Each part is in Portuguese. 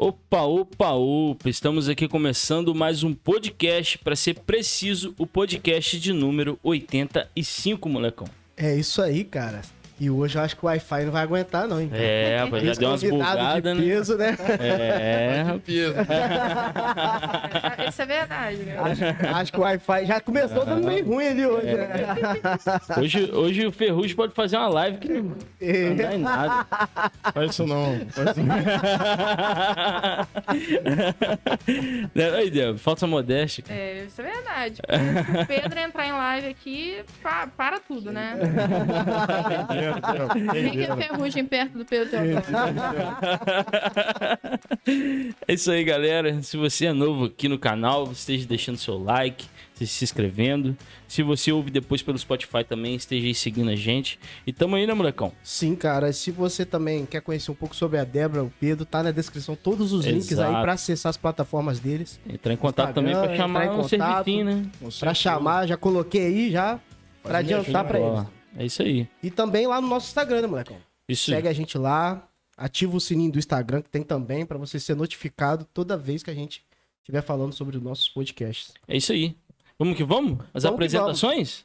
Opa, opa, opa! Estamos aqui começando mais um podcast, para ser preciso, o podcast de número 85, molecão. É isso aí, cara. E hoje eu acho que o Wi-Fi não vai aguentar, não, hein? É, rapaz, já deu umas bugadas, de né? peso, né? É, Peso. Isso é verdade, né? Acho, acho que o Wi-Fi já começou dando meio ruim ali hoje. É. né? hoje, hoje o Ferrugem pode fazer uma live que não, não dá em nada. Faz isso não. Faz isso não. Aí, Débora, falta modéstia. cara. É, isso é verdade. Se o Pedro entrar em live aqui, pa- para tudo, né? É ferrugem perto do Pedro. É isso aí, galera. Se você é novo aqui no canal, esteja deixando seu like, esteja se inscrevendo. Se você ouve depois pelo Spotify também, esteja aí seguindo a gente. E tamo aí, né, molecão? Sim, cara. Se você também quer conhecer um pouco sobre a Débora, o Pedro, tá na descrição todos os links Exato. aí pra acessar as plataformas deles. Entrar em contato Instagram, também pra chamar entrar em um contato. servicinho, né? Pra chamar, já coloquei aí já pra adiantar pra eles. É isso aí. E também lá no nosso Instagram, né, molecão? Isso. Segue a gente lá, ativa o sininho do Instagram que tem também pra você ser notificado toda vez que a gente estiver falando sobre os nossos podcasts. É isso aí. Vamos que vamos? As Vamos apresentações?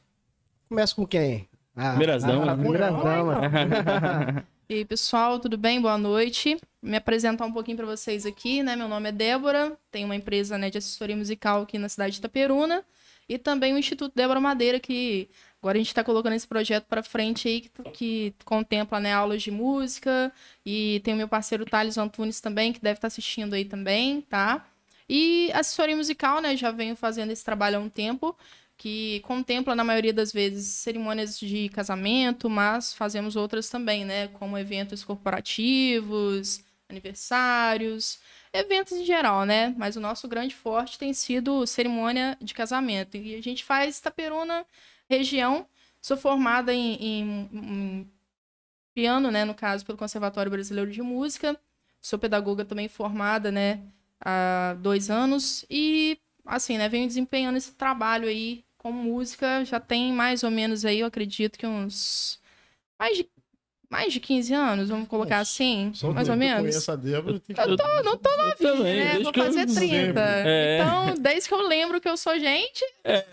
Começa com quem? Ah, Primeiras damas. ah, primeiras damas. E aí, pessoal, tudo bem? Boa noite. Me apresentar um pouquinho pra vocês aqui, né? Meu nome é Débora, tenho uma empresa né, de assessoria musical aqui na cidade de Itaperuna e também o Instituto Débora Madeira, que agora a gente está colocando esse projeto para frente aí, que, que contempla né, aulas de música e tem o meu parceiro Thales Antunes também, que deve estar assistindo aí também, tá? E assessoria musical, né? Já venho fazendo esse trabalho há um tempo que contempla, na maioria das vezes, cerimônias de casamento, mas fazemos outras também, né? Como eventos corporativos, aniversários, eventos em geral, né? Mas o nosso grande forte tem sido cerimônia de casamento. E a gente faz Itaperuna, região. Sou formada em, em- em piano, né? No caso, pelo Conservatório Brasileiro de Música. Sou pedagoga também formada, né? Há dois anos. E assim, né, venho desempenhando esse trabalho aí com música, já tem mais ou menos aí, eu acredito que uns mais de mais de 15 anos, vamos colocar Nossa, assim, Só mais ou menos. conheço a Débora, tem que... Eu tô, não tô também, né? Vou fazer não 30. lembro. É. Então, desde que eu lembro que eu sou gente, É,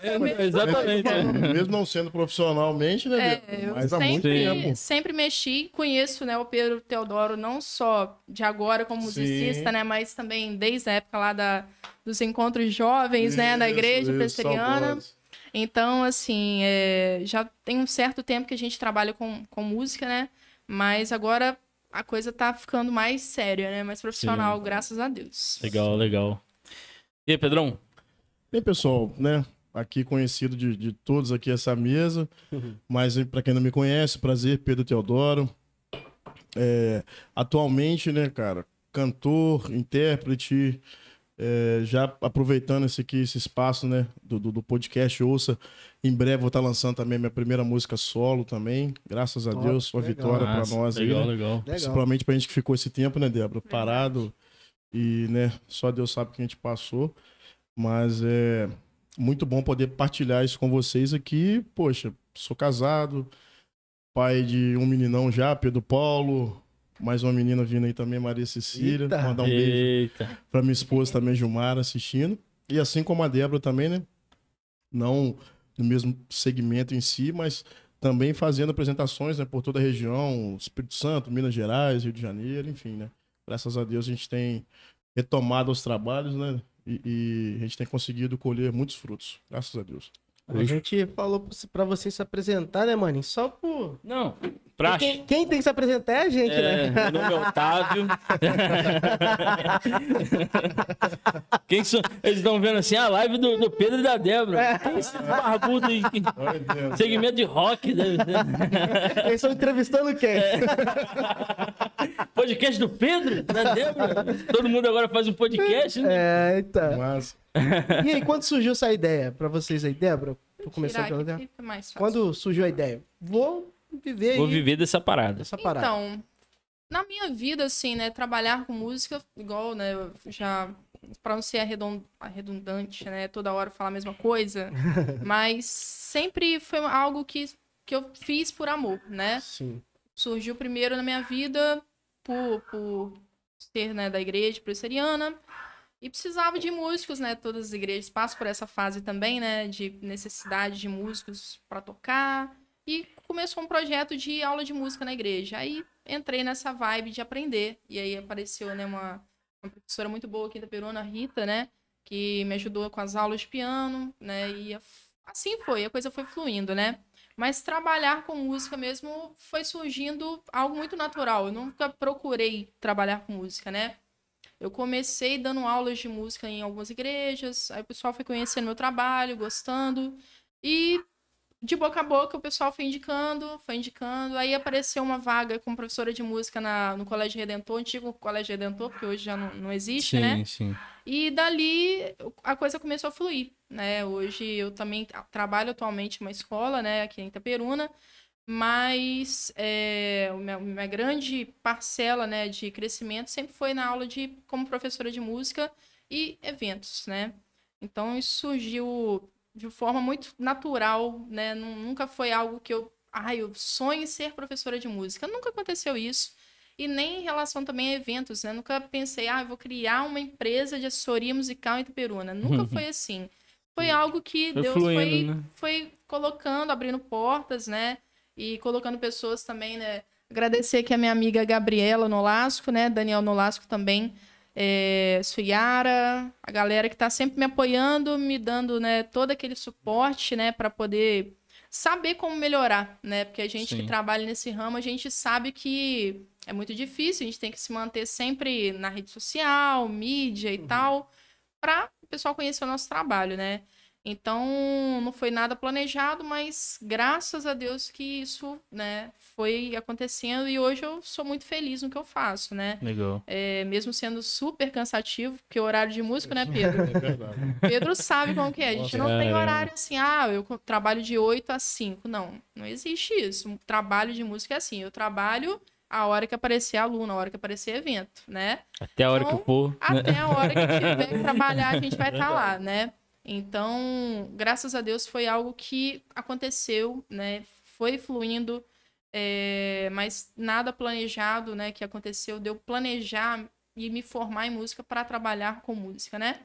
exatamente. Mesmo não sendo profissionalmente, né, É, eu Mas há muito sempre, tempo. sempre mexi, conheço né, o Pedro Teodoro não só de agora como musicista, Sim. né, mas também desde a época lá da, dos encontros jovens, né, na Isso, igreja isso, presbiteriana. saudosos. Então, assim, é, já tem um certo tempo que a gente trabalha com, com música, né? Mas agora a coisa tá ficando mais séria, né? Mais profissional, Sim. graças a Deus. Legal, legal. E aí, Pedrão? Bem, pessoal, né? Aqui conhecido de, de todos aqui essa mesa, mas para quem não me conhece, prazer, Pedro Teodoro. É, atualmente, né, cara, cantor, intérprete, é, já aproveitando esse aqui, esse espaço, né, do, do, do podcast Ouça, em breve vou estar lançando também minha primeira música solo também, graças a Top, Deus, uma legal. vitória para nós aí, Legal, né? legal. Principalmente pra gente que ficou esse tempo, né, Débora? Parado. E, né, só Deus sabe o que a gente passou. Mas é muito bom poder partilhar isso com vocês aqui. Poxa, sou casado, pai de um meninão já, Pedro Paulo. Mais uma menina vindo aí também, Maria Cecília. Eita. Mandar um beijo pra minha esposa também, Gilmar, assistindo. E assim como a Débora também, né? Não no mesmo segmento em si, mas também fazendo apresentações né, por toda a região, Espírito Santo, Minas Gerais, Rio de Janeiro, enfim, né? Graças a Deus a gente tem retomado os trabalhos, né? E, e a gente tem conseguido colher muitos frutos, graças a Deus. A gente falou pra você se apresentar, né, maninho? Só por. Não, praxe. Quem, quem tem que se apresentar é a gente, É, né? meu nome é Otávio. Quem que são? Eles estão vendo assim a live do, do Pedro e da Débora. Quem é esse barbudo aí? Segmento de rock, deve ser. Eles estão entrevistando quem? É. Podcast do Pedro, da Débora. Todo mundo agora faz um podcast, né? É, eita. Mas E aí, quando surgiu essa ideia pra vocês aí, Débora? Vou começar Tirar pela Débora. fica mais fácil. Quando surgiu a ideia? Vou viver Vou aí viver dessa parada. essa parada. Então, na minha vida, assim, né, trabalhar com música, igual, né, já, pra não ser redundante, né, toda hora falar a mesma coisa, mas sempre foi algo que, que eu fiz por amor, né? Sim. Surgiu primeiro na minha vida por, por ser né, da igreja presbiteriana. E precisava de músicos, né? Todas as igrejas passam por essa fase também, né? De necessidade de músicos para tocar. E começou um projeto de aula de música na igreja. Aí entrei nessa vibe de aprender. E aí apareceu, né, uma, uma professora muito boa aqui da Peruna, Rita, né? Que me ajudou com as aulas de piano, né? E assim foi, a coisa foi fluindo, né? Mas trabalhar com música mesmo foi surgindo algo muito natural. Eu nunca procurei trabalhar com música, né? Eu comecei dando aulas de música em algumas igrejas, aí o pessoal foi conhecendo meu trabalho, gostando, e de boca a boca o pessoal foi indicando, foi indicando, aí apareceu uma vaga como professora de música na, no Colégio Redentor, antigo Colégio Redentor, porque hoje já não, não existe, sim, né? Sim, sim. E dali a coisa começou a fluir, né? Hoje eu também trabalho atualmente numa escola, né, aqui em Itaperuna, mas é, minha, minha, grande parcela né, de crescimento sempre foi na aula de como professora de música e eventos, né? Então isso surgiu de forma muito natural, né? Nunca foi algo que eu, ai, eu sonho em ser professora de música. Nunca aconteceu isso. E nem em relação também a eventos, né? Nunca pensei, ah, eu vou criar uma empresa de assessoria musical em Itaperuna. Nunca foi assim. Foi algo que Foi Deus fluindo, foi, né? foi colocando, abrindo portas, né? E colocando pessoas também, né? Agradecer aqui a minha amiga Gabriela Nolasco, né? Daniel Nolasco também. É, Suyara, a galera que tá sempre me apoiando, me dando, né, todo aquele suporte, né, para poder saber como melhorar, né? Porque a gente Sim. que trabalha nesse ramo, a gente sabe que é muito difícil, a gente tem que se manter sempre na rede social, mídia e tal, para o pessoal conhecer o nosso trabalho, né? Então, não foi nada planejado, mas graças a Deus que isso, né, foi acontecendo e hoje eu sou muito feliz no que eu faço, né? Legal. É, mesmo sendo super cansativo, porque o horário de músico, né, Pedro? É verdade. Pedro sabe como que é. A gente não tem Caramba. horário assim, ah, eu trabalho de 8 a 5. Não, não existe isso. Um trabalho de música é assim. Eu trabalho a hora que aparecer aluno, a hora que aparecer evento, né? Até a hora que Então, for. né? Até a hora que tiver que trabalhar, a gente vai estar lá, né? Então, graças a Deus foi algo que aconteceu, né? Foi fluindo, é, mas nada planejado, né? Que aconteceu, deu planejar e me formar em música para trabalhar com música, né?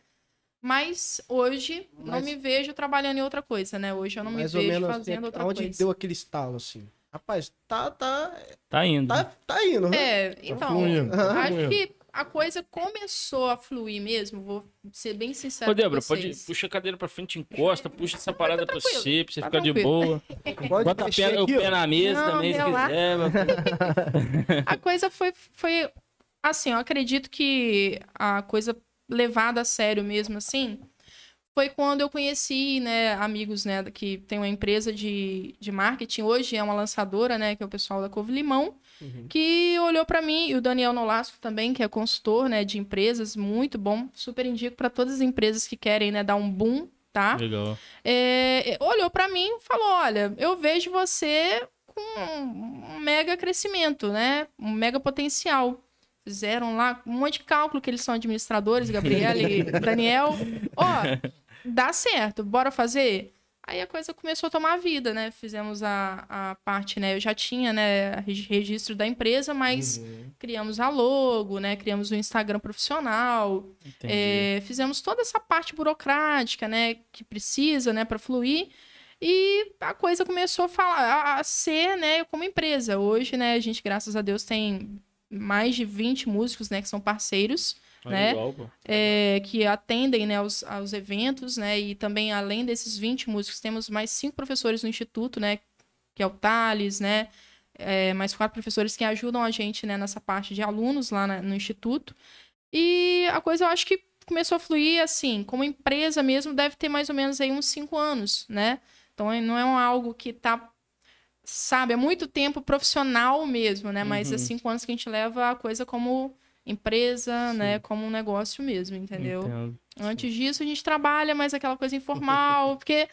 Mas hoje não Mas- me vejo trabalhando em outra coisa, né? Hoje eu não Mais me ou vejo menos assim, fazendo outra onde coisa. deu aquele estalo, assim. Rapaz, tá, tá, Tá indo. tá, tá indo, né? É, então, fluindo, tá acho que a coisa começou a fluir mesmo, vou ser bem sincero Ô, Débora, pode puxa a cadeira pra frente, encosta, puxa essa parada pra você, pra você tá ficar de tranquilo. boa. Pode Bota pé, o pé na mesa Não, também, se quiser. meu. a coisa foi, foi assim, eu acredito que a coisa levada a sério mesmo assim foi quando eu conheci, né, amigos, né, que tem uma empresa de, de marketing, hoje é uma lançadora, né, que é o pessoal da Couve Limão, Uhum. que olhou pra mim, e o Daniel Nolasco também, que é consultor, né, de empresas, muito bom, super indico pra todas as empresas que querem, né, dar um boom, tá? Legal. é, olhou pra mim e falou: Olha, eu vejo você com um mega crescimento, né? Um mega potencial. Fizeram lá um monte de cálculo que eles são administradores, Gabriele e Daniel. Ó, dá certo, bora fazer? Aí a coisa começou a tomar vida, né? Fizemos a, a parte, né? Eu já tinha, né, reg- registro da empresa, mas Uhum. criamos a logo, né? Criamos o Instagram profissional, é, fizemos toda essa parte burocrática, né, que precisa, né, para fluir. E a coisa começou a falar, a ser, né, como empresa. Hoje, né, a gente, graças a Deus, tem mais de 20 músicos, né, que são parceiros, Ah, né? é, que atendem, né, aos, aos eventos, né, e também, além desses 20 músicos, temos mais cinco professores no Instituto, né, que é o Thales, né, é, mais quatro professores que ajudam a gente, né, nessa parte de alunos lá na- no Instituto. E a coisa eu acho que começou a fluir assim, como empresa mesmo, deve ter mais ou menos aí uns cinco anos, né? Então é- não é algo que tá, sabe, há muito tempo profissional mesmo, né? Mas é Uhum. cinco anos que a gente leva a coisa como empresa, né? Como um negócio mesmo, entendeu? Entendo. Antes disso a gente trabalha mais aquela coisa informal, porque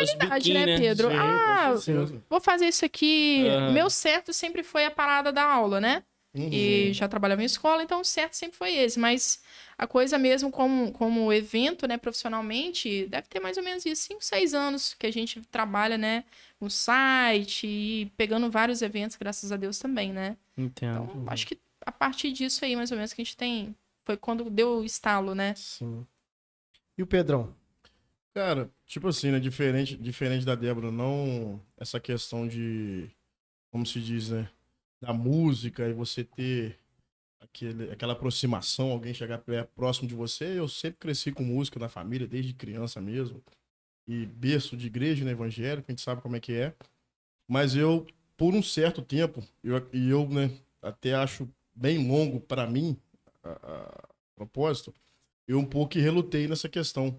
Os verdade, biquíni, né, Pedro? Sim, ah, com vou fazer isso aqui. Aham. Meu certo sempre foi a parada da aula, né? Uhum. E já trabalhava em escola, então o certo sempre foi esse. Mas a coisa mesmo como, como evento, né, profissionalmente, deve ter mais ou menos isso, 5, 6 anos que a gente trabalha, né, no site e pegando vários eventos, graças a Deus também, né? Entendo. Então, acho que a partir disso aí, mais ou menos, que a gente tem. Foi quando deu o estalo, né? Sim. E o Pedrão? Cara, tipo assim, né? Diferente, diferente da Débora, não essa questão de. Como se diz, né? Da música e você ter aquele, aquela aproximação, alguém chegar próximo de você. Eu sempre cresci com música na família, desde criança mesmo. E berço de igreja, né? Evangélico, a gente sabe como é que é. Mas eu, por um certo tempo, eu, e eu, né? Até acho bem longo para mim, a, a propósito, eu um pouco relutei nessa questão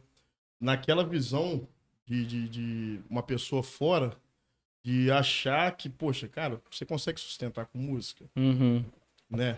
naquela visão de, de, de uma pessoa fora, de achar que, poxa, cara, você consegue sustentar com música, Uhum. Né?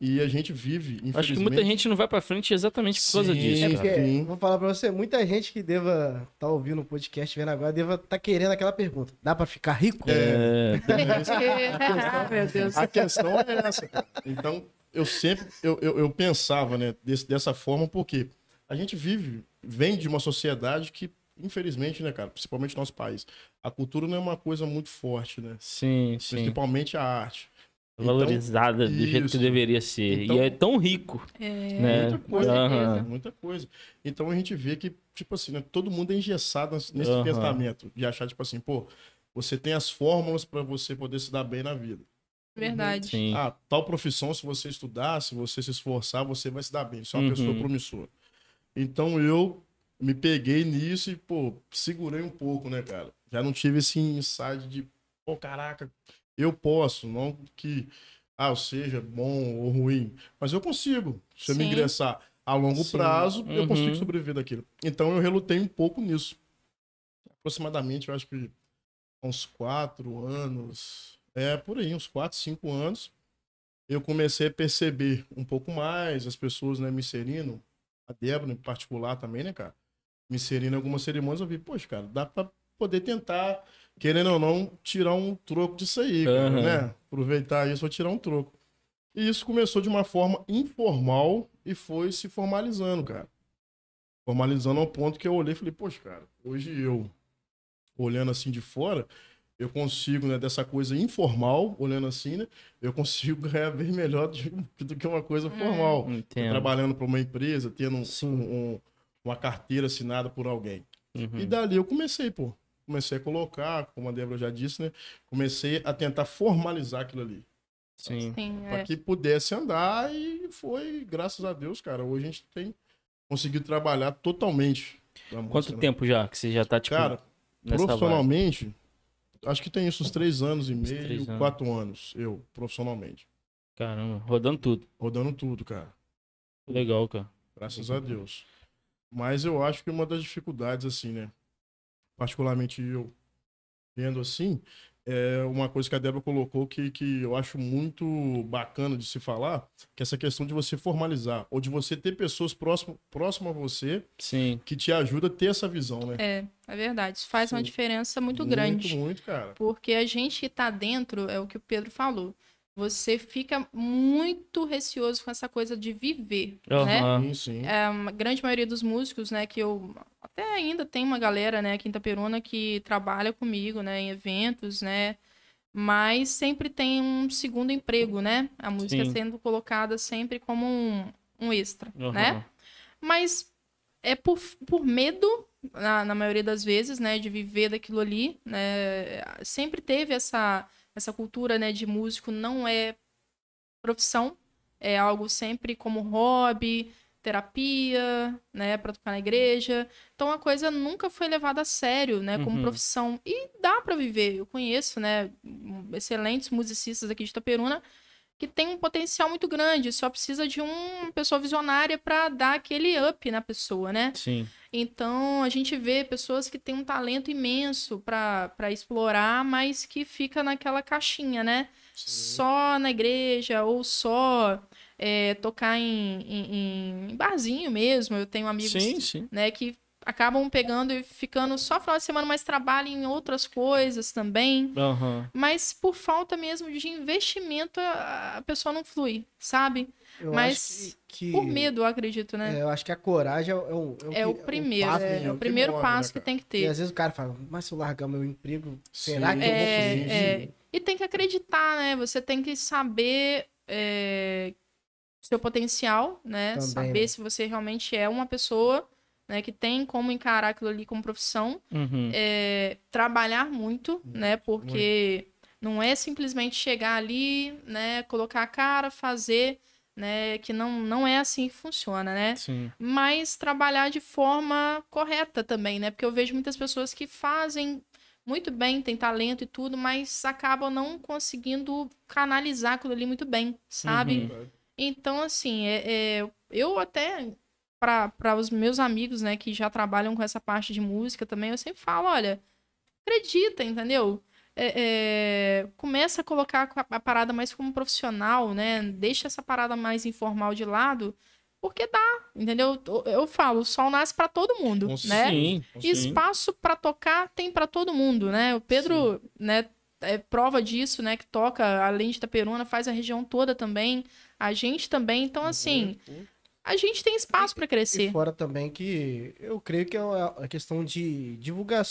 E a gente vive, infelizmente... Acho que muita gente não vai pra frente exatamente por causa Sim. disso. É porque, sim. vou falar pra você, muita gente que deva estar ouvindo o podcast, vendo agora, deva estar querendo aquela pergunta. Dá pra ficar rico? É, Ah, Meu Deus. A questão é essa, cara. Então, eu sempre, eu, eu, eu pensava, né, desse, dessa forma, porque a gente vive, vem de uma sociedade que, infelizmente, né, cara, principalmente no nosso país, a cultura não é uma coisa muito forte, né? sim, sim. Principalmente a arte. Então, Valorizada do jeito que isso. deveria ser. Então- e é tão rico, É, né? Muita coisa, certeza. muita coisa. Então a gente vê que, tipo assim, né, todo mundo é engessado nesse Aham. pensamento. De achar, tipo assim, pô, você tem as fórmulas para você poder se dar bem na vida. Verdade. Sim. Ah, tal profissão, se você estudar, se você se esforçar, você vai se dar bem. Você é uma Uhum. pessoa promissora. Então eu me peguei nisso e, pô, segurei um pouco, né, cara? Já não tive esse insight de, pô, caraca, eu posso, não que, ah, eu seja bom ou ruim, mas eu consigo. Se eu me Sim. ingressar a longo Sim. prazo, eu Uhum. consigo sobreviver daquilo. Então eu relutei um pouco nisso. Aproximadamente, eu acho que uns quatro anos, é por aí, uns quatro, cinco anos, eu comecei a perceber um pouco mais as pessoas, né, me inserindo, a Débora em particular também, né, cara, me inserindo em algumas cerimônias, eu vi, poxa, cara, dá pra poder tentar, querendo ou não, tirar um troco disso aí, cara, Aham. né? Aproveitar isso, vou tirar um troco. E isso começou de uma forma informal e foi se formalizando, cara. Formalizando ao ponto que eu olhei e falei, poxa, cara, hoje eu, olhando assim de fora, eu consigo, né, dessa coisa informal, olhando assim, né, eu consigo ganhar bem melhor do, do que uma coisa formal. Entendo. Trabalhando para uma empresa, tendo um- um- uma carteira assinada por alguém. Uhum. E dali eu comecei, pô. Comecei a colocar, como a Débora já disse, né? Comecei a tentar formalizar aquilo ali. Sim. Sim, Para é. que pudesse andar e foi, graças a Deus, cara. Hoje a gente tem conseguido trabalhar totalmente. Quanto música, né? tempo já que você já tá, tipo, Cara, vibe? profissionalmente, acho que tem isso uns três anos e Uns meio, anos. quatro anos, eu, profissionalmente. Caramba, rodando tudo. Rodando tudo, cara. Legal, cara. Graças a Deus. Mas eu acho que uma das dificuldades, assim, né? Particularmente eu vendo assim, é uma coisa que a Débora colocou que, que eu acho muito bacana de se falar, que é essa questão de você formalizar, ou de você ter pessoas próximas próximo a você Sim. que te ajuda a ter essa visão, né? É, é verdade. Isso faz uma Sim. diferença muito, grande. Muito, muito, cara. Porque a gente que tá dentro, é o que o Pedro falou. Você fica muito receoso com essa coisa de viver, né? Aham. Sim, sim. É, a grande maioria dos músicos, né, que eu até ainda tem uma galera, né, aqui em Itaperuna que trabalha comigo, né, em eventos, né, mas sempre tem um segundo emprego, né? A música Sim. sendo colocada sempre como um, um extra, Aham. né? Mas é por, por medo, na, na maioria das vezes, né, de viver daquilo ali, né? Sempre teve essa, essa cultura, né, de músico não é profissão, é algo sempre como hobby, terapia, né, para tocar na igreja. Então a coisa nunca foi levada a sério, né, como Uhum. profissão. E dá para viver. Eu conheço, né, excelentes musicistas aqui de Itaperuna que tem um potencial muito grande, só precisa de uma pessoa visionária para dar aquele up na pessoa, né? Sim. Então a gente vê pessoas que têm um talento imenso para explorar, mas que fica naquela caixinha, né? Só na igreja ou só é, tocar em, em- em barzinho mesmo. Eu tenho amigos Sim, sim. né, que acabam pegando e ficando só final de semana, mas trabalham em outras coisas também. Aham. Mas por falta mesmo de investimento, a pessoa não flui, sabe? Eu Mas acho que, que- Por medo, eu acredito, né? é, eu acho que a coragem é, o- é o, É, o que- primeiro, passo, é, é o que primeiro move, né, passo que tem que E ter. às vezes o cara fala, mas se eu largar meu emprego, será Sim, que eu vou É, conseguir? é. E tem que acreditar, né? Você tem que saber é, seu potencial, né? Também, Saber né? se você realmente é uma pessoa né, que tem como encarar aquilo ali como profissão. Uhum. É, trabalhar muito, né? Porque não é simplesmente chegar ali, né? Colocar a cara, fazer, né? Que não, não é assim que funciona, né? Sim. mas trabalhar de forma correta também, né? Porque eu vejo muitas pessoas que fazem muito bem, têm talento e tudo, mas acabam não conseguindo canalizar aquilo ali muito bem, sabe? Uhum. Então, assim, é, é, eu até, para os meus amigos, né, que já trabalham com essa parte de música também, eu sempre falo, olha, acredita, entendeu? É, é, começa a colocar a parada mais como profissional, né? Deixa essa parada mais informal de lado, porque dá, entendeu? Eu- falo, o sol nasce para todo mundo, Com né? Sim. E espaço para tocar tem para todo mundo, né? O Pedro, né, é prova disso, né, que toca além de Itaperuna, faz a região toda também, a gente também. Então assim, a gente tem espaço para E crescer. fora também que eu creio que é a questão de divulgar.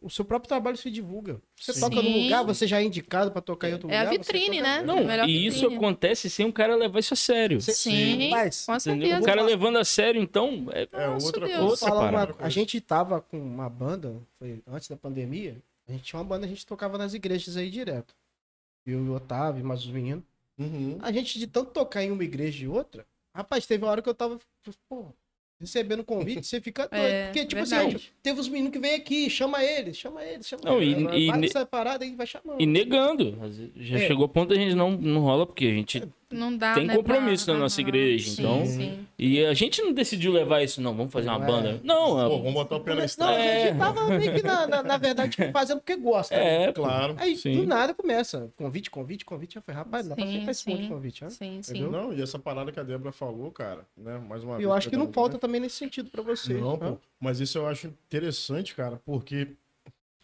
O seu próprio trabalho se divulga. Você Sim. toca num Sim. lugar, você já é indicado pra tocar em outro É a lugar. você vitrine, toca- né? Não, Melhor e isso vitrine. acontece sem o cara levar isso a sério. Você- Sim, Mas, com certeza. O cara levando a sério, então, é, É outra Deus. Outra uma- a gente tava com uma banda, foi antes da pandemia. A gente tinha uma banda, a gente tocava nas igrejas aí direto. Eu e o Otávio, e mais os meninos. Uhum. A gente, de tanto tocar em uma igreja e outra, rapaz, teve uma hora que eu tava, pô, recebendo convite, você fica doido. É, Porque, tipo verdade. assim, teve os meninos que vêm aqui, chama eles, chama eles, chama Não, eles. e- Vai e ne- nessa parada aí, vai chamando. e negando. Já É. chegou a ponto da gente não, não rola, porque a gente. Não dá, Tem né, compromisso pra- na nossa igreja, Sim, então- Sim. E a gente não decidiu levar isso, não. Vamos fazer uma Não é. banda. Não, Pô, é- vamos botar o pé na Não, estrada. a É. gente tava meio que, na, na, na verdade, tipo, fazendo porque gosta. né? é, pô. Claro. Aí, Sim. do nada, começa. Convite, convite, convite. Eu falei, rapaz, não dá pra Sim, ficar esse monte de convite, né? Sim, sim. Entendeu? Não, e essa parada que a Débora falou, cara, né? Mais uma E vez. eu acho que não falta né? também nesse sentido pra você. Não, né? pô. Mas isso eu acho interessante, cara, porque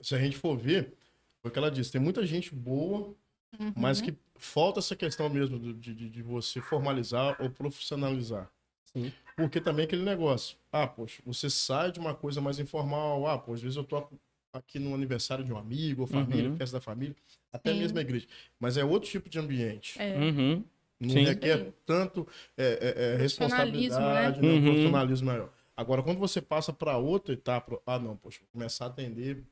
se a gente for ver, foi o que ela disse, tem muita gente boa, Uhum. mas que falta essa questão mesmo de, de, de você formalizar ou profissionalizar. Sim. Porque também aquele negócio, ah, poxa, você sai de uma coisa mais informal, ah, pô, às vezes eu toco aqui no aniversário de um amigo, ou família, Uhum. festa da família, até Sim. mesmo a igreja. Mas é outro tipo de ambiente. É. Uhum. Não Sim. requer Sim. tanto é, é, é, Profissionalismo, responsabilidade, né? né? um Uhum. profissionalismo maior. Agora, quando você passa para outra etapa, ah, não, poxa, vou começar a atender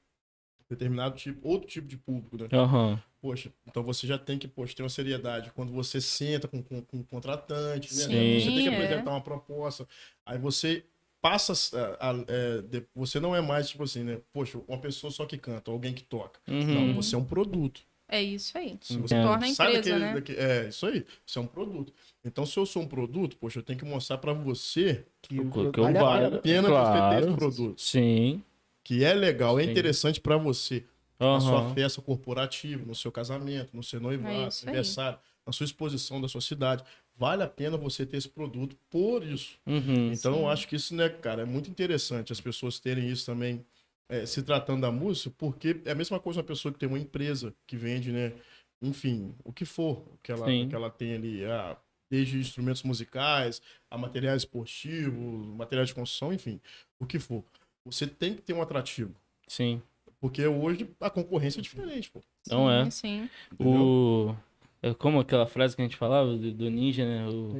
determinado tipo, outro tipo de público, né? Aham. Poxa, então você já tem que, poxa, ter uma seriedade. Quando você senta com, com, com o contratante, né? Sim. Você tem que é. apresentar uma proposta. Aí você passa a, a- é, de- você não é mais tipo assim, né? Poxa, uma pessoa só que canta, alguém que toca. Uhum. Não, você é um produto. É isso aí. Se Entendo. você Torna a sai empresa, daquele- né? daque- é, isso aí. Você é um produto. Então, se eu sou um produto, poxa, eu tenho que mostrar para você Que, que- que vale a pena. a pena você ter Claro. esse produto. Sim. Que é legal, é Sim. interessante para você. Na sua festa corporativa, no seu casamento, no seu noivado, É isso aí. aniversário, na sua exposição da sua cidade. Vale a pena você ter esse produto por isso. Uhum. Então, eu acho que isso, né, cara, é muito interessante as pessoas terem isso também, é, se tratando da música, porque é a mesma coisa uma pessoa que tem uma empresa que vende, né, enfim, o que for que ela, Sim. que ela tem ali, ah, desde instrumentos musicais, a materiais esportivos, materiais de construção, enfim, o que for. Você tem que ter um atrativo. Sim. Porque hoje a concorrência é diferente, pô. Não é. Sim? O. É como aquela frase que a gente falava do, do ninja, né? O,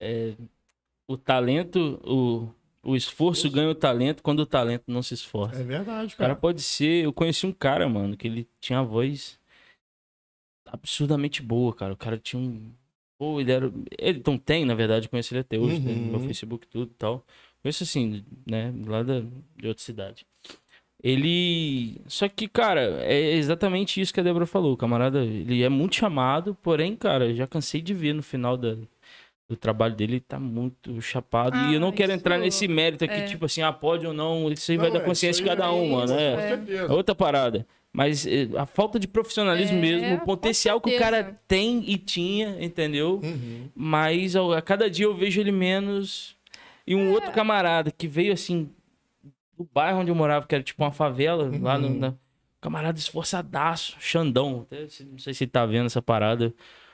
É, o talento, o, o esforço ganha o talento quando o talento não se esforça. É verdade, O cara cara. pode ser. Eu conheci um cara, mano, que ele tinha a voz absurdamente boa, cara. O cara tinha um. Pô, ele era. Ele não tem, na verdade, eu conheço ele até hoje, né, no meu Uhum. Facebook tudo e tal. Conheço assim, né? Lá da, de outra cidade. Ele. Só que, cara, é exatamente isso que a Débora falou. O camarada, ele é muito chamado, porém, cara, já cansei de ver no final da, do trabalho dele, ele tá muito chapado. e eu não Ah, quero isso entrar nesse mérito aqui, é. tipo assim, ah, pode ou não. Isso aí vai Não, da é, consciência de isso cada é- um, mano. É. Com É. certeza. Outra parada. Mas eh, a falta de profissionalismo É, mesmo, o potencial que o cara tem e tinha, entendeu? Uhum. Mas a cada dia eu vejo ele menos. E um É. outro camarada que veio assim, do bairro onde eu morava, que era tipo uma favela, lá no. Uhum. Na... Camarada esforçadaço, Xandão. Até não sei se ele tá vendo essa parada.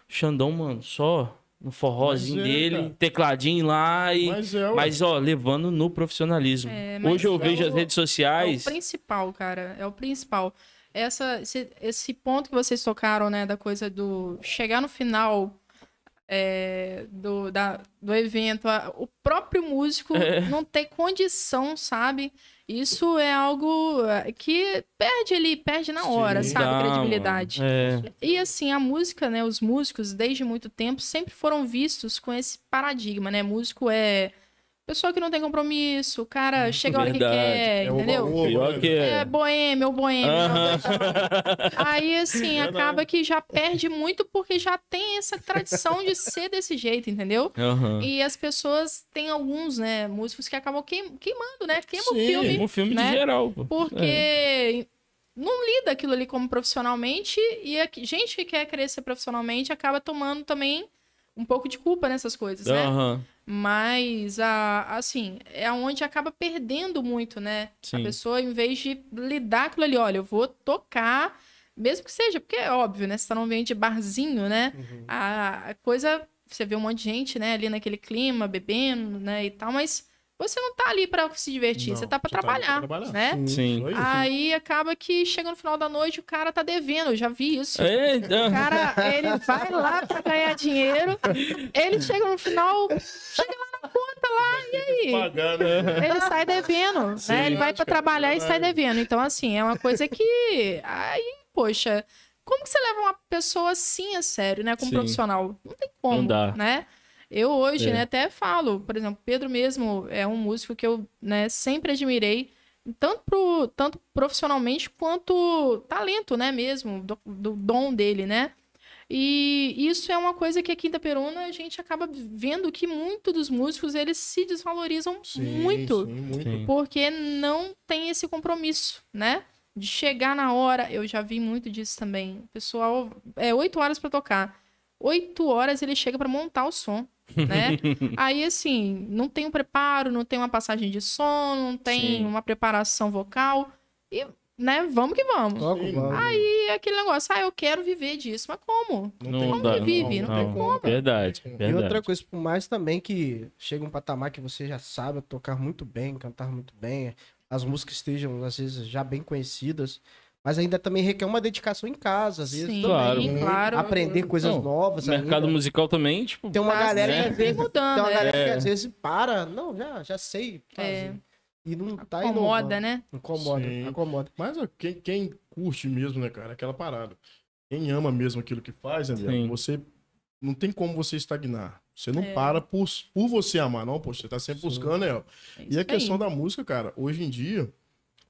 Xandão, mano, só no forrozinho é, dele, cara. tecladinho lá e. Mas é. Mas, ó, levando no profissionalismo. É, mas Hoje eu é vejo o- as redes É o sociais. principal, cara. É o principal. essa, esse, esse ponto que vocês tocaram, né, da coisa do chegar no final é, do, da, do evento, a- o próprio músico É. não ter condição, sabe? Isso é algo é, que perde ali, perde na hora, Sim. sabe? Dá, Credibilidade. É. E assim, a música, né? Os músicos, desde muito tempo, sempre foram vistos com esse paradigma, né? Músico é pessoa que não tem compromisso, o cara chega a hora que quer, É o entendeu? né? que É é. boêmio, o boêmio. Aham. Aí, assim, acaba que já perde muito porque já tem essa tradição de ser desse jeito, entendeu? Aham. E as pessoas, tem alguns, né, músicos que acabam queim- queimando, né? Queima o Sim. filme, Um filme né? de geral. pô. porque não lida aquilo ali como profissionalmente e a gente que quer crescer profissionalmente acaba tomando também um pouco de culpa nessas coisas, É. né? Aham. Mas, a, assim, é onde acaba perdendo muito, né? A Sim. pessoa, em vez de lidar aquilo ali, olha, eu vou tocar, mesmo que seja, porque é óbvio, né? Você tá num ambiente de barzinho, né? A, a coisa, você vê um monte de gente, né, ali naquele clima, bebendo, né, e tal, mas você não tá ali pra se divertir, Não, você tá pra você tá trabalhar, trabalhar. né? Sim. Isso aí. Acaba que chega no final da noite, o cara tá devendo, eu já vi isso. É, O cara, ele vai lá pra ganhar dinheiro, ele chega no final, chega lá na conta lá, e aí? Pagar, né? Ele sai devendo, Sim. né? Ele vai pra Verdade, trabalhar e sai devendo. Então, assim, é uma coisa que. Aí, poxa, como que você leva uma pessoa assim a sério, né? Como Sim. profissional? Não tem como, Não dá. né? Eu hoje, É. né, até falo, por exemplo, Pedro mesmo é um músico que eu, né, sempre admirei, tanto, pro, tanto profissionalmente quanto talento, né, mesmo, do, do dom dele, né? E isso é uma coisa que aqui em Itaperuna a gente acaba vendo que muito dos músicos, eles se desvalorizam Sim, muito sim, muito. Porque não tem esse compromisso, né? De chegar na hora. Eu já vi muito disso também. O pessoal, é oito horas pra tocar. Oito horas ele chega pra montar o som, né? Aí, assim, não tem um preparo, não tem uma passagem de som, não tem Sim. uma preparação vocal. E, né, vamos que vamos. Toca o Sim. barco. E aquele negócio, ah, eu quero viver disso. Mas como? Não tem dá. como, vive, não tem como, cara. Verdade, E verdade. outra coisa, por mais também que chega um patamar que você já sabe tocar muito bem, cantar muito bem, as músicas estejam, às vezes, já bem conhecidas, mas ainda também requer uma dedicação em casa, às vezes, Sim, Claro. claro. aprender coisas Não, novas. O mercado ainda. musical também, tipo. Tem uma Tá galera que sempre às vezes, tem mudando, uma é. galera que É. às vezes para, não, já, já sei fazer. É. E não tá Incomoda, inovando. né? Incomoda, Sim. incomoda. Mas ó, quem, quem curte mesmo, né, cara, aquela parada. Quem ama mesmo aquilo que faz, né, Sim. Você não tem como você estagnar. Você não É. para por, por você amar, não, pô. Você tá sempre Sim. buscando, né? ó. É E a questão aí. da música, cara, hoje em dia,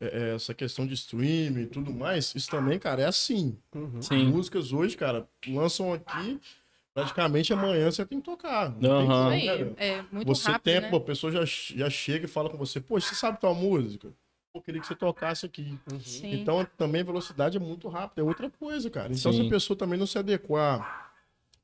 é- é essa questão de streaming e tudo mais, isso também, cara, é assim. Uhum. Sim. Músicas hoje, cara, lançam aqui, praticamente amanhã você tem que tocar. Não tem velho? é muito Você rápido, tem, né? pô, a pessoa já, já chega e fala com você, pô, você sabe tua música? Pô, queria que você tocasse aqui. Sim. Então, também velocidade é muito rápida, é outra coisa, cara. Então, se Sim. a pessoa também não se adequar,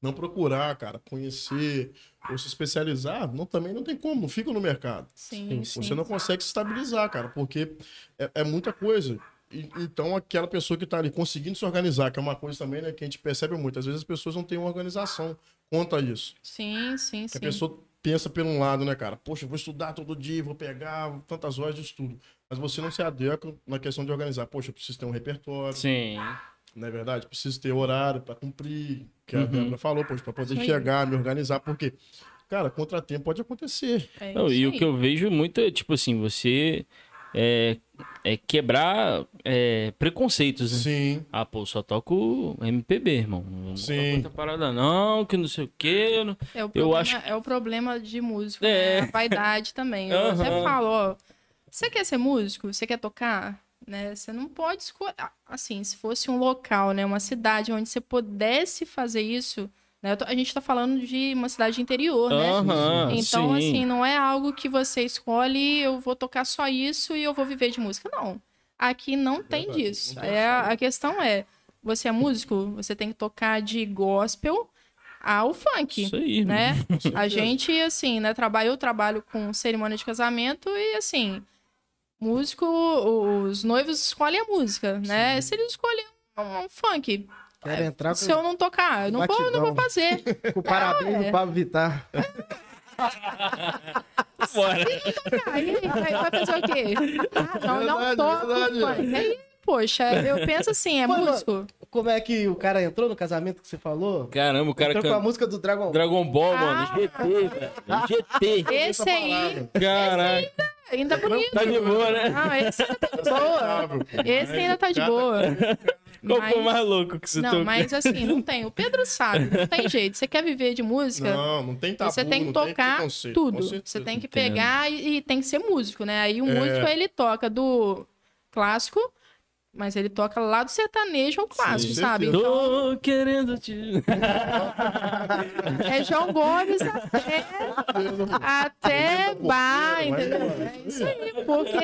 não procurar, cara, conhecer ou se especializar, não, também não tem como, não fica no mercado. Sim, sim. Você não consegue se estabilizar, cara, porque é, é muita coisa. E- então, aquela pessoa que tá ali conseguindo se organizar, que é uma coisa também, né, que a gente percebe muito. Às vezes as pessoas não têm uma organização quanto a isso. Sim, sim, Que sim. a pessoa pensa por um lado, né, cara? Poxa, eu vou estudar todo dia, vou pegar tantas horas de estudo. Mas você não se adequa na questão de organizar. Poxa, eu preciso ter um repertório, Sim. não é verdade? Preciso ter horário para cumprir, que a Uhum. Débora falou, poxa, para poder aí. chegar, me organizar, porque, cara, contratempo pode acontecer. É Não, e o que eu vejo muito é, tipo assim, você é, é quebrar é, preconceitos, né? Sim, Ah, pô, só toco MPB, irmão. Não Sim. outra parada, não, que não sei o quê. eu não- É o Eu problema, acho- é o problema de músico, É. né? A vaidade também. Eu até Aham. falo, ó, você quer ser músico? Você quer tocar? Né? Você não pode escolher. Assim, se fosse um local, né? Uma cidade onde você pudesse fazer isso. Né? A gente tá falando de uma cidade interior, né? Aham, Então, sim. assim, não é algo que você escolhe, eu vou tocar só isso e eu vou viver de música. Não. Aqui não tem Verdade, disso. É, essa. a questão é, você é músico, você tem que tocar de gospel ao funk Isso aí, né? A gente, assim, né, trabalha, eu trabalho com cerimônia de casamento e, assim, músico, os noivos escolhem a música, né? Se eles escolhem um, um funk, Quero entrar se com, eu não tocar, eu não vou, não vou fazer. com o parabéns é. do Pablo Vittar. Bora. Aí vai, vai fazer o quê? Ah, não, não toco. Aí poxa. Eu penso assim, é mano. músico. Como é que o cara entrou no casamento que você falou? Caramba, o cara entrou com a música do Dragon Ball. Dragon Ball, Ah. mano. GT, velho. GT. Esse aí, Caraca. Ainda bonito. Tá de boa, né? Não, esse ainda tá de boa. Esse ainda tá de boa. Qual foi o Mas- mais louco que você Não, tocou? mas assim, não tem. O Pedro sabe, não tem jeito. Você quer viver de música, Não, não tem tabu, você tem que tocar preconceito, com tudo. Você tem que pegar e, e tem que ser músico, né? Aí o É. músico, ele toca do clássico, mas ele toca lá do sertanejo ao clássico, Sim, sabe? Então, Tô querendo te. é João Gomes até, até bar, entendeu? É isso aí, porque...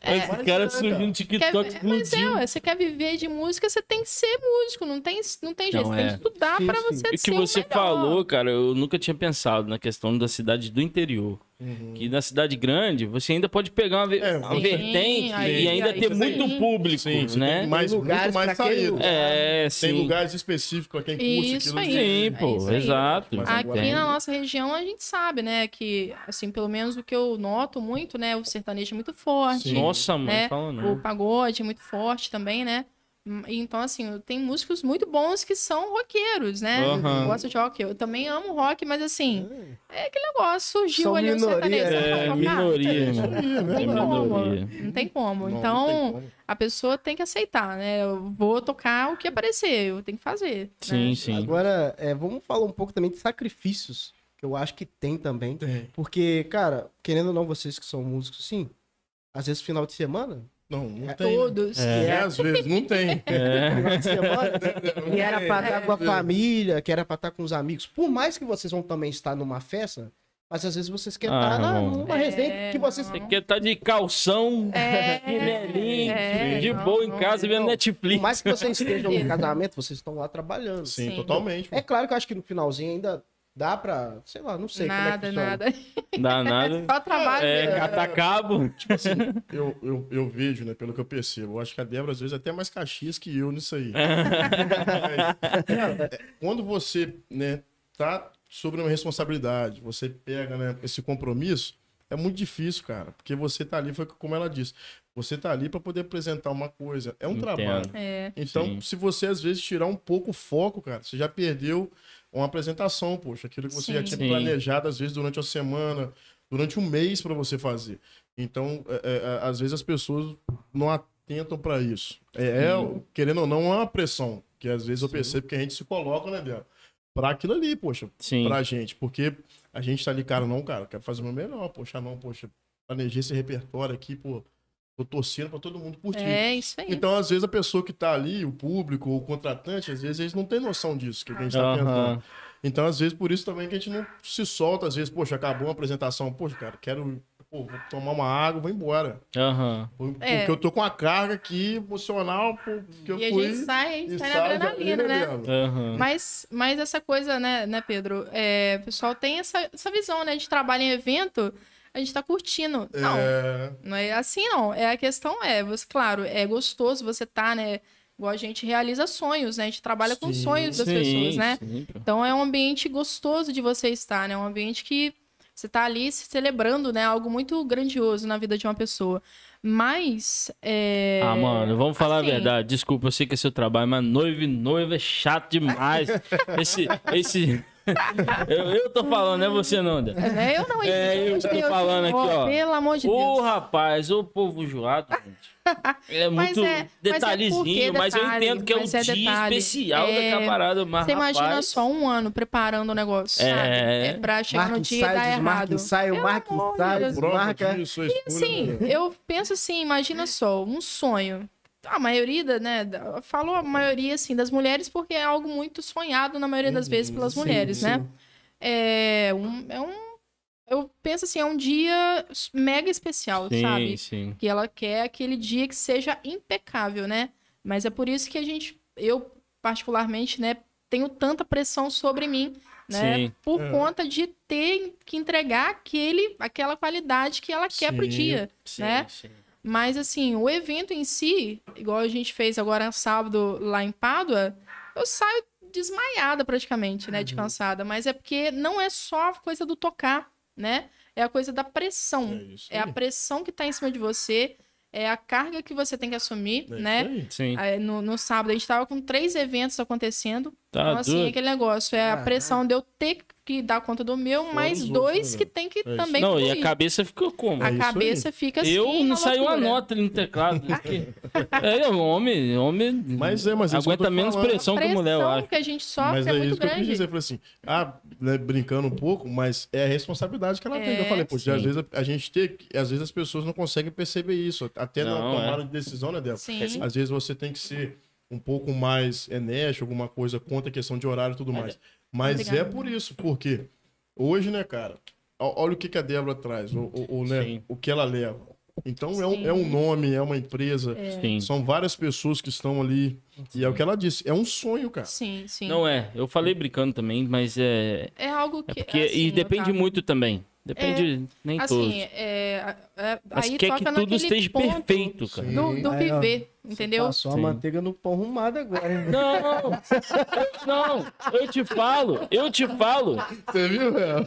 é, Esse cara surgiu no Quer, TikTok mas é, ué, você quer viver de música, você tem que ser músico, não tem, não tem jeito, Não, você tem é. que estudar Sim, pra você que ser o você melhor. falou, cara, eu nunca tinha pensado na questão da cidade do interior. Uhum. Que na cidade grande, você ainda pode pegar uma, É, uma sim, vertente aí- e ainda aí ter muito público, Sim, né? tem mais, Tem lugares muito mais lugar. É, sim. Tem lugares específicos pra quem curte Isso aquilo. aí. Sim, É pô, isso aí. exato. Mas Aqui na nossa região a gente sabe, né, que, assim, pelo menos o que eu noto muito, né, o sertanejo é muito forte, Sim. Nossa, mãe, né, fala o não. pagode é muito forte também, né, Então, assim, tem músicos muito bons que são roqueiros, né? Aham. Gosto de rock. Eu também amo rock, mas assim, é aquele negócio, surgiu São ali minoria, sertanejo. né? É, minoria. Não É tem como. Não tem como. Então, tem como. a pessoa tem que aceitar, né? Eu vou tocar o que aparecer, eu tenho que fazer. Sim, né? sim. Agora, é, vamos falar um pouco também de sacrifícios, que eu acho que tem também. Tem. Porque, cara, querendo ou não, vocês que são músicos, sim, às vezes final de semana, Não, não É tem. né? Todos. É. É, às vezes não tem. É. que era pra estar com a É. família, que era pra estar com os amigos. Por mais que vocês vão também estar numa festa, mas às vezes vocês querem Ah, estar na- irmão. numa É, resenha que vocês... Você quer estar de calção, É, chinelinho, é, de não, boa em não, casa vendo não. Netflix. Por mais que vocês estejam no casamento, vocês estão lá trabalhando. Sim, Sim. totalmente. É claro que eu acho que no finalzinho ainda dá pra, sei lá, não sei como é que Nada, funciona. nada. Dá nada. Só trabalho. É, mesmo. catar cabo. Tipo assim, eu, eu, eu vejo, né, pelo que eu percebo, eu acho que a Débora às vezes é até mais caxias que eu nisso aí. Cara, é, quando você, né, tá sobre uma responsabilidade, você pega, né, esse compromisso, é muito difícil, cara, porque você tá ali, foi como ela disse, você tá ali para poder apresentar uma coisa, é um Entendo. trabalho. É. Então, Sim. se você às vezes tirar um pouco o foco, cara, você já perdeu uma apresentação, poxa, aquilo que você já Sim. tinha Sim. planejado às vezes durante a semana, durante um mês para você fazer. Então, é, é, é, às vezes as pessoas não atentam para isso. É, é, querendo ou não, é uma pressão que às vezes eu percebo que a gente se coloca, né, Bel? Pra aquilo ali, poxa, Sim. pra gente, porque a gente tá ali, cara, não, cara, quero fazer o meu melhor, poxa, não, poxa, planejei esse repertório aqui, pô, tô torcendo pra todo mundo curtir. É isso aí. Então, às vezes, a pessoa que tá ali, o público, o contratante, às vezes eles não têm noção disso, que a gente tá Aham. pensando. Então, às vezes, por isso também que a gente não se solta, às vezes, poxa, acabou uma apresentação, poxa, cara, quero, pô, vou tomar uma água, vou embora. Aham. Porque É. eu tô com a carga aqui emocional, pô, que eu E a fui. gente sai, a gente e sai na adrenalina, né? Aham. Mas, mas essa coisa, né, né Pedro? É, o pessoal tem essa, essa visão, né? De trabalho em evento, a gente tá curtindo. Não, É, não é assim, não. É, a questão é, você, claro, é gostoso você tá, né? Igual a gente realiza sonhos, né? A gente trabalha com Sim, sonhos das Sim, pessoas, né? sim. Então é um ambiente gostoso de você estar, né? É um ambiente que você tá ali se celebrando, né? Algo muito grandioso na vida de uma pessoa. Mas. É... Ah, mano, vamos falar assim, a verdade. Desculpa, eu sei que é seu trabalho, mas noivo e noiva é chato demais. esse. esse... eu, eu tô falando, não é você não, Dé. É, eu não, É, pelo eu amor de tô Deus, falando aqui, ó. Pelo amor de Ô, Deus. rapaz, ô povo joado, gente. É Mas muito é- mas é detalhezinho, mas, eu detalhe, entendo que é um mas é dia detalhe. especial É, da camarada, mas Você imagina rapaz, só um ano preparando o negócio, É. sabe? É pra chegar Marca no dia e dar ensaio, errado. ensaio, Pelo marca ensaio, Deus. prova desmarca. disso, a E assim, né? eu penso assim, imagina só, um sonho. A maioria, da- né, falo a maioria, assim, das mulheres, porque é algo muito sonhado, na maioria das vezes, pelas Sim, mulheres, né? sim. É um, é um... Eu penso assim, é um dia mega especial, sim, sabe? sim. que ela quer aquele dia que seja impecável, né? Mas é por isso que a gente, eu particularmente, né, tenho tanta pressão sobre mim, né? Sim. Por É. conta de ter que entregar aquele, aquela qualidade que ela quer pro dia, sim, né? sim. Mas assim, o evento em si, igual a gente fez agora sábado lá em Pádua, eu saio desmaiada praticamente, né, de Uhum. cansada, mas é porque não é só a coisa do tocar, né? É a coisa da pressão. É isso É a pressão que tá em cima de você. é a carga que você tem que assumir, É né? no, no sábado a gente tava com três eventos acontecendo. Tá então, assim, doido. aquele negócio. É a pressão de eu ter que dar conta do meu, Fora mais outros, dois né, que tem que É também Não, e a fluir. cabeça ficou como? A É isso aí. cabeça fica assim. Eu na não saiu a nota no teclado. porque- é, o homem, homem Mas é, mas é aguenta menos falando. pressão que a mulher, eu pressão acho. que a gente sofre Mas é, é, muito isso que eu quis grande. dizer. Eu falei assim, ah, né, brincando um pouco, mas é a responsabilidade que ela tem. É, Eu falei, pô, às vezes a, a gente tem, que- às vezes as pessoas não conseguem perceber isso. Até na Não, tomada é. de decisão, né, Débora? Sim. Às vezes você tem que ser um pouco mais enérgico, alguma coisa contra a questão de horário e tudo mais. Mas Obrigada. é por isso, porque hoje, né, cara, olha o que, que a Débora traz, o, o, o, né, Sim. o que ela leva. Então é um, Sim. é um nome, é uma empresa, Sim. são várias pessoas que estão ali. E é o que ela disse, é um sonho, cara. Sim, sim. Não é, eu falei brincando também, mas é. É algo É que. porque. assim, e depende Otávio, muito também. Depende, nem todos. Assim, é, é, Mas aí quer que tudo esteja perfeito, cara. Sim. Do, do Aí, ó, viver, entendeu? Passou a Sim. manteiga no pão arrumado agora, hein? Não! Não! Eu te falo, eu te falo. Você viu, velho?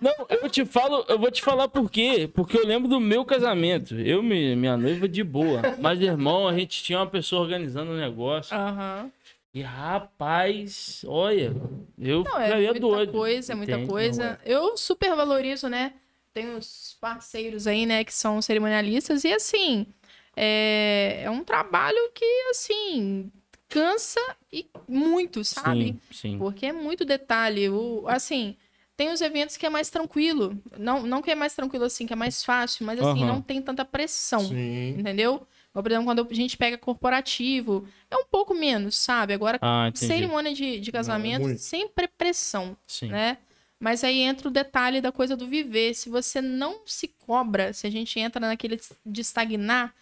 Não, eu te falo, eu vou te falar por quê. Porque eu lembro do meu casamento. Eu e minha noiva de boa. Mas, irmão, a gente tinha uma pessoa organizando o negócio. Aham. E, rapaz, olha, eu Não, é ficaria muita doido. coisa, é muita Entende? coisa. Eu super valorizo, né? Tem os parceiros aí, né, que são cerimonialistas. E, assim, é, é um trabalho que, assim, cansa e muito, sabe? Sim, sim. Porque é muito detalhe. O, assim, tem os eventos que é mais tranquilo. Não, não que é mais tranquilo assim, que é mais fácil, mas assim, Aham. não tem tanta pressão. Sim. Entendeu? Por exemplo, quando a gente pega corporativo, é um pouco menos, sabe? Agora, Ah, cerimônia de, de casamento, muito. sempre é pressão, Sim. né? Mas aí entra o detalhe da coisa do viver. Se você não se cobra, se a gente entra naquele de estagnar,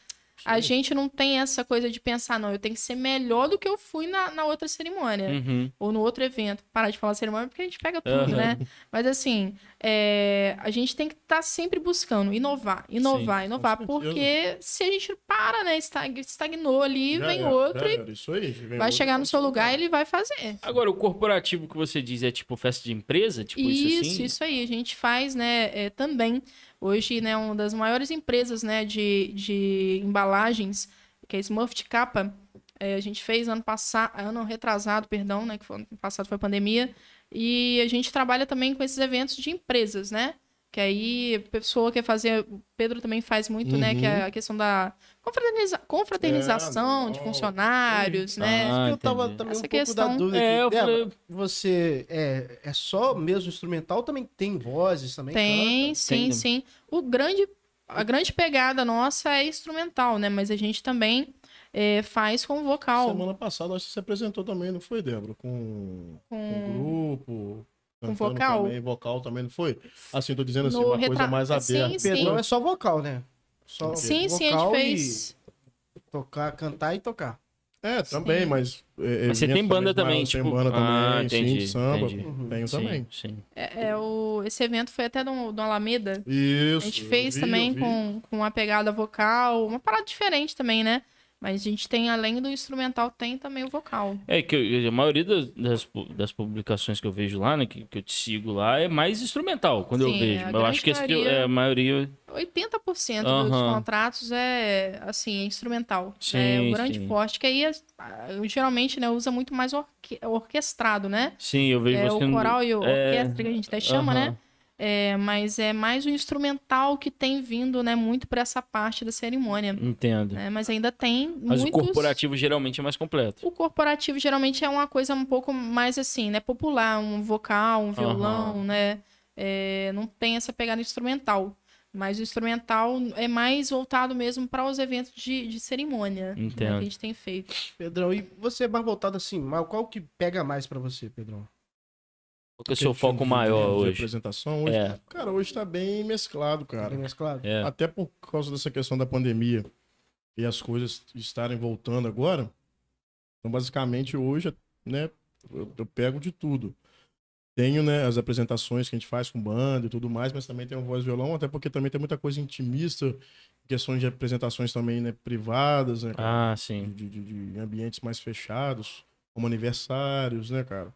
a gente não tem essa coisa de pensar, não, eu tenho que ser melhor do que eu fui na, na outra cerimônia Uhum. ou no outro evento. Parar de falar cerimônia porque a gente pega tudo, Aham. né? Mas assim, é, a gente tem que estar sempre buscando inovar, inovar, Sim, inovar, porque se a gente para, né, estag- estagnou ali, Já vem era, outro e era, Isso aí. vem vai outro, chegar no seu lugar e ele vai fazer. Agora, o corporativo que você diz é tipo festa de empresa? Tipo isso, Isso, assim? isso aí, a gente faz, né, é, também. Hoje, né, uma das maiores empresas, né, de, de embalagens, que é a Smurf Capa, é, a gente fez ano passado, ano retrasado, perdão, né, que foi, ano passado foi pandemia, e a gente trabalha também com esses eventos de empresas, né, que aí a pessoa quer fazer, o Pedro também faz muito, né, que é a questão da confraterniza- confraternização É, de. É funcionários, né, Ah, que eu tava também Essa um pouco questão- da dúvida. É, eu Débora, falei- Você é, é só mesmo instrumental ou também tem vozes também? Tem, canta? sim, Tem. sim. O grande, a grande pegada nossa é instrumental, né? Mas a gente também é, faz com vocal. Semana passada, acho que você apresentou também, não foi, Débora? Com, com Com... grupo. Com cantando vocal? Também, vocal também, não foi? Assim, tô dizendo assim, No uma coisa retra- mais Sim, aberta. sim. Pedrão é só vocal, né? Só Sim, sim, a gente vocal fez. Tocar, cantar e tocar. É, também, Sim. mas... é, Mas você tem banda também, tipo... Tem banda também, ah, sim, entendi, de samba. entendi. Uhum. Tenho Sim, também. sim. É, é o, esse evento foi até do, do Alameda. Isso. A gente fez vi, também com, com uma pegada vocal, uma parada diferente também, né? Mas a gente tem, além do instrumental, tem também o vocal. É que eu- a maioria das, das, pu- das publicações que eu vejo lá, né, que, que eu te sigo lá, é mais instrumental quando eu Sim, vejo. a Eu acho que eu- maioria- é a maioria. 80% dos Aham. contratos é, assim, é instrumental. Sim, é o grande sim. forte, que aí é- ah, geralmente, né, usa muito mais orque- orquestrado, né? Sim, eu vejo É você. o coral e o é, orquestra que a gente até chama, aham. né? É, mas é mais o instrumental que tem vindo, né, muito para essa parte da cerimônia. Entendo. né? Mas ainda tem Mas muitos... o corporativo geralmente é mais completo. O corporativo geralmente é uma coisa um pouco mais assim, né? Popular, um vocal, um violão, Aham. né? É, não tem essa pegada instrumental. Mas o instrumental é mais voltado mesmo para os eventos de, de cerimônia né, que a gente tem feito. Pedrão, e você é mais voltado assim, mas qual que pega mais pra você, Pedrão? Qual que é o seu foco de- maior de hoje? apresentação hoje. É, Cara, hoje tá bem mesclado, cara. Bem mesclado? é. Até por causa dessa questão da pandemia e as coisas estarem voltando agora. Então, basicamente, hoje, né, eu, eu pego de tudo. Tenho, né, as apresentações que a gente faz com banda e tudo mais, mas também tenho voz e violão, até porque também tem muita coisa intimista, questões de apresentações também, né, privadas, né, cara? Ah, sim. de, de- de ambientes mais fechados, como aniversários, né, cara?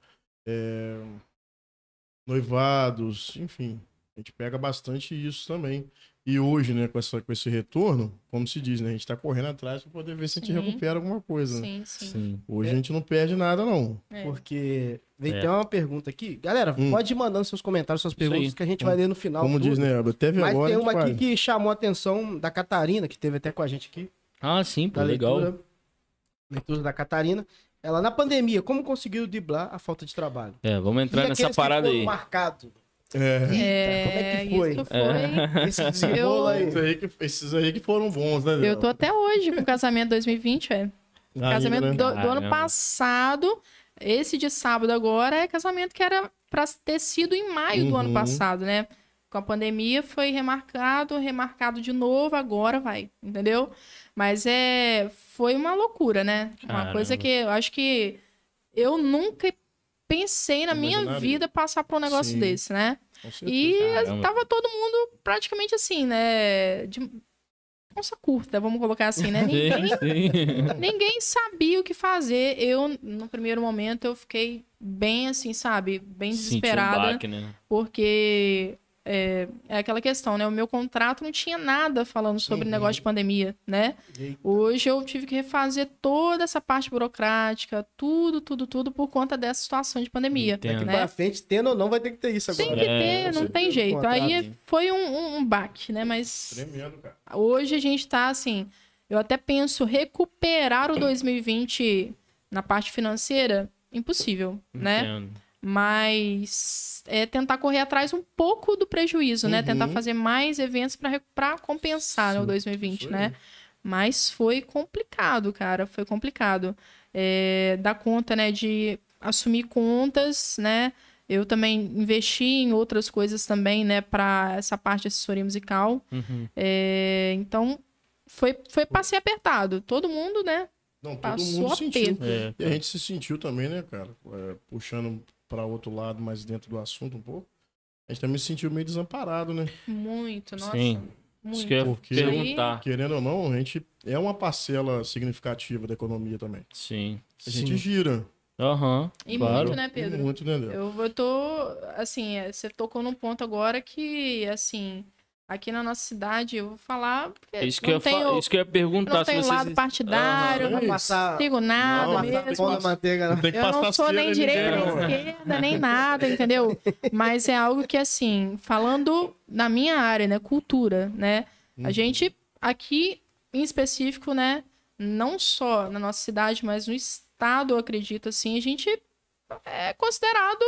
É, noivados, enfim. A gente pega bastante isso também. E hoje, né, com, essa, com esse retorno, como se diz, né? A gente tá correndo atrás para poder ver se a gente Sim. recupera alguma coisa. né? Sim, sim. Sim. Hoje a gente não perde nada, não. É. Porque vem É. ter uma pergunta aqui. Galera, Hum. pode ir mandando seus comentários, suas perguntas, que a gente vai ler no final. Como tudo. diz, né? Teve Mas agora. tem a gente uma aqui faz. que chamou a atenção da Catarina, que teve até com a gente aqui. Ah, sim, pô, da legal. leitura. Leitura da Catarina. Ela, na pandemia, como conseguiu driblar a falta de trabalho? É, vamos entrar E nessa parada foram aí. marcados. É. É, como é que foi? Isso foi. Esse desenrolo aí. Esses aí, que, esses aí que foram bons, né? Eu tô até hoje com o casamento 2020, é. Ainda, casamento né? do, do ano passado. Esse de sábado agora é casamento que era pra ter sido em maio do ano Uhum. passado, né? Com a pandemia foi remarcado, remarcado de novo, agora vai, entendeu? Mas é foi uma loucura, né? Uma coisa que eu acho que eu nunca pensei na minha Imaginaria. vida passar por um negócio Sim. desse, né? E Caramba. tava todo mundo praticamente assim, né? De onça curta, vamos colocar assim, né? Ninguém, Sim, sim. ninguém sabia o que fazer. Eu, no primeiro momento, eu fiquei bem assim, sabe? Bem Sentiu um desesperada. baque, né? porque é, é aquela questão, né? O meu contrato não tinha nada falando sobre Uhum. negócio de pandemia, né? Eita. Hoje eu tive que refazer toda essa parte burocrática, tudo, tudo, tudo por conta dessa situação de pandemia. Entendo. Daqui Né? pra frente, tendo ou não, vai ter que ter isso agora. Tem que É, ter, com não tem jeito. Contrato. Aí foi um, um, um baque, né? Mas Tremendo, cara. hoje a gente tá assim. Eu até penso recuperar o 2020 na parte financeira, impossível, né? Mas é tentar correr atrás um pouco do prejuízo, né? Uhum. Tentar fazer mais eventos para compensar né, o Sim, 2020, isso né? Mas foi complicado, cara. Foi complicado. É, dar conta, né, de assumir contas, né? Eu também investi em outras coisas também, né, para essa parte de assessoria musical. Uhum. É, então, foi, foi passeio apertado. Todo mundo, né? Não, todo Passou mundo a sentiu. É, E a gente se sentiu também, né, cara? É, puxando para outro lado, mais dentro do assunto um pouco. A gente também se sentiu meio desamparado, né? Muito, nossa. Sim. Isso Muito. que eu Porque- perguntar. Querendo ou não, a gente é uma parcela significativa da economia também. Sim. A gente Sim. gira. Aham. E claro. muito, né, Pedro? Muito, né, Léo? Eu vou tô, assim, é, você tocou num ponto agora que, assim, aqui na nossa cidade, eu vou falar, porque Isso que, não eu tenho, isso que eu ia perguntar não se tenho vocês... lado partidário, Aham, não é isso. passar, sigo nada Não, mesmo. manteiga, não. Eu não sou nem em direita, nem não. esquerda, nem nada, entendeu? Mas é algo que, assim, falando na minha área, né, cultura, né? A Uhum. gente, aqui em específico, né, não só na nossa cidade, mas no estado, eu acredito, assim, a gente é considerado,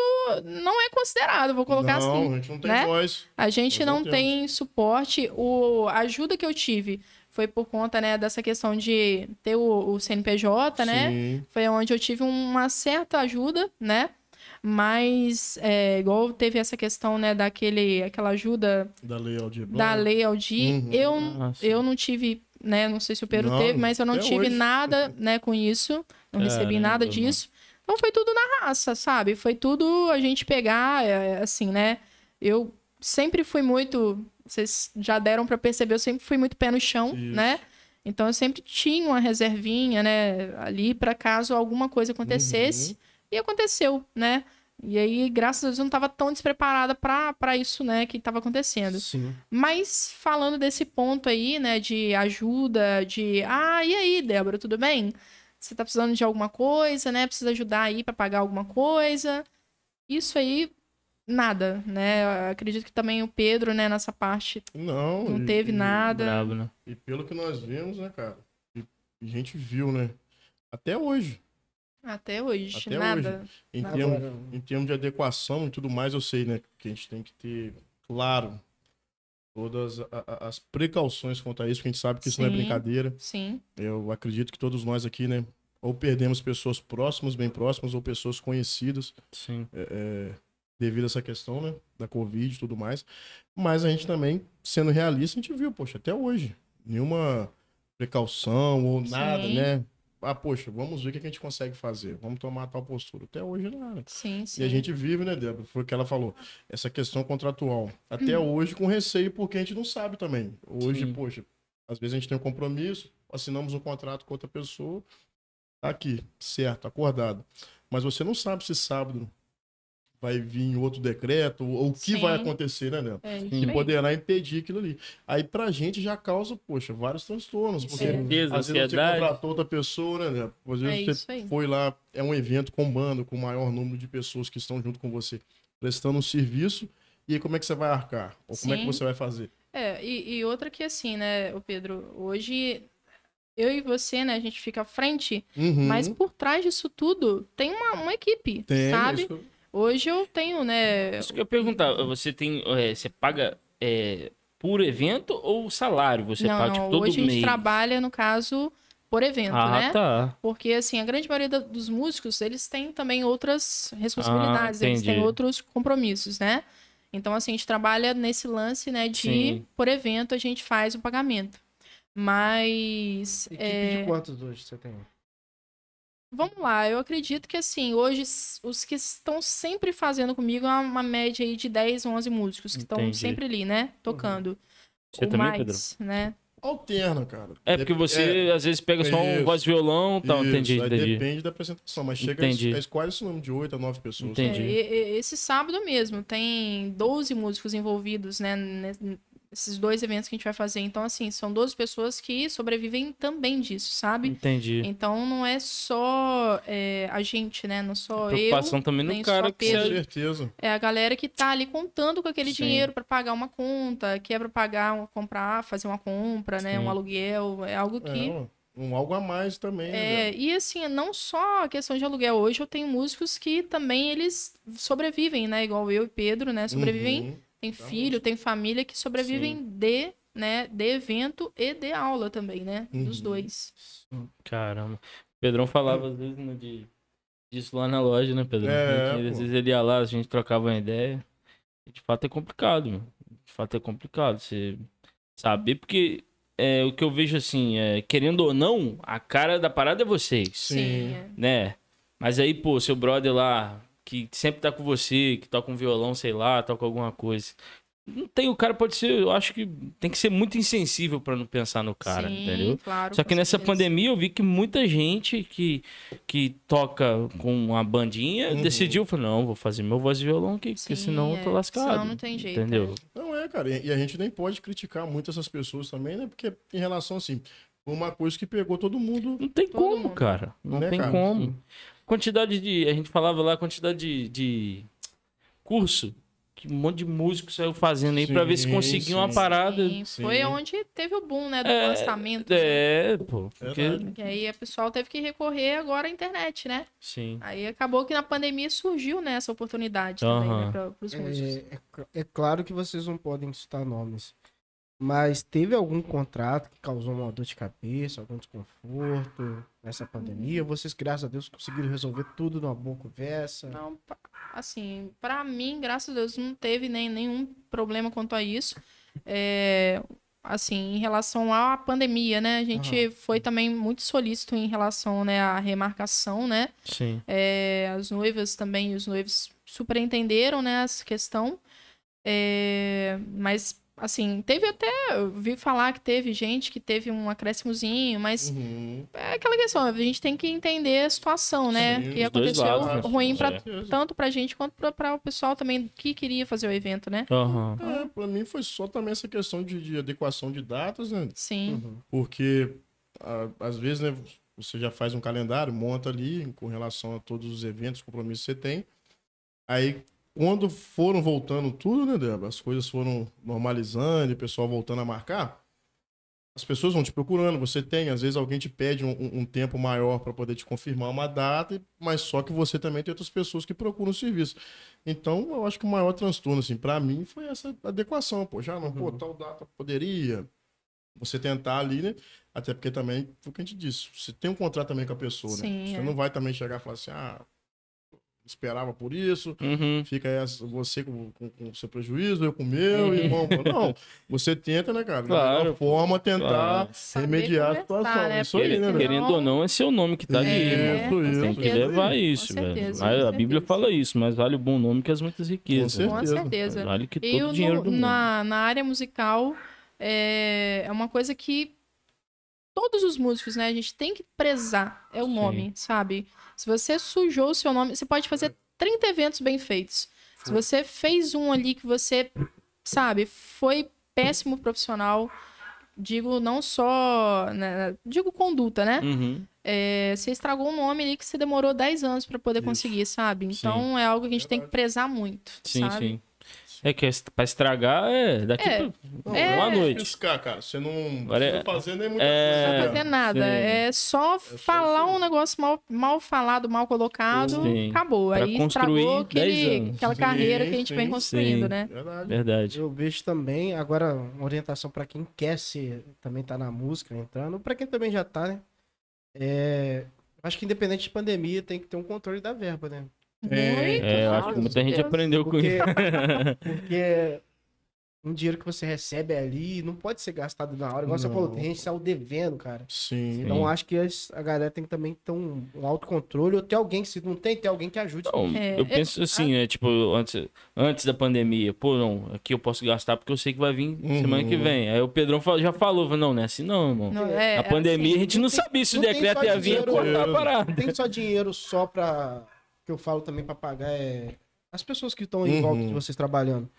não é considerado, vou colocar não, assim. a gente não tem né? voz. A gente não não tem suporte. O, a ajuda que eu tive foi por conta, né, dessa questão de ter o, o CNPJ, né? Sim. Foi onde eu tive uma certa ajuda, né? Mas, é, igual teve essa questão, né, daquele, aquela ajuda Da Lei Aldir Blanc. da Lei Aldir, Uhum. eu, Ah, eu não tive, né, não sei se o Pedro Não, teve, mas eu não tive hoje. nada, né, com isso, não recebi Caramba, nada disso. Então foi tudo na raça, sabe? Foi tudo a gente pegar, é, assim, né? Eu sempre fui muito, vocês já deram pra perceber, eu sempre fui muito pé no chão, Isso. né? Então eu sempre tinha uma reservinha, né, ali pra caso alguma coisa acontecesse. Uhum. E aconteceu, né? E aí, graças a Deus, eu não tava tão despreparada pra pra isso, né, que tava acontecendo. Sim. Mas falando desse ponto aí, né, de ajuda, de ah, e aí, Débora, tudo bem? Você tá precisando de alguma coisa, né? Precisa ajudar aí pra pagar alguma coisa? Isso aí nada, né? Eu acredito que também o Pedro, né, nessa parte Não, não teve e- nada. Brabo, né? E pelo que nós vimos, né, cara? E, a gente viu, né? Até hoje. Até hoje, Até nada. Em Nada. termos, em termos de adequação e tudo mais, eu sei, né? Que a gente tem que ter, claro, todas a- a- as precauções quanto a isso, porque a gente sabe que isso não é Sim. brincadeira. Sim, Eu acredito que todos nós aqui, né? Ou perdemos pessoas próximas, bem próximas, ou pessoas conhecidas Sim. é, devido a essa questão, né? Da Covid e tudo mais. Mas a gente também, sendo realista, a gente viu, poxa, até hoje, nenhuma precaução ou nada, Sim. né? Ah, poxa, vamos ver o que a gente consegue fazer. Vamos tomar tal postura. Até hoje, nada. sim, sim. E a gente vive, né, Débora? Foi o que ela falou. Essa questão contratual. Até Uhum. hoje com receio, porque a gente não sabe também. Hoje, Sim. poxa, às vezes a gente tem um compromisso, assinamos um contrato com outra pessoa, tá aqui, certo, acordado. Mas você não sabe se sábado vai vir outro decreto, ou o que Sim. vai acontecer, né, Nel? É, Que poderá impedir aquilo ali. Aí pra gente já causa, poxa, vários transtornos. Porque Certeza, às vezes você ansiedade. contratou outra pessoa, né? Nel? Às vezes É você foi lá, é um evento com bando, com o maior número de pessoas que estão junto com você, prestando um serviço. E aí como é que você vai arcar? Ou como é que Sim. você vai fazer? É, e, e outra que assim, né, o Pedro, hoje eu e você, né, a gente fica à frente, Uhum. mas por trás disso tudo tem uma, uma equipe, Tem, sabe? isso Hoje eu tenho, né, Isso que eu ia perguntar, você tem. é, você paga é, por evento ou salário? Você não, paga não, tipo, todo hoje a gente mês? trabalha, no caso, por evento, ah, né? tá. Porque, assim, a grande maioria da- dos músicos, eles têm também outras responsabilidades, Ah, eles têm outros compromissos, né? Então, assim, a gente trabalha nesse lance, né, de, Sim. por evento, a gente faz o pagamento. Mas, Equipe é, de quantos hoje você tem? vamos lá, eu acredito que, assim, hoje, os que estão sempre fazendo comigo é uma, média aí de 10, 11 músicos que estão sempre ali, né, tocando. Você Ou também, mais, né? Alterna, cara. É porque você às vezes pega só um Isso. voz e violão e tal. Isso, Entendi, entendi. depende da apresentação, mas chega Entendi. a, a quase esse número de 8 a 9 pessoas. Entendi. É, e- e- esse sábado mesmo tem 12 músicos envolvidos, né? Nesses dois eventos que a gente vai fazer. Então, assim, são 12 pessoas que sobrevivem também disso, sabe? Entendi. Então não é só é, a gente, né? Não só eu. Preocupação também no cara que Com Pedro. certeza. É a galera que tá ali contando com aquele Sim. dinheiro para pagar uma conta, que é pra pagar, comprar, fazer uma compra, né? Sim. Um aluguel. É algo que. É, um, algo a mais também. né, É, e assim, não só a questão de aluguel. Hoje eu tenho músicos que também eles sobrevivem, né? Igual eu e Pedro, né? Sobrevivem, Uhum. Tem da filho, tem família que sobrevivem de, né? De evento e de aula também, né? Dos Uhum. dois. Caramba. O Pedrão falava às vezes de... disso lá na loja, né, Pedrão? É, gente- às vezes ele ia lá, a gente trocava uma ideia. E, de fato é complicado, meu. De fato é complicado você saber, porque é, o que eu vejo assim, é, querendo ou não, a cara da parada é vocês. Sim. é. né? Mas aí, pô, seu brother lá, que sempre tá com você, que toca um violão, sei lá, toca alguma coisa. Não tem, o cara pode ser, eu acho que tem que ser muito insensível pra não pensar no cara, Sim, entendeu? claro. Só que nessa certeza. pandemia eu vi que muita gente que, que toca com uma bandinha Uhum. decidiu, falou, não, vou fazer meu voz e violão aqui, porque Sim, senão eu tô é, lascado. senão não tem jeito, Entendeu? Não é, cara. E a gente nem pode criticar muito essas pessoas também, né? Porque em relação, assim, foi uma coisa que pegou todo mundo. Não tem Todo como, mundo. cara. Não Né, tem cara? como. Quantidade de. A gente falava lá, quantidade de, de curso que um monte de músico saiu fazendo aí pra ver se Sim, conseguia uma sim. parada. Sim, foi Sim. onde teve o boom, né? Do É, lançamento. né? É, pô. Porque... Verdade. Que aí o pessoal teve que recorrer agora à internet, né? Sim. Aí acabou que na pandemia surgiu né, essa oportunidade também, Aham. né, para os músicos. É, é é claro que vocês não podem citar nomes. Mas teve algum contrato que causou uma dor de cabeça, algum desconforto nessa pandemia? Vocês, graças a Deus, conseguiram resolver tudo numa boa conversa? Não, assim, pra mim, graças a Deus, não teve nem, nenhum problema quanto a isso. É, assim, em relação à pandemia, né? A gente Aham. foi também muito solícito em relação né, à remarcação, né? Sim. É, as noivas também, os noivos super entenderam, né, essa questão. É, mas, assim, teve até, eu vi falar que teve gente que teve um acréscimozinho, mas Uhum. é aquela questão, a gente tem que entender a situação, né? Sim, que aconteceu lados, né? ruim pra, É. tanto pra gente quanto pra, pra o pessoal também que queria fazer o evento, né? Aham. É, pra mim foi só também essa questão de, de adequação de datas, né? Sim, Uhum. Porque a- às vezes, né, você já faz um calendário, monta ali com relação a todos os eventos, compromissos que você tem. Aí, quando foram voltando tudo, né, Débora? As coisas foram normalizando, e o pessoal voltando a marcar. As pessoas vão te procurando, você tem, às vezes alguém te pede um, um- tempo maior para poder te confirmar uma data, mas só que você também tem outras pessoas que procuram o serviço. Então, eu acho que o maior transtorno, assim, para mim, foi essa adequação. Pô, já não, pô, tal data poderia. Você tentar ali, né? Até porque também, foi o que a gente disse, você tem um contrato também com a pessoa, né? Sim, Você é. não vai também chegar e falar assim, ah, esperava por isso, Uhum. fica você com, com, com o seu prejuízo, eu com o meu, e vamos. Não, você tenta, né, cara? Da Claro, melhor forma, tentar claro. Remediar a situação. né? Isso aí, né, Querendo ou não, é seu nome que tá ali, É, irmão. com Tem que levar Com isso, velho. certeza, com A Bíblia fala isso, mas vale o bom nome que as muitas riquezas. Com Com certeza. Vale que E todo o o dinheiro no- do mundo. na, na área musical é, é uma coisa que todos os músicos, né, a gente tem que prezar. É o Sim. nome, sabe? Se você sujou o seu nome, você pode fazer 30 eventos bem feitos. Se você fez um ali que você, sabe, foi péssimo profissional, digo não só, né, digo conduta, né? Uhum. É, você estragou um nome ali que você demorou 10 anos pra poder Isso. conseguir, sabe? Então é algo que a gente tem que prezar muito, Sim, sabe? sim. É que est- pra estragar é daqui É. pra Não, É. uma noite. Arriscar, cara. Você não, Agora é- não fazer nem muita é- coisa. Não né? fazer nada. sim. É só falar isso aí. um negócio mal, mal falado, mal colocado, Sim. acabou. Pra Aí construir estragou 10 aquele, aquela Sim, carreira que a gente vem construindo, sim. né? Verdade. Verdade. Eu vejo também, agora, uma orientação pra quem quer ser, também tá na música, entrando, pra quem também já tá, né? É, acho que independente de pandemia, tem que ter um controle da verba, né? É, Muito, É, eu acho que muita gente aprendeu com Porque, isso. porque um dinheiro que você recebe ali não pode ser gastado na hora. Igual você Não. falou, tem gente que saiu devendo, cara. Sim. Então acho que as- a galera tem que também ter um, um autocontrole, ou ter alguém, se não tem, ter alguém que ajude. Não, É, eu é- penso assim, né? Tipo, antes, antes da pandemia, pô, não, aqui eu posso gastar porque eu sei que vai vir Uhum. semana que vem. Aí o Pedrão já falou, não, não é assim não, irmão. Não, é, a pandemia assim, a gente não, não tem- sabia se o decreto ia vir dinheiro- cortar a parada. Não tem só dinheiro só pra. Que eu falo também pra pagar é. As pessoas que estão em Uhum. volta de vocês trabalhando.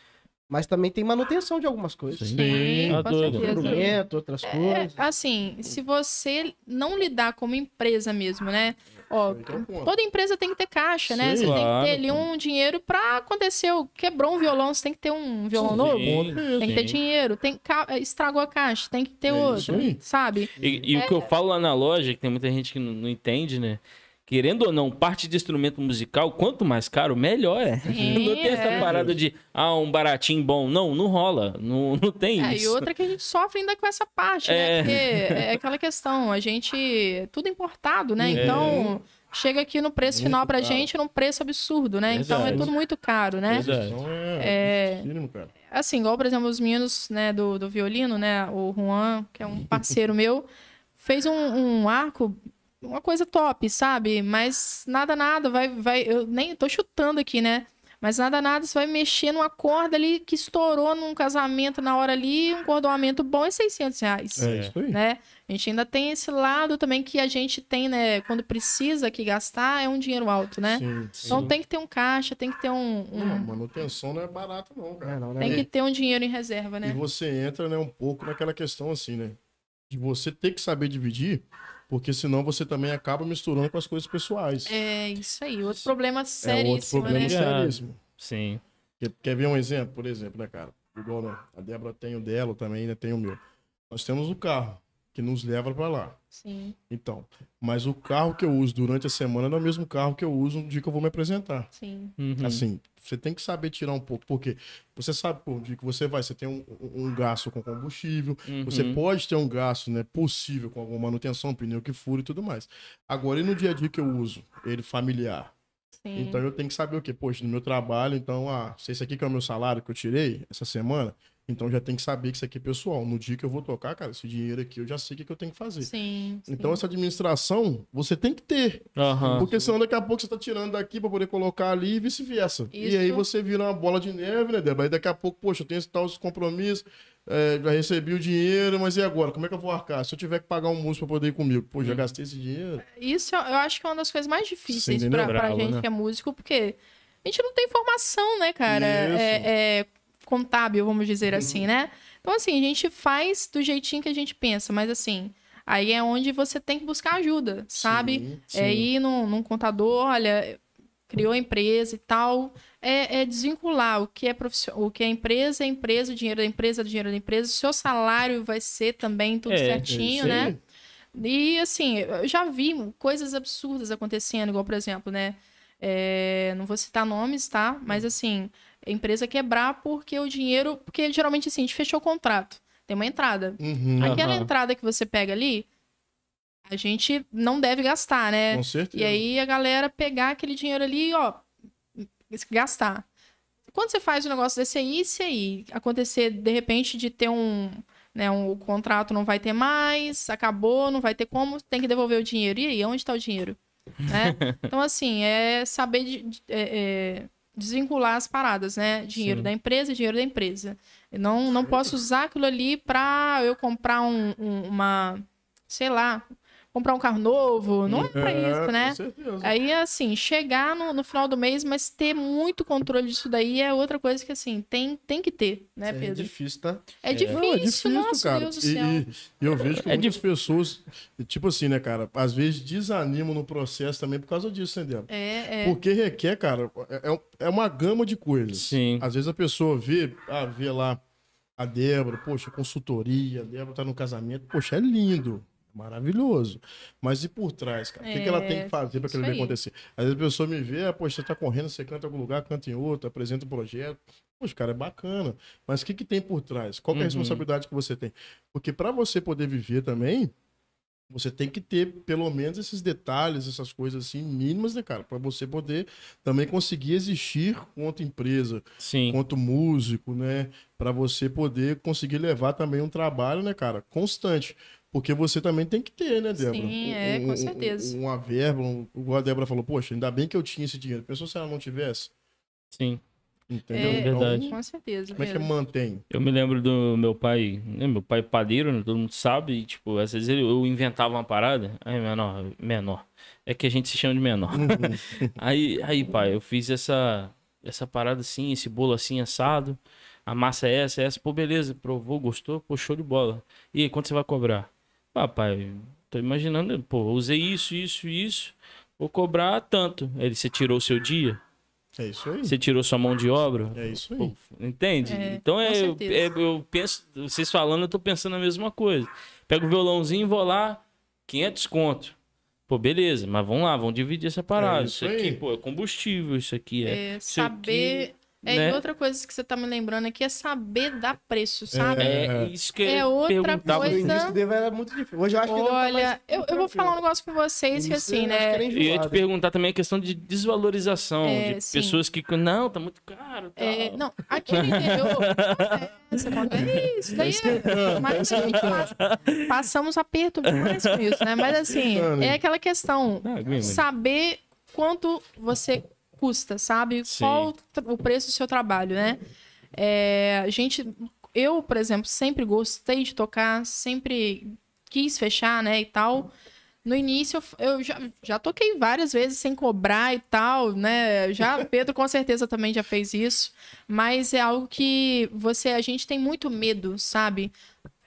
Mas também tem manutenção de algumas coisas. Sim. Sim, Tá com certeza. Outras É, coisas. assim, se você não lidar como empresa mesmo, né? Ó, Aí que é o ponto. toda empresa tem que ter caixa, né? Sim, Você tem que claro, ter ali um dinheiro pra acontecer. Quebrou um violão, você tem que ter um violão Sim, novo. Tem que ter sim. dinheiro. Tem, ca- estragou a caixa, tem que ter É outro, sabe? E, e o que eu falo lá na loja, que tem muita gente que não, não entende, né? Querendo ou não, parte de instrumento musical, quanto mais caro, melhor é. Sim, não tem essa é. parada de, ah, um baratinho bom. Não, não rola. Não, não tem É, isso. e outra que a gente sofre ainda com essa parte, É. né? Porque é aquela questão, a gente. Tudo importado, né? Uhum. Então, chega aqui no preço Muito final pra caro. gente num preço absurdo, né? Então é tudo muito caro, né? Então é, É. Assim, igual, por exemplo, os meninos né, do, do violino, né? O Juan, que é um parceiro meu, fez um, um arco, uma coisa top, sabe? Mas nada, nada, vai, vai. Eu nem tô chutando aqui, né? Mas nada, nada, você vai mexer numa corda ali que estourou num casamento na hora ali, um cordoamento bom é 600 reais. É isso aí. Né? A gente ainda tem esse lado também que a gente tem, né? Quando precisa que gastar, é um dinheiro alto, né? Sim, Então sim. tem que ter um caixa, tem que ter um. um- Não, manutenção não é barato, não, É, cara. não, né? tem que ter um dinheiro em reserva, E né? você entra, né, um pouco naquela questão assim, né? De você ter que saber dividir, porque senão você também acaba misturando com as coisas pessoais. É isso aí. Outro problema É seríssimo, outro problema né? seríssimo. Sim. Quer, quer ver um exemplo, por exemplo, né, cara? Igual né, a Débora tem o dela também, né? Tem o meu. Nós temos o carro que nos leva pra lá. Sim, Então, mas o carro que eu uso durante a semana não é o mesmo carro que eu uso no dia que eu vou me apresentar. sim. Uhum. Assim, você tem que saber tirar um pouco, porque você sabe, pô, o dia que você vai, você tem um, um- gasto com combustível, você Uhum. pode ter um gasto, né, possível com alguma manutenção, pneu que fura e tudo mais. Agora, e no dia a dia que eu uso ele familiar? Sim. Então eu tenho que saber o quê? Poxa, no meu trabalho, então, ah, se esse aqui que é o meu salário que eu tirei essa semana, então já tem que saber que isso aqui é pessoal. No dia que eu vou tocar, cara, esse dinheiro aqui eu já sei o que, que eu tenho que fazer. sim, sim. Então essa administração você tem que ter. Aham. Porque senão daqui a pouco você tá tirando daqui pra poder colocar ali e vice-versa. E aí você vira uma bola de neve, né, Débora? Aí daqui a pouco, poxa, eu tenho esse tal compromisso, é, já recebi o dinheiro, mas e agora? Como é que eu vou arcar? Se eu tiver que pagar um músico pra poder ir comigo, pô, já gastei esse dinheiro. Isso eu acho que é uma das coisas mais difíceis entendeu? pra, gente né? que é músico, porque a gente não tem formação, né, cara? Isso. É, é contábil, vamos dizer assim, né? Então, assim, a gente faz do jeitinho que a gente pensa, mas assim, aí é onde você tem que buscar ajuda, sabe? Sim, É sim. ir num, num contador, olha, criou a empresa e tal. É, é desvincular o que é profissional, o que é empresa, é empresa, o dinheiro da empresa, é o dinheiro da empresa, o seu salário vai ser também tudo É, certinho, né? E assim, eu já vi coisas absurdas acontecendo, igual, por exemplo, né? é, não vou citar nomes, tá? Mas assim, a empresa quebrar porque o dinheiro. Porque geralmente assim, a gente fechou o contrato. Tem uma entrada. Uhum, Aquela Aham. entrada que você pega ali, a gente não deve gastar, né? com certeza. E aí a galera pegar aquele dinheiro ali, ó, gastar. Quando você faz um negócio desse aí, se aí acontecer de repente de ter um, né, um o contrato não vai ter mais, acabou, não vai ter como, tem que devolver o dinheiro. E aí, onde está o dinheiro? Né? Então, assim, é saber de- de- é- é desvincular as paradas, né? Dinheiro Sim. da empresa, dinheiro da empresa. Eu não, não posso usar aquilo ali para eu comprar um- um- uma, sei lá, comprar um carro novo. Não é pra É, isso, né? Com certeza. Aí, assim, chegar no, no final do mês, mas ter muito controle disso daí é outra coisa que, assim, tem, tem que ter, né, É Pedro? difícil, tá? É, difícil, Não, é difícil, nossa cara. Deus do E- céu. E, e eu vejo que É muitas pessoas, tipo assim, né, cara, às vezes desanimam no processo também por causa disso, entendeu? É, é. Porque requer, cara, é, é- é uma gama de coisas. Sim. Às vezes a pessoa vê, ah, vê lá a Débora, poxa, consultoria, a Débora tá no casamento, poxa, é lindo, maravilhoso. Mas e por trás, cara? O que, que ela tem que fazer para aquilo ali aí. acontecer? Às vezes a pessoa me vê, ah, poxa, você tá correndo, você canta em algum lugar, canta em outro, apresenta um projeto. Poxa, cara, é bacana. Mas o que, que tem por trás? Qual que é a Uhum. responsabilidade que você tem? Porque para você poder viver também, você tem que ter pelo menos esses detalhes, essas coisas assim mínimas, né, cara? Para você poder também conseguir existir quanto empresa, Sim. quanto músico, né? Para você poder conseguir levar também um trabalho, né, cara, constante. Porque você também tem que ter, né, Débora? Sim, é, com certeza. uma verba, um, igual a Débora falou, poxa, ainda bem que eu tinha esse dinheiro. Pensou se ela não tivesse? Sim. Entendeu? É, verdade. Com certeza. Como é que mantém? Eu me lembro do meu pai, né, meu pai padeiro, né, todo mundo sabe, e, tipo, às vezes eu inventava uma parada, aí menor, menor, é que a gente se chama de menor. aí, aí, pai, eu fiz essa, essa parada assim, esse bolo assim, assado, a massa é essa, é essa, pô, beleza, provou, gostou, pô, show de bola. E aí, quanto você vai cobrar? Ah, pai, tô imaginando, pô, usei isso, isso, isso, vou cobrar tanto. Ele, você tirou o seu dia? É isso aí. Você tirou sua mão de obra? É isso aí. Pô, entende? É, então é eu, é, eu penso, vocês falando, eu tô pensando a mesma coisa. Pego o violãozinho e vou lá, 500 conto. Pô, beleza, mas vamos lá, vamos dividir essa parada. É isso isso aqui, pô, é combustível, isso aqui é. É, isso aqui, saber. É, né? e outra coisa que você tá me lembrando aqui é saber dar preço, sabe? É, isso que É outra No coisa- início dele era muito difícil. Hoje eu acho que tá mais Olha, eu, eu vou falar um negócio com vocês que Isso assim, que era né? Eu ia te perguntar também a questão de desvalorização, É, de sim. pessoas que, não, tá muito caro. Tal. É, não, aqui no interior acontece, acontece isso. Daí é, mas a gente passa- passamos aperto demais com isso, né? Mas assim, é aquela questão, saber quanto você custa, sabe? Sim. Qual o preço do seu trabalho, né? É, a gente, eu, por exemplo, sempre gostei de tocar, sempre quis fechar, né, e tal. No início, eu eu já, já toquei várias vezes sem cobrar e tal, né? Já, Pedro com certeza também já fez isso. Mas é algo que você, a gente tem muito medo, sabe?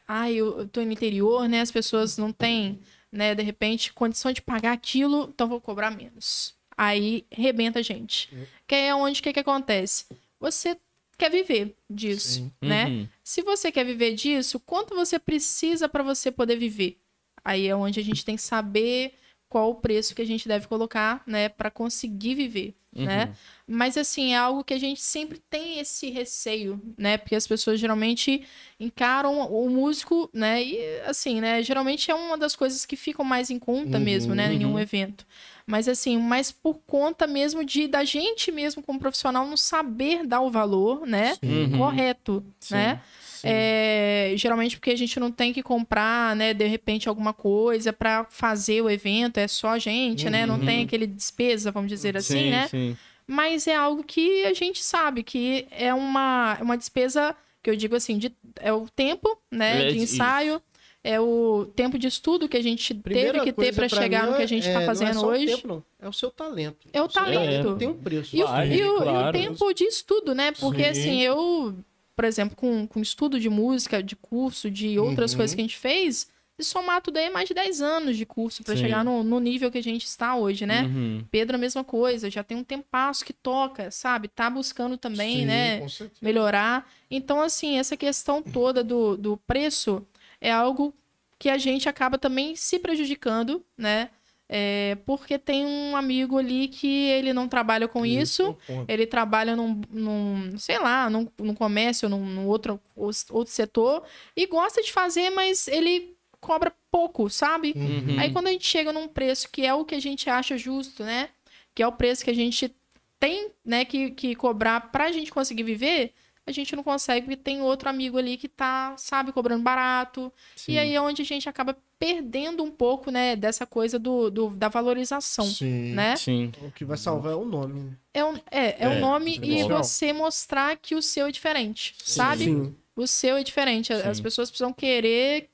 Ai, eu, eu tô no interior, né? As pessoas não têm, né, de repente, condição de pagar aquilo, então vou cobrar menos. Aí rebenta a gente. Que é onde que, que acontece? Você quer viver disso, Sim. né? Uhum. Se você quer viver disso, quanto você precisa para você poder viver? Aí é onde a gente tem que saber qual o preço que a gente deve colocar, né, para conseguir viver, né? Mas assim, é algo que a gente sempre tem esse receio, né? Porque as pessoas geralmente encaram o músico, né? E assim, né, geralmente é uma das coisas que ficam mais em conta Uhum, mesmo, né, em um uhum. evento. Mas assim, mas por conta mesmo de da gente mesmo como profissional não saber dar o valor, né? Uhum. Correto, Sim. né? É, geralmente porque a gente não tem que comprar, né, de repente alguma coisa para fazer o evento, é só a gente, né? Não Uhum. tem aquele despesa, vamos dizer assim, sim, né? Sim. Mas é algo que a gente sabe que é uma, é uma despesa que eu digo assim, de, é o tempo, né, É, de ensaio, é o tempo de estudo que a gente Primeira teve que ter para chegar no que a gente é- está não é fazendo só o hoje. tempo, não. É o seu talento. É o seu talento. Tem um preço. E o, Vai, e o- e o claro. tempo de estudo, né? Porque Sim. assim, eu, por exemplo, com, com estudo de música, de curso, de outras Uhum. coisas que a gente fez, se somar tudo aí é mais de 10 anos de curso para chegar no, no nível que a gente está hoje, né? Uhum. Pedro, a mesma coisa, já tem um tempasso que toca, sabe? Tá buscando também, Sim, né? com certeza. Melhorar. Então, assim, essa questão toda do, do preço é algo que a gente acaba também se prejudicando, né? É, porque tem um amigo ali que ele não trabalha com isso, o ponto. ele trabalha num, num sei lá, num, num comércio, num, num outro, outro setor, e gosta de fazer, mas ele cobra pouco, sabe? Uhum. Aí quando a gente chega num preço que é o que a gente acha justo, né? Que é o preço que a gente tem, né, que, que cobrar pra gente conseguir viver, a gente não consegue porque tem outro amigo ali que tá, sabe, cobrando barato. Sim. E aí é onde a gente acaba perdendo um pouco, né, dessa coisa do, do- da valorização, Sim. né? Sim. O que vai salvar é o nome? É, um, é, é, o É, nome e diferencial. você mostrar que o seu é diferente, sabe? Sim. O seu é diferente. As Sim. pessoas precisam querer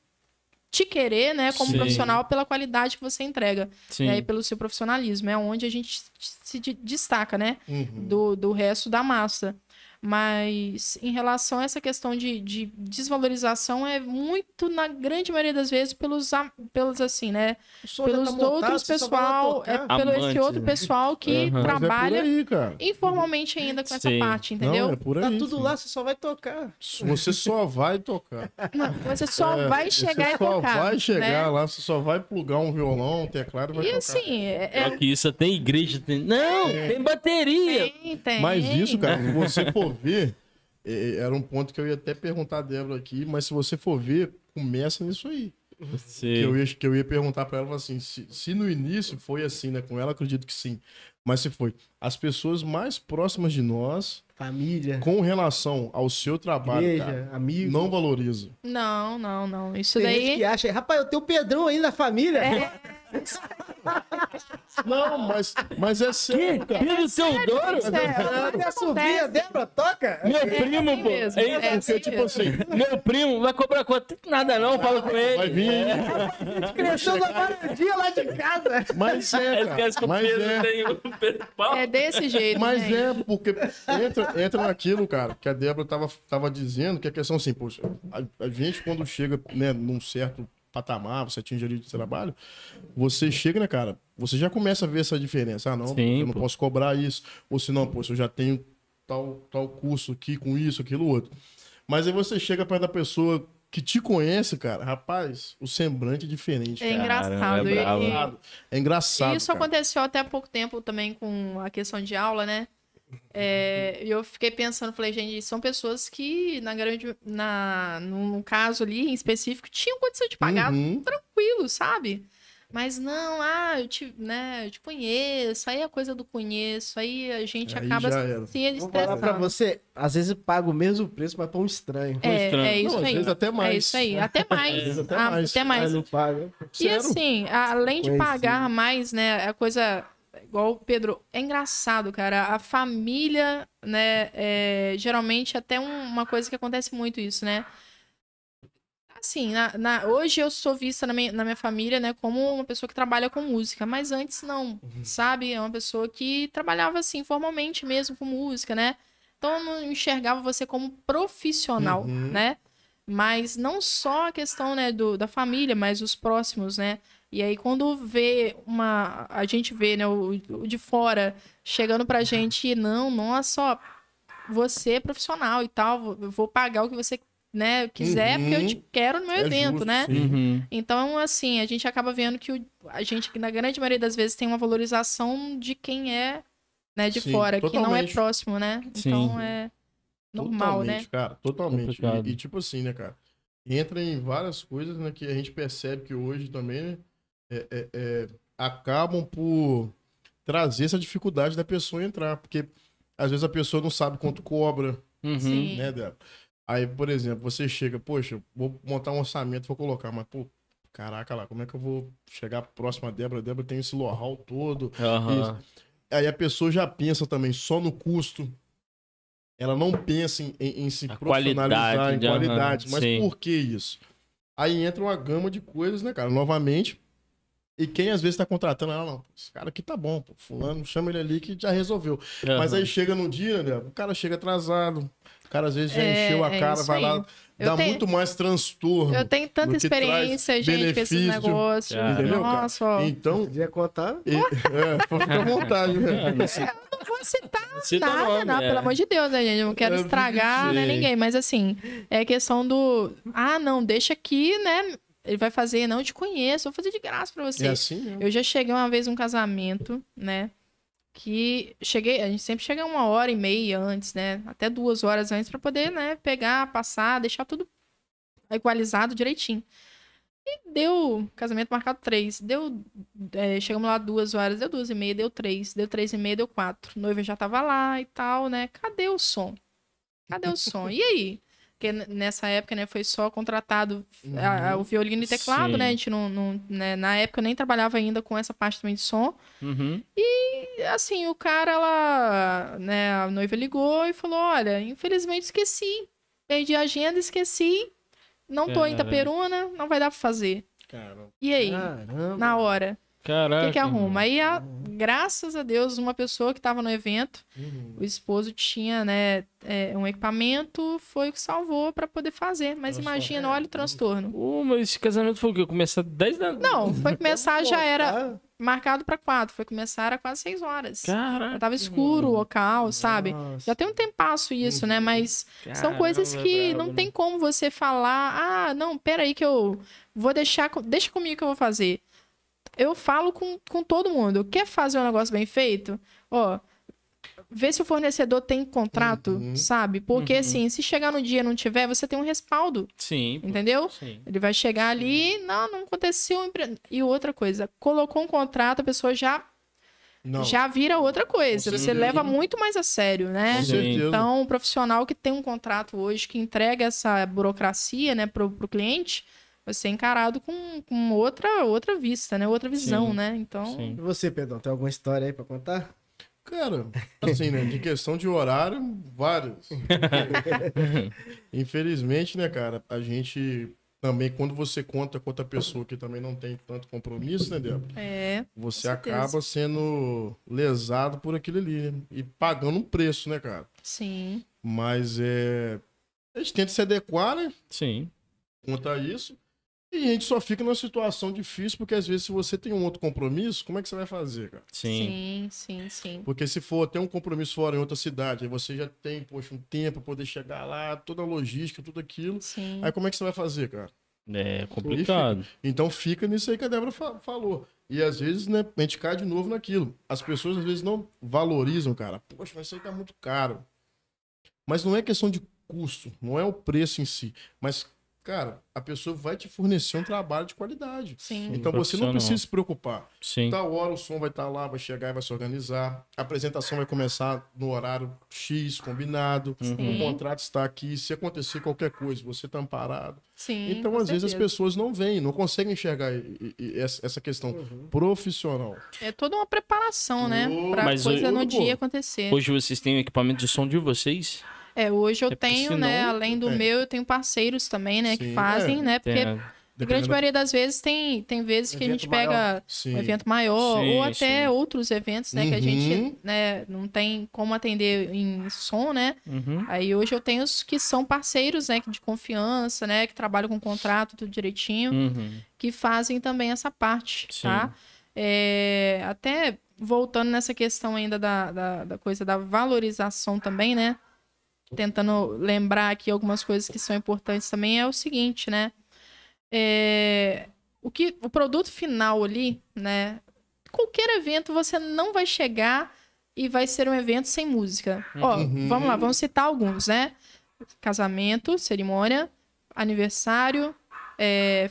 te querer, né, como Sim. profissional pela qualidade que você entrega, Sim. né, e pelo seu profissionalismo. É onde a gente se de- destaca, né, Uhum. do, do resto da massa. Mas em relação a essa questão de, de desvalorização, é muito, na grande maioria das vezes, pelos, pelos assim, né? Já Pelos tá montado, outros você só lá pessoal, é pelo esse Amantes, outro né? pessoal que é Mas trabalha é por aí, cara. informalmente ainda com essa Sim. parte, entendeu? Não, é por aí. Tá tudo sim. lá, você só vai tocar. Você só vai tocar. Não, você só É, vai chegar você e só tocar. vai chegar né? lá, você só vai plugar um violão, um teclado e vai E tocar. assim, é, é- Só que isso tem igreja, tem. Não, tem bateria. tem, tem. Mas isso, cara, se você for ver, é, era um ponto que eu ia até perguntar a Débora aqui, mas se você for ver, começa nisso aí. Que Sim. eu, ia, que eu ia perguntar pra ela assim, se, se no início foi assim, né? Com ela, acredito que sim. Mas se foi, as pessoas mais próximas de nós, Família, com relação ao seu trabalho, igreja, cara, amigo. não valoriza. Não, não, não. Isso Tem gente daí. que acha, rapaz, eu tenho o Pedrão aí na família. É, Não, mas, mas é sério, cara. Teodoro? isso é, Minha isso sobrinha, acontece. Débora, toca. Meu É primo, assim pô. mesmo, É, é porque, assim tipo assim, meu primo vai cobrar conta. Nada não, fala com ele. Vai vir. Cresceu na varadinha lá de casa. Mas é, Esquece que cara. o Mas Pedro é. tem o Pedro Paulo. É desse jeito. Mas gente. é, porque entra, entra naquilo, cara, que a Débora tava, tava dizendo, que a questão assim, poxa, a, a gente quando chega, né, num certo patamar, você atinge ali de trabalho, você chega, né, cara, você já começa a ver essa diferença. Ah, não, Sim, eu não pô. posso cobrar isso. Ou se não, poxa, eu já tenho tal, tal curso aqui com isso, aquilo, outro. Mas aí você chega perto da pessoa que te conhece, cara, rapaz, o semblante é diferente, É cara. engraçado. Caramba, é e- e- É engraçado, Isso cara. aconteceu até há pouco tempo também com a questão de aula, né? É, E eu fiquei pensando, falei, gente, são pessoas que, na grande, na, num caso ali em específico, tinham condição de pagar Uhum. tranquilo, sabe? Mas não, ah, eu te, né, eu te conheço, aí a coisa do conheço, aí a gente Aí acaba já era. se Vou falar pra você, às vezes paga o mesmo preço, mas pra um estranho. É, estranho. é isso Não, às aí. vezes até mais. É isso aí, até mais. Às vezes até Ah, mais. até mais. Não paga. E Sério? assim, além de pagar mais, né, a coisa igual o Pedro, é engraçado, cara. A família, né, é, geralmente até um- uma coisa que acontece muito isso, né? Assim, na, na- hoje eu sou vista na minha, na minha família, né, como uma pessoa que trabalha com música, mas antes não, sabe? É uma pessoa que trabalhava assim, formalmente mesmo com música, né? Então eu não enxergava você como profissional, Uhum. né? Mas não só a questão, né, do, da família, mas os próximos, né? E aí, quando vê uma. A gente vê, né, o, o de fora chegando pra gente, não, nossa, ó, você é profissional e tal, vou- eu vou pagar o que você né, quiser, porque eu Uhum. te quero no meu É evento, justo, né? Uhum. Então, assim, a gente acaba vendo que o- a gente, na grande maioria das vezes, tem uma valorização de quem é né, de Sim, fora, que não é totalmente. próximo, né? Sim. Então é normal, né? Totalmente, cara, totalmente. E, e, tipo assim, né, cara? Entra em várias coisas né, que a gente percebe que hoje também né, é- é- é, acabam por trazer essa dificuldade da pessoa entrar. Porque às vezes a pessoa não sabe quanto cobra, Uhum. Né, Débora? Aí, por exemplo, você chega, poxa, vou montar um orçamento, vou colocar, mas, pô, caraca lá, como é que eu vou chegar próximo a Débora? A Débora tem esse know-how todo. Aham. Aí a pessoa já pensa também só no custo. Ela não pensa em, em- em se A profissionalizar, qualidade, em qualidade. Mas sim. por que isso? Aí entra uma gama de coisas, né, cara? Novamente. E quem às vezes tá contratando ela, não, esse cara aqui tá bom, pô, fulano, chama ele ali que já resolveu. Mas Aham. aí chega no dia, né, o cara chega atrasado, o cara às vezes já É, encheu a é cara, vai aí. lá, Eu dá tenho- muito mais transtorno. Eu tenho tanta experiência, gente, com esses negócios. Cara. Entendeu, cara? Nossa, ó. Então, Podia contar. e, é, fica à vontade, né? não vou citar Cita nada, nome, não, é. pelo amor de Deus, né, gente? Eu não quero É, estragar né, ninguém, mas assim, é questão do. Ah, não, deixa aqui, né? Ele vai fazer, não, eu te conheço, vou fazer de graça pra você. É assim mesmo. Eu já cheguei uma vez num casamento, né? Que cheguei, a gente sempre chega uma hora e meia antes, né? Até duas horas antes pra poder, né? Pegar, passar, deixar tudo equalizado direitinho. E deu casamento marcado três. Deu. é, chegamos lá duas horas, deu duas e meia, deu três. Deu três e meia, deu quatro. O noivo já tava lá e tal, né? Cadê o som? Cadê o som? E aí? Porque nessa época, né, foi só contratado a- a- o violino e teclado, Sim. né? A gente não, não- né, na época eu nem trabalhava ainda com essa parte também de som. Uhum. E assim, o cara, ela, né, a noiva ligou e falou: "Olha, infelizmente esqueci. Perdi a agenda, esqueci. não tô em Caralho. Itaperuna, não vai dar pra fazer. Cara, E aí? Caramba. Na hora. O Caraca. que, que arruma? Aí, a- graças a Deus, uma pessoa que tava no evento, uhum. o esposo tinha, né, é, um equipamento, foi o que salvou pra poder fazer. Mas Nossa, imagina, é. olha o transtorno. Ô, mas esse casamento foi o quê? Começar 10 da Não, foi começar, já era Ah, marcado pra quatro. Foi começar, era quase seis horas. Já Caraca. tava escuro o local, sabe? nossa. Já tem um tempasso isso, né? Mas são Caramba, coisas que brabo, não né? tem como você falar, ah, não, peraí que eu vou deixar, deixa comigo que eu vou fazer. Eu falo com, com todo mundo. Quer fazer um negócio bem feito? Ó, vê se o fornecedor tem contrato, Uhum. sabe? Porque Uhum. assim, se chegar no dia e não tiver, você tem um respaldo, Sim. entendeu? Sim. Ele vai chegar ali, não, não aconteceu. empre- E outra coisa, colocou um contrato, a pessoa já, Não, já vira outra coisa. Você leva muito mais a sério, né? Então, o profissional que tem um contrato hoje, que entrega essa burocracia né, pro, pro cliente, vai ser encarado com, com outra, outra vista, né? Outra visão, Sim. né? Então, Sim. E você, Pedrão, tem alguma história aí pra contar? Cara, assim, né? De questão de horário, vários. Infelizmente, né, cara, a gente também, quando você conta com outra pessoa que também não tem tanto compromisso, né, Débora? é. Você acaba sendo lesado por aquilo ali, né? E pagando um preço, né, cara? Sim. Mas é. A gente tenta se adequar, né? Sim. Quanto a isso. E a gente só fica numa situação difícil, porque às vezes, se você tem um outro compromisso, como é que você vai fazer, cara? Sim. Sim, sim, sim. Porque se for ter um compromisso fora em outra cidade, aí você já tem, poxa, um tempo pra poder chegar lá, toda a logística, tudo aquilo. Sim. Aí como é que você vai fazer, cara? É complicado. Então fica nisso aí que a Débora fa- falou. E às vezes, né, a gente cai de novo naquilo. As pessoas às vezes não valorizam, cara. Poxa, mas isso aí tá muito caro. Mas não é questão de custo, não é o preço em si. Mas, cara, a pessoa vai te fornecer um trabalho de qualidade. Sim. Então você não precisa se preocupar. Sim. Tal hora o som vai estar lá, vai chegar e vai se organizar. A apresentação vai começar no horário X, combinado. Sim. O contrato está aqui. Se acontecer qualquer coisa, você está amparado. Sim. Então, às vezes, as certeza. pessoas não veem, não conseguem enxergar essa questão Uhum. profissional. É toda uma preparação, né? Mas coisa eu- no dia acontecer. Hoje vocês têm o equipamento de som de vocês? É, hoje eu É tenho, senão- né? Além do É. meu, eu tenho parceiros também, né? que Sim, fazem, é. né? Porque a grande maioria das vezes tem, tem vezes que a gente pega um evento maior Sim, ou até sim. outros eventos, né? Que a Uhum. gente né, não tem como atender em som, né? Uhum. Aí hoje eu tenho os que são parceiros, né? De confiança, né? Que trabalham com contrato, tudo direitinho, Uhum. que fazem também essa parte, Sim. tá? É, até voltando nessa questão ainda da, da, da coisa da valorização também, né? Tentando lembrar aqui algumas coisas que são importantes também, é o seguinte, né? É, o, que, o produto final ali, né? Qualquer evento você não vai chegar e vai ser um evento sem música. Ó, Uhum. vamos lá, vamos citar alguns, né? Casamento, cerimônia, aniversário, é,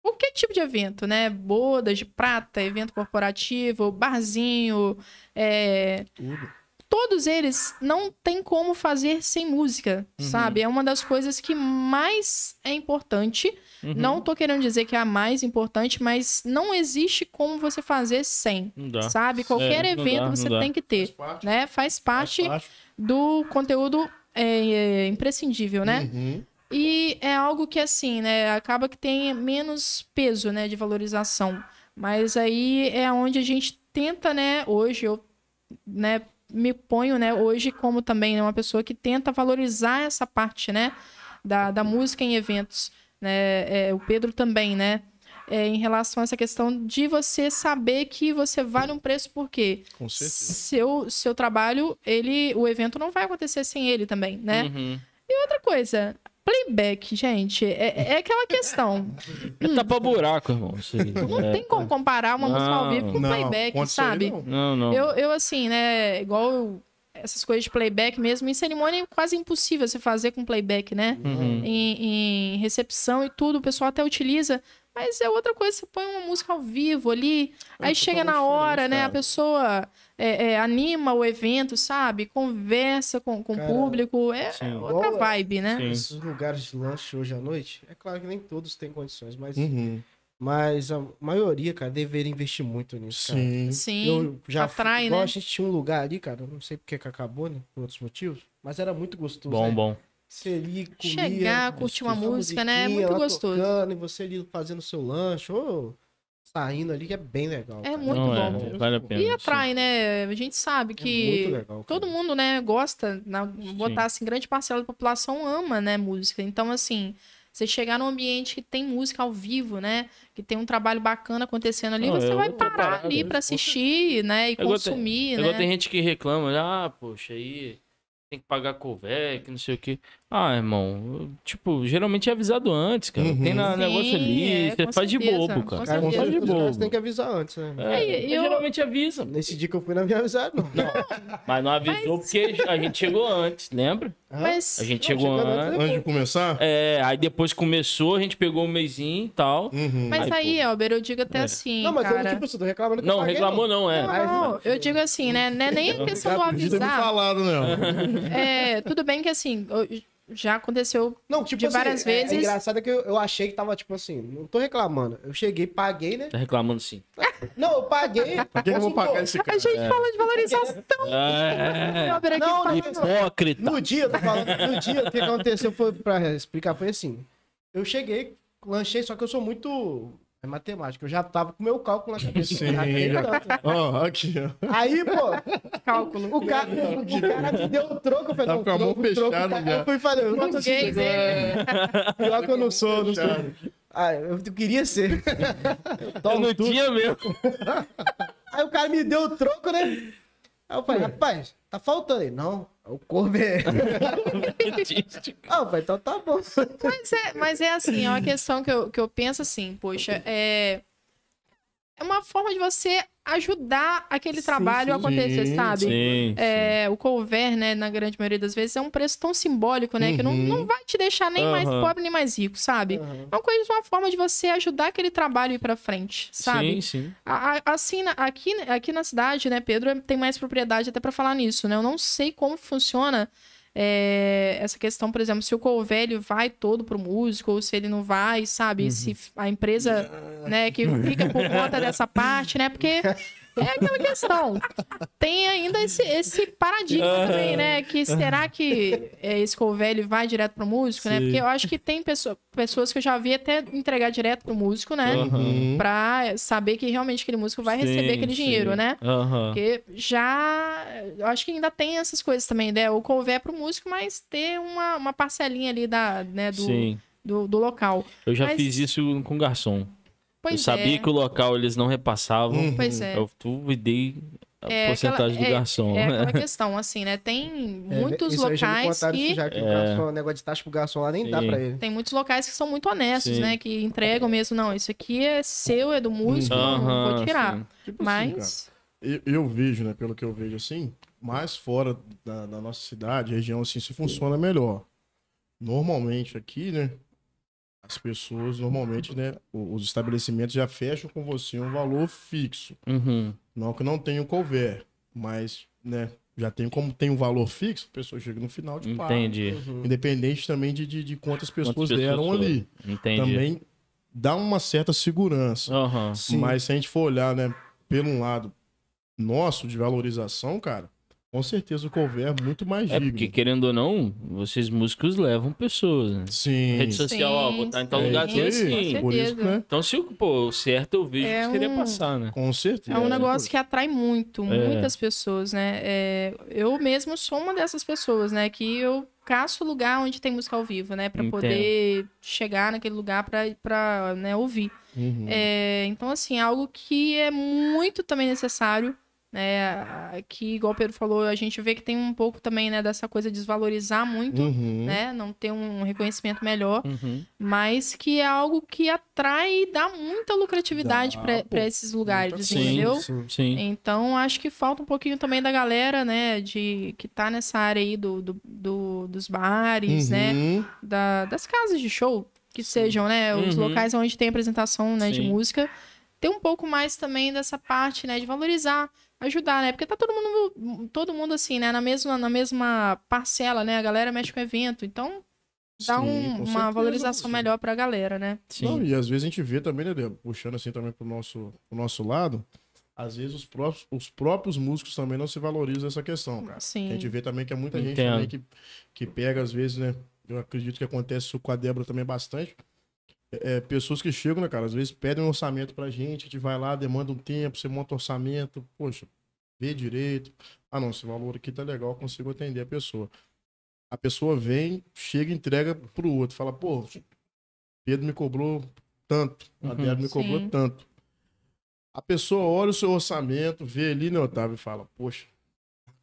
qualquer tipo de evento, né? Bodas de prata, evento corporativo, barzinho, é, Tudo. Todos eles não tem como fazer sem música, Uhum. sabe? É uma das coisas que mais é importante. Uhum. Não tô querendo dizer que é a mais importante, mas não existe como você fazer sem, Não dá. sabe? Qualquer É, evento dá, você tem que Faz ter, parte. né? Faz parte faz parte. do conteúdo é, é, imprescindível, né? Uhum. E é algo que, assim, né, acaba que tem menos peso, né, de valorização. Mas aí é onde a gente tenta, né, hoje eu, né, me ponho, né, hoje como também né, uma pessoa que tenta valorizar essa parte, né, da, da música em eventos, né, é, o Pedro também, né, é, em relação a essa questão de você saber que você vale um preço, por quê? Com certeza. Seu, seu trabalho, ele, o evento não vai acontecer sem ele também, né? Uhum. Outra coisa, playback, gente, é, é aquela questão. É tapa buraco, irmão. Não É. tem como comparar uma música ao vivo com Não, playback, sabe? não. Não, não. Eu, eu, assim, né, igual eu- essas coisas de playback mesmo, em cerimônia é quase impossível você fazer com playback, né? Uhum. Em, em recepção e tudo, o pessoal até utiliza. Mas é outra coisa, você põe uma música ao vivo ali, É aí chega na hora, né? A pessoa é, é, anima o evento, sabe? Conversa com, com o Cara, público. É sim. outra Igual- vibe, né? Sim. Esses lugares de lanche hoje à noite, é claro que nem todos têm condições, mas, Uhum. mas a maioria, cara, deveria investir muito nisso, cara. Sim. Sim. Eu já atrai, fui, igual né? a gente tinha um lugar ali, cara, não sei porque que acabou, né? Por outros motivos, mas era muito gostoso. Bom, né? bom. Você ali comia, Chegar, curtir uma música, né? É muito gostoso. tocando, e você ali fazendo seu lanche, ou saindo ali, que é bem legal. É cara. muito Não, bom. É, vale a pena. E sim. atrai, né? A gente sabe É que muito legal. todo mundo, né, gosta, na, botar assim, grande parcela da população ama, né, música. Então, assim, você chegar num ambiente que tem música ao vivo, né, que tem um trabalho bacana acontecendo ali, Não, você eu vai parar parar, ali eu- pra assistir, né, e Eu gostei- consumir, Agora né. tem gente que reclama, ah, poxa, aí tem que pagar cover, que não sei o quê. Ah, irmão, tipo, geralmente é avisado antes, cara. Uhum. Tem na Sim, negócio ali, é, você faz de bobo, cara. Cara. Faz de os caras têm bobo. que avisar antes, né? É, É, eu- geralmente avisa. Nesse dia que eu fui, não me avisaram, não. Mas não avisou porque a gente chegou antes, lembra? Mas A gente Não, chegou antes. antes, Antes de começar? É, aí depois começou, a gente pegou um mêsinho e tal. Uhum. Mas Aí, aí. Elber, eu digo até É. assim, Não, mas eu, cara. tipo, você tô reclamando que Não, eu paguei, reclamou não, é. Mas- Não, eu digo assim, né? Não é nem a questão do avisar. falado, né? É, tudo bem que assim, eu- já aconteceu Não, tipo de assim, várias é- É, vezes. engraçado que eu, eu achei que tava, tipo assim, não tô reclamando. Eu cheguei, paguei, né? Tá reclamando sim. Não, eu paguei. Pra que eu vou assim, pagar esse cara? A gente fala de valorização. É, Elber aqui Não, não, hipócrita. No dia, eu tô falando, no dia, o que aconteceu foi, pra explicar, foi assim. Eu cheguei, lanchei, só que eu sou muito... É matemática, eu já tava com o meu cálculo na cabeça. Sim. Ó, aqui, ó. Aí, pô, cálculo. o cara, o cara me deu o troco, eu falei, Tá não, com a mão troco, troco, fechada cara. já. Eu fui fazer, eu não tô assim, ele. Pior que eu não sou, não sou. Ah, eu queria ser. Eu não tinha mesmo. Aí o cara me deu o troco, né? Aí eu falei, rapaz, tá faltando aí. Não, o corpo é. ah, falei, então tá bom. Mas é, mas é assim, é uma questão que eu, que eu penso assim, poxa, é. É uma forma de você ajudar aquele Sim, trabalho a sim, acontecer, sim, sabe? Sim, É, o cover, né, na grande maioria das vezes, é um preço tão simbólico, né? Que não, Uhum. não vai te deixar nem mais Aham. pobre nem mais rico, sabe? Aham. É uma coisa, uma forma de você ajudar aquele trabalho a ir pra frente, sabe? Sim, sim. A- a- Assim, aqui, aqui na cidade, né, Pedro tem mais propriedade até pra falar nisso, né? Eu não sei como funciona é, essa questão, por exemplo, se o Covelho vai todo pro músico ou se ele não vai, sabe? Se a empresa, né, que fica por conta dessa parte, né? Porque é aquela questão. Tem ainda esse, esse paradigma também, né? Que será que é, esse Covelho vai direto pro músico, né? Sim. Porque eu acho que tem pessoa- pessoas que eu já vi até entregar direto pro músico, né? Uhum. Pra saber que realmente aquele músico vai receber Sim, aquele sim. dinheiro, né? Porque já. Eu acho que ainda tem essas coisas também, né? O cover pro músico, mas ter uma, uma parcelinha ali da, né, do, Sim. do, do local. Eu já Mas- fiz isso com garçom. Pois eu sabia é. que o local eles não repassavam. Uhum. Pois é. Eu duvidei a É porcentagem aquela- do garçom. É aquela questão, assim, né? Tem É, muitos isso já locais isso que. já, que o É. garçom, o negócio de taxa pro garçom lá nem dá Sim. pra ele. Tem muitos locais que são muito honestos, Sim. né? Que entregam mesmo, não, isso aqui é seu, é do músico, não, não vou tirar. sim. Tipo assim, cara. Mas. Eu, eu vejo, né, pelo que eu vejo assim, mais fora da, da nossa cidade, região assim, se funciona melhor. Normalmente aqui, né, as pessoas, normalmente, né, os estabelecimentos já fecham com você um valor fixo. Uhum. Não que não tenha o cover, mas, né, já tem como tem um valor fixo, a pessoa chega no final de paga. Entendi. Uhum. Independente também de, de, de quantas pessoas pessoas deram foram. ali. Entendi. Também dá uma certa segurança. Aham. Sim. Mas se a gente for olhar, né, pelo um lado nosso de valorização, cara, com certeza o cover é muito mais É digno. porque, querendo ou não, vocês músicos levam pessoas, né? Sim. Rede social, ó, vou estar em tal É lugar isso aí, assim. Por isso, né? Então, se o, pô, o certo eu vejo É que queria um- passar, né? Com certeza. É um negócio que atrai muito, É. muitas pessoas, né? É, eu mesmo sou uma dessas pessoas, né? Que eu caço lugar onde tem música ao vivo, né? Pra Entendo. poder chegar naquele lugar pra, pra né, ouvir. Uhum. É, então, assim, é algo que é muito também necessário, né? Que, igual o Pedro falou, a gente vê que tem um pouco também, né? Dessa coisa de desvalorizar muito, Uhum. né? Não ter um reconhecimento melhor, Uhum. mas que é algo que atrai e dá muita lucratividade pra esses lugares, Sim, entendeu? Sim. Sim. Então, acho que falta um pouquinho também da galera, né, de que tá nessa área aí do, do, do- dos bares, né, Uhum. da- das casas de show, que sejam, né, os Uhum. locais onde tem apresentação, né, de música, ter um pouco mais também dessa parte, né, de valorizar, ajudar, né, porque tá todo mundo, todo mundo assim, né, na mesma, na mesma parcela, né, a galera mexe com evento, então dá Sim, um- uma certeza, valorização sim. melhor pra galera, né. Sim. Não, e às vezes a gente vê também, né, Débora, puxando assim também pro nosso, pro nosso lado, às vezes os próprios, os próprios músicos também não se valorizam essa questão, cara. Sim. A gente vê também que é muita gente Entendo. também que, que pega, às vezes, né, eu acredito que acontece isso com a Débora também bastante. É, é, pessoas que chegam, né, cara? Às vezes pedem um orçamento pra gente, a gente vai lá, demanda um tempo, você monta orçamento, poxa, vê direito. Ah, não, esse valor aqui tá legal, eu consigo atender a pessoa. A pessoa vem, chega e entrega pro outro. Fala, pô, Pedro me cobrou tanto, a Uhum. Débora me cobrou Sim. tanto. A pessoa olha o seu orçamento, vê ali, né, Otávio, e fala, poxa,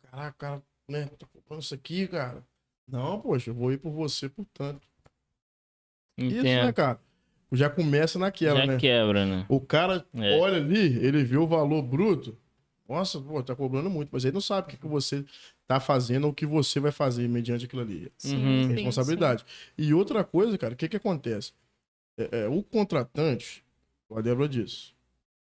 caraca, cara, né, tá cobrando isso aqui, cara. Não, poxa, eu vou ir por você por tanto. Isso, né, Entendo. cara? Já começa naquela, Já né? quebra, né? O cara É. olha ali, ele vê o valor bruto. Nossa, pô, tá cobrando muito, mas ele não sabe o que, que você tá fazendo ou o que você vai fazer mediante aquilo ali. Sim, Uhum. sim, responsabilidade. E outra coisa, cara, o que que acontece? É, é, o contratante, a Débora disse,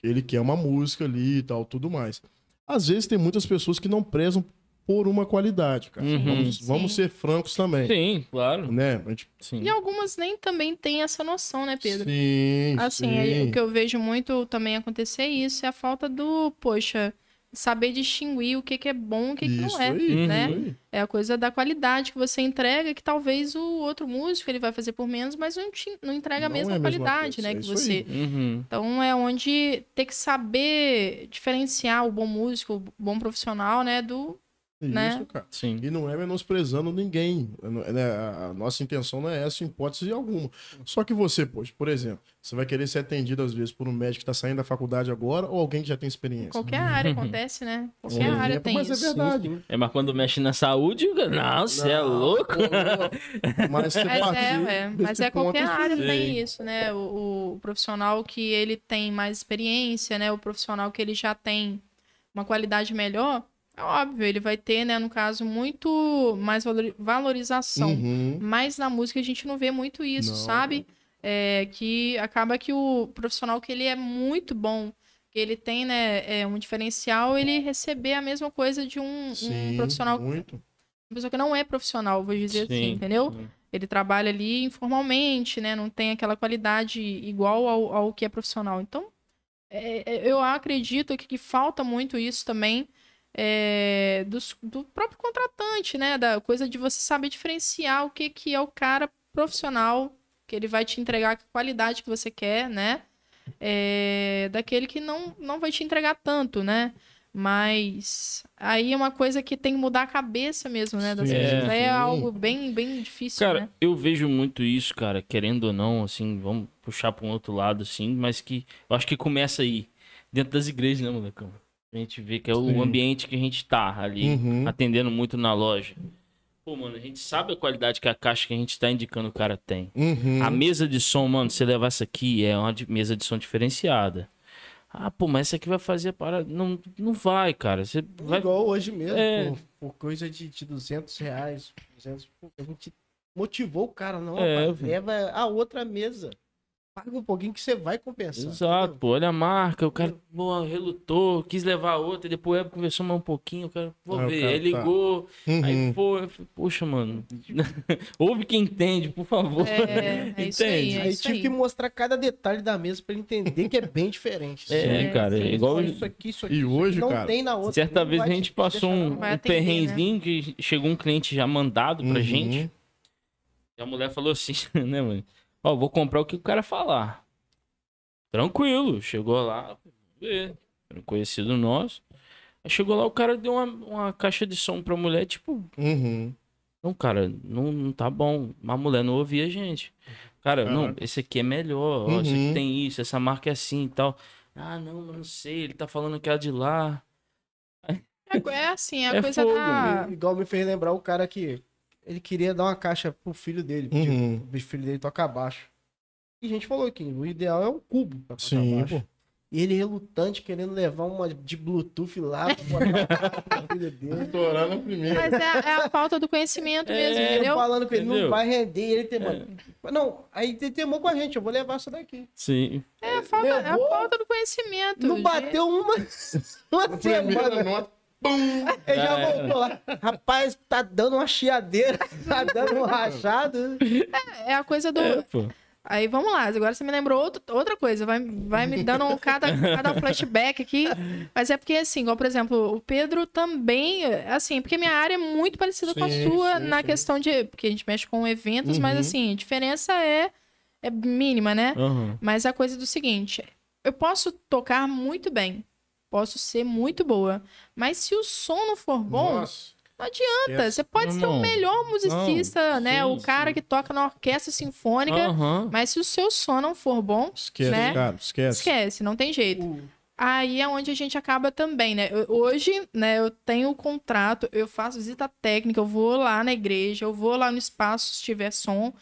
ele quer uma música ali e tal, tudo mais. Às vezes tem muitas pessoas que não prezam por uma qualidade, cara. Uhum. Vamos, vamos ser francos também. Sim, claro. Né? Gente... Sim. E algumas nem também têm essa noção, né, Pedro? Sim, Assim, sim. é- o que eu vejo muito também acontecer é isso, é a falta do, poxa, saber distinguir o que, que é bom e o que, que não é, aí, né? isso aí. É a coisa da qualidade que você entrega, que talvez o outro músico ele vai fazer por menos, mas não, te- não entrega a Não mesma é a mesma qualidade, coisa, né, é que você. aí. Uhum. Então é onde ter que saber diferenciar o bom músico, o bom profissional, né, do Isso, né? cara. Sim. E não é menosprezando ninguém. né? A nossa intenção não é essa, em hipótese alguma. Só que você, poxa, por exemplo, você vai querer ser atendido às vezes por um médico que está saindo da faculdade agora ou alguém que já tem experiência. qualquer área acontece, né? Qualquer Por área tem mas isso. é verdade. É, mas quando mexe na saúde, não, você é louco? não. Mas, Mas é, é, mas é ponto, qualquer área Sim. tem isso, né? O, o- o profissional que ele tem mais experiência, né? O profissional que ele já tem uma qualidade melhor, é óbvio, ele vai ter, né, no caso, muito mais valori- valorização. Uhum. Mas na música a gente não vê muito isso, Não. sabe? É, que acaba que o profissional que ele é muito bom, que ele tem, né, é, um diferencial, ele receber a mesma coisa de um, um Sim, profissional, muito. uma pessoa que não é profissional, vou dizer assim, Sim. entendeu? Ele trabalha ali informalmente, né? Não tem aquela qualidade igual ao, ao que é profissional. Então, é, é, eu acredito que, que falta muito isso também é, dos- do, próprio contratante, né? Da coisa de você saber diferenciar o que, que é o cara profissional, que ele vai te entregar a qualidade que você quer, né? É, daquele que não, não vai te entregar tanto, né? Mas aí é uma coisa que tem que mudar a cabeça mesmo, né? Das pessoas. É sim. algo bem, bem difícil, Cara, né? eu vejo muito isso, cara, querendo ou não, assim, vamos puxar pra um outro lado, assim, mas que eu acho que começa aí, dentro das igrejas, né, molecão? A gente vê que é Sim. o ambiente que a gente tá ali, Uhum. atendendo muito na loja. Pô, mano, a gente sabe a qualidade que a caixa que a gente tá indicando o cara tem. Uhum. A mesa de som, mano, você levar essa aqui, é uma mesa de som diferenciada. Ah, pô, mas essa aqui vai fazer para Não, não vai, cara. Você vai. Igual hoje mesmo, É. por, por coisa de, de 200 reais. 200, pô, a gente motivou o cara, não, É, rapaz, leva a outra mesa. Paga um pouquinho que você vai compensar. Exato, entendeu? pô, olha a marca, o cara pô, relutou, quis levar a outra, depois ele conversou mais um pouquinho, o cara, vou Ah, o ver, cara aí ligou, Uhum. aí foi, poxa, mano, ouve quem entende, por favor. É, é isso aí, Entende? é Aí isso tive aí. que mostrar cada detalhe da mesa pra ele entender que é bem diferente. É, É, cara, sim. é igual... Isso aqui, isso aqui. E hoje, não cara, tem na outra. Certa vez a gente te passou um, um atender, né? perrenzinho que chegou um cliente já mandado pra Uhum. gente, e a mulher falou assim, né, mano, ó, vou comprar o que o cara falar. Tranquilo, chegou lá, vê, era um conhecido nosso, aí chegou lá, o cara deu uma, uma caixa de som pra mulher, tipo, Uhum. Não, cara, não, não tá bom. A mulher não ouvia a gente. Cara, não, esse aqui é melhor. Ó, esse aqui Uhum. tem isso, essa marca é assim e tal. Ah, não, mas não sei. Ele tá falando que é de lá. É, é assim, é a É coisa fogo, da. Igual me fez lembrar o cara que ele queria dar uma caixa pro filho dele. porque Uhum. O filho dele toca baixo. E a gente falou que o ideal é um cubo pra tocar Sim, baixo. pô. E ele relutante, querendo levar uma de Bluetooth lá pra botar pro filho dele. Estourar na primeira. Mas é, é a falta do conhecimento mesmo, É, Eu entendeu? falando que ele não Entendeu? vai render, ele temou. Não, aí ele temou com a gente, eu vou levar essa daqui. Sim. É a falta, é a Levou. falta do conhecimento. Não gente. bateu uma, uma semana. nota. Ele já É. voltou lá. Rapaz, tá dando uma chiadeira, tá dando um rachado. É a coisa do. É, pô. Aí vamos lá, agora você me lembrou outro- outra coisa, vai, vai me dando um, cada, cada flashback aqui. Mas é porque, assim, igual, por exemplo, o Pedro também, assim, porque minha área é muito parecida com a Sim, sua sim, na sim. questão de. Porque a gente mexe com eventos, mas Uhum. assim, a diferença é, é mínima, né? Aham. Mas a coisa do seguinte, eu posso tocar muito bem, posso ser muito boa, mas se o som não for bom, Nossa. não adianta. Você pode ser o Não. melhor musicista, né? sim, o cara sim. que toca na orquestra sinfônica, Aham. mas se o seu som não for bom, Esquece, Né? cara. Esquece. esquece, não tem jeito. O- Aí é onde a gente acaba também, né? Eu- Hoje, né, eu tenho o contrato, eu faço visita técnica, eu vou lá na igreja, eu vou lá no espaço se tiver som.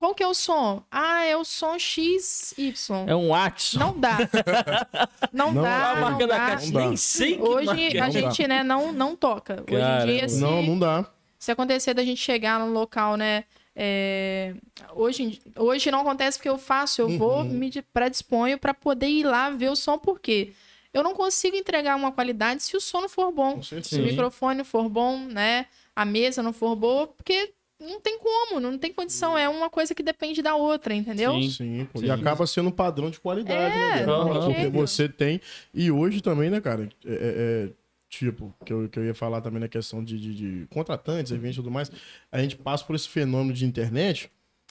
Qual que é o som? Ah, é o som XY. É um Watson. Não dá. Não, Não, dá, a marca da dá. caixa. Não dá. Nem sei que Hoje marca é. a Não dá. gente, né, não, não toca. Hoje Cara, em dia, se, Não, não dá. se acontecer da gente chegar num local, né? é, Hoje, hoje não acontece porque eu faço, eu vou, Uhum. me de- predisponho pra poder ir lá ver o som, porque eu não consigo entregar uma qualidade se o som não for bom. Com Se o microfone for bom, né? A mesa não for boa, porque não tem como, não tem condição. É uma coisa que depende da outra, entendeu? Sim. Sim. Sim. E acaba sendo um padrão de qualidade, É, né? não Débora? tem Porque você tem. E hoje também, né, cara? É, é- é, tipo, que eu, que eu ia falar também na questão de, de, de contratantes, eventos e tudo mais. A gente passa por esse fenômeno de internet,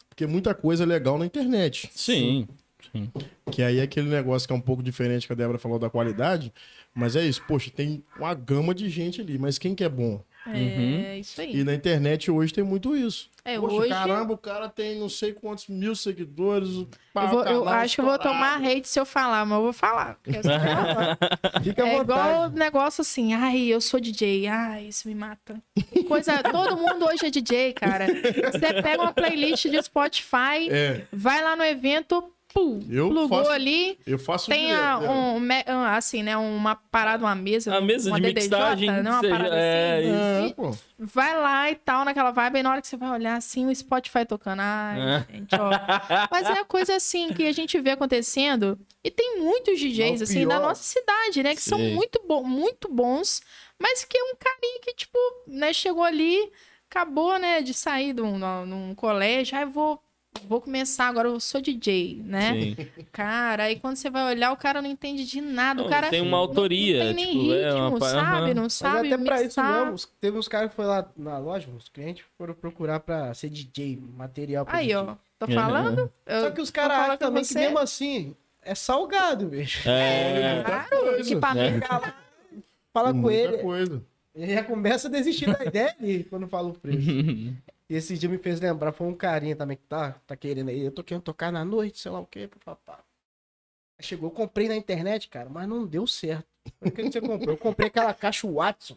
porque muita coisa é legal na internet. Sim. Sim. Que aí é aquele negócio que é um pouco diferente que a Débora falou da qualidade. Mas é isso, poxa, tem uma gama de gente ali, mas quem que é bom? É isso aí. E na internet hoje tem muito isso. É, Poxa, hoje. caramba, o cara tem não sei quantos mil seguidores. pá, Eu, vou- eu canal acho que eu vou tomar hate se eu falar, mas eu vou falar. porque eu sou- Fica à É igual vontade. negócio assim, ai, eu sou DJ, ai, isso me mata. Coisa, todo mundo hoje é DJ, cara. Você pega uma playlist de Spotify, É, vai lá no evento, pum, Eu plugou faço ali, eu faço tem direto, a- um, me- um, assim, né, uma parada, uma mesa, A mesa uma de DDJ, mixagem, né, uma parada é, assim. É, E pô. vai lá e tal, naquela vibe, aí na hora que você vai olhar assim, o Spotify tocando, ai, É. gente, ó. Mas é a coisa assim que a gente vê acontecendo. E tem muitos DJs, assim, da nossa cidade, né? Que são muito, bo muito bons, mas que é um carinha que, tipo, né, chegou ali, acabou, né, de sair de um, num colégio, aí vou. Vou começar agora, eu sou DJ, né? Sim. Cara, aí quando você vai olhar, o cara não entende de nada. Não, o cara tem uma autoria. não tem nem tipo, é ritmo, uma pa- sabe? Não Mas sabe até pra isso mesmo, os- teve uns caras que foram lá na loja, uns clientes foram procurar pra ser DJ, material pra Aí, DJ. ó. Tô É. falando? Eu Só que os caras também que mesmo assim é salgado, bicho. É. Claro, equipamento. Fala com Muita ele, coisa. ele já começa a desistir da ideia ali quando fala o preço. E esse dia me fez lembrar, foi um carinha também que tá, tá querendo aí. Eu tô querendo tocar na noite, sei lá o quê, papá. Chegou, eu comprei na internet, cara, mas não deu certo. O que você comprou? Eu comprei aquela caixa Watson.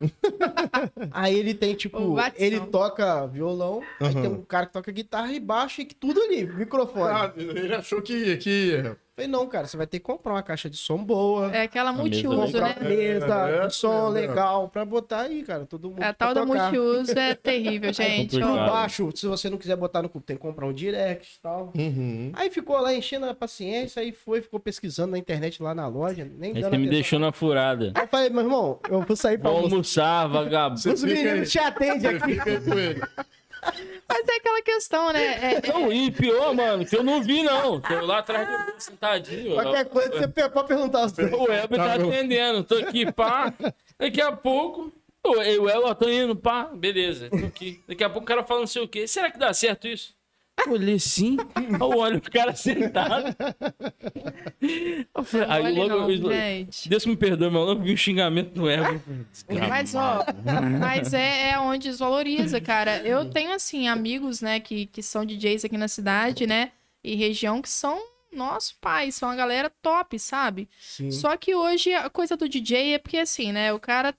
aí ele tem, tipo, ele toca violão, aí Aham. tem um cara que toca guitarra e baixo e tudo ali, microfone. Ah, ele achou que, que Falei, não, cara, você vai ter que comprar uma caixa de som boa. É aquela multiuso, né? mesa É, de som é, é. legal pra botar aí, cara. Todo mundo. A pra tal da multiuso é terrível, gente. ó. Baixo, se você não quiser botar no cubo, tem que comprar um direct e tal. Uhum. Aí ficou lá enchendo a paciência, aí foi, ficou pesquisando na internet lá na loja, nem Aí dando você me atenção. deixou na furada. Aí eu falei, meu irmão, eu vou sair pra Vou almoçar. almoçar, vagabundo. Os meninos te atendem aqui. fica com ele. Mas é aquela questão, né? É- é- Não, e pior, mano, que eu não vi, não. Tô lá atrás de você, sentadinho. Qualquer coisa, você pode perguntar. O Elber tá Tá atendendo. Tô aqui, pá. Daqui a pouco. O Elber tá indo, pá. Beleza, tô aqui. Daqui a pouco o cara fala não sei o quê. Será que dá certo isso? Olhei sim. Eu olho o cara sentado. Eu falei, aí logo. não, eu-. Deus me perdoe, mas logo vi um xingamento no Elber. Mas, ó, mas é, é onde desvaloriza, cara. Eu tenho, assim, amigos, né, que, que são DJs aqui na cidade, né, e região que são nosso pai, são a galera top, sabe? Sim. Só que hoje a coisa do DJ é porque, assim, né, o cara.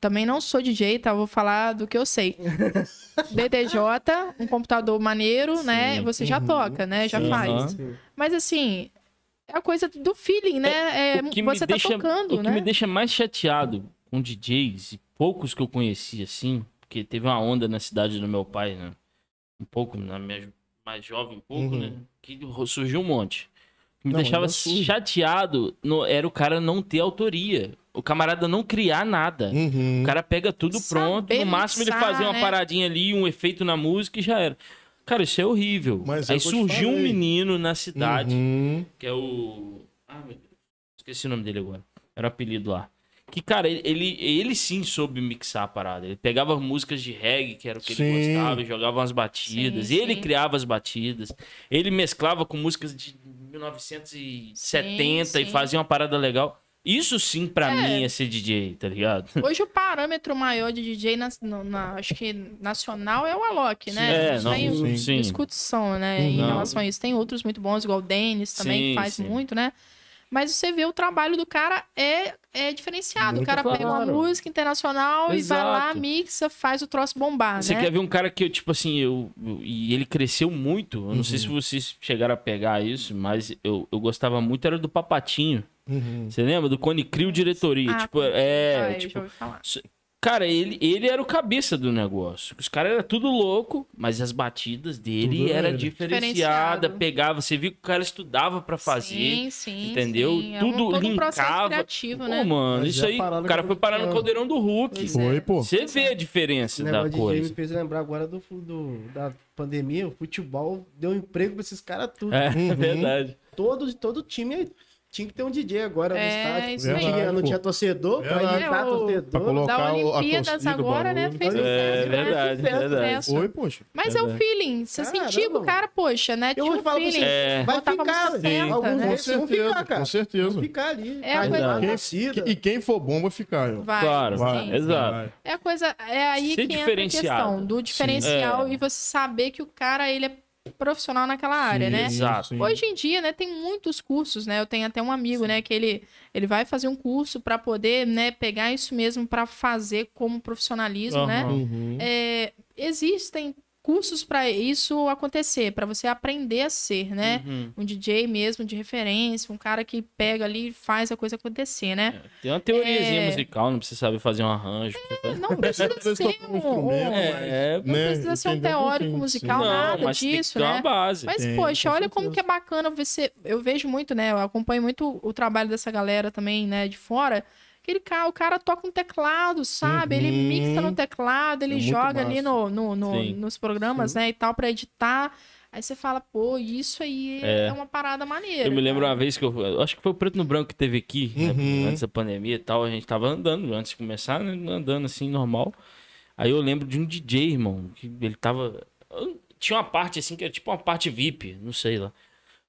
Também não sou DJ, tá? Vou falar do que eu sei. DDJ, um computador maneiro, né? Sim. Você já Uhum. toca, né? Já Sim. faz. Sim. Mas assim, é a coisa do feeling, né? É, o que você tá deixa, tocando, o que né? me deixa mais chateado com DJs, e poucos que eu conheci assim, porque teve uma onda na cidade do meu pai, né? Um pouco, na minha mais jovem, um pouco, Uhum. né? Que surgiu um monte. O que me Não, deixava chateado no- era o cara não ter autoria. O camarada não criar nada. Uhum. O cara pega tudo Saber pronto. No máximo ele fazia uma né? paradinha ali, um efeito na música e já era. Cara, isso é horrível. Mas é Aí surgiu um menino na cidade, Uhum. que é o. Ah, meu Deus. Esqueci o nome dele agora. Era o apelido lá. Que, cara, ele, ele, ele sim soube mixar a parada. Ele pegava músicas de reggae, que era o que Sim. ele gostava, e jogava umas batidas. Sim, ele sim. criava as batidas. Ele mesclava com músicas de 1970 Sim, e fazia uma parada legal. Isso sim, pra É. mim, é ser DJ, tá ligado? Hoje o parâmetro maior de DJ, na, na- acho que nacional, é o Alok, né? É, Não tem sim. sim. discussão, né, em Não. relação a isso. Tem outros muito bons, igual o Denis também, Sim, que faz sim. muito, né? Mas você vê o trabalho do cara é, é diferenciado. Muito o cara pega uma claro. música internacional e vai lá, Exato. mixa, faz o troço bombar, Você né? quer ver um cara que eu, tipo assim, eu, eu- e ele cresceu muito. Eu não sei se Uhum. vocês chegaram a pegar isso, mas eu, eu gostava muito, era do Papatinho. Uhum. Você lembra? Do Cone Crio Diretoria. Ah, tipo, ah, é, eu tipo, já ouvi falar. Cara, ele, ele era o cabeça do negócio. Os caras eram tudo louco, mas as batidas dele Tudo era ele. diferenciada. Pegava, você viu que o cara estudava pra fazer. Sim, sim, entendeu? sim. É Tudo um, todo um linkava. criativo, Pô, né? mano, Mas isso é aí, o cara foi parar no caldeirão do Hulk. Pois Foi, é. pô. Você vê a diferença O da negócio de coisa. me fez lembrar agora do, do- da pandemia. O futebol deu emprego pra esses caras tudo. É, Uhum. verdade. Todo, todo time tinha que ter um DJ agora no É, estádio. isso não aí. tinha, não tinha torcedor pra Verdade. imitar É, o- torcedor. Pra colocar Da a Olimpíadas agora, né? Fez É, sucesso, né? verdade, Fez verdade. sucesso. Oi, poxa. Mas é o Verdade. feeling. Você Caramba, sentiu que o cara, poxa, né? Eu Tinha vou um falar pra feeling. você, É. vai ficar, música certa, alguns né? Com desses vão certeza, ficar, cara. com certeza. Vão ficar ali. É a coisa- Quem-. E quem for bom vai ficar, eu. Vai. Claro, Vai, sim. exato. vai. É a coisa, é aí Ser que entra a questão do diferencial É. e você saber que o cara, ele é profissional naquela área, Sim, né? Exato. sim. Hoje em dia, né, tem muitos cursos, né? Eu tenho até um amigo, né, que ele, ele vai fazer um curso para poder, né, pegar isso mesmo para fazer como profissionalismo, né? Aham. Uhum. É, existem cursos para isso acontecer, para você aprender a ser, né? Uhum. Um DJ mesmo de referência, um cara que pega ali e faz a coisa acontecer, né? Tem uma teoriazinha É. musical, não precisa saber fazer um arranjo. Não precisa ser um um, É, é, não né, precisa ser um teórico musical, sim. nada mas tem disso, que ter né? uma base. Mas, Tem, poxa, com olha como que é bacana você. Eu vejo muito, né? Eu acompanho muito o trabalho dessa galera também, né, de fora. Aquele cara, o cara toca um teclado, sabe? Ele Uhum. mixa no teclado, ele É joga ali massa. no, no, no- Sim. nos programas, né, e tal, pra editar. Aí você fala, pô, isso aí é, É. uma parada maneira. Eu me lembro cara. uma vez que eu, eu acho que foi o Preto no Branco que teve aqui, né, Uhum. antes da pandemia e tal, a gente tava andando, antes de começar, né, andando assim, normal. Aí eu lembro de um DJ, irmão, que ele tava... Tinha uma parte assim, que era tipo uma parte VIP, não sei lá.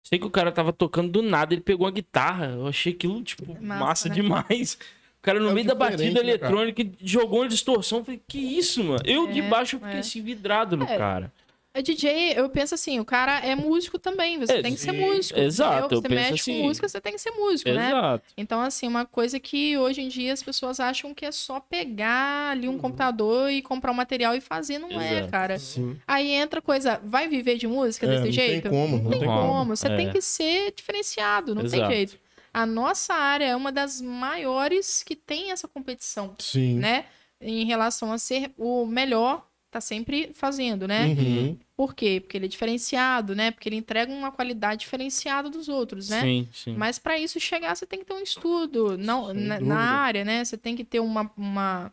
Sei que o cara tava tocando do nada, ele pegou a guitarra, eu achei aquilo, tipo, massa, Massa, né? demais. O cara no É meio da batida né, cara? eletrônica jogou uma distorção, eu falei, que isso, mano? Eu de É, baixo eu fiquei é. assim, vidrado no É, cara. É DJ, eu penso assim, o cara é músico também, você É, tem que ser músico. Exato, entendeu? Você mexe assim. com música, você tem que ser músico, né? Exato. Então, assim, uma coisa que hoje em dia as pessoas acham que é só pegar ali um computador e comprar um material e fazer, não é, Exato. cara. Sim. Aí entra coisa, vai viver de música É, desse não jeito? tem como, Não, não tem tem como. como. Você É. tem que ser diferenciado, não tem Exato. jeito. A nossa área é uma das maiores que tem essa competição, Sim. né? Em relação a ser o melhor, tá sempre fazendo, né? Uhum. Por quê? Porque ele é diferenciado, né? Porque ele entrega uma qualidade diferenciada dos outros, né? Sim, sim. Mas para isso chegar, você tem que ter um estudo não, na, na área, né? Você tem que ter uma, uma,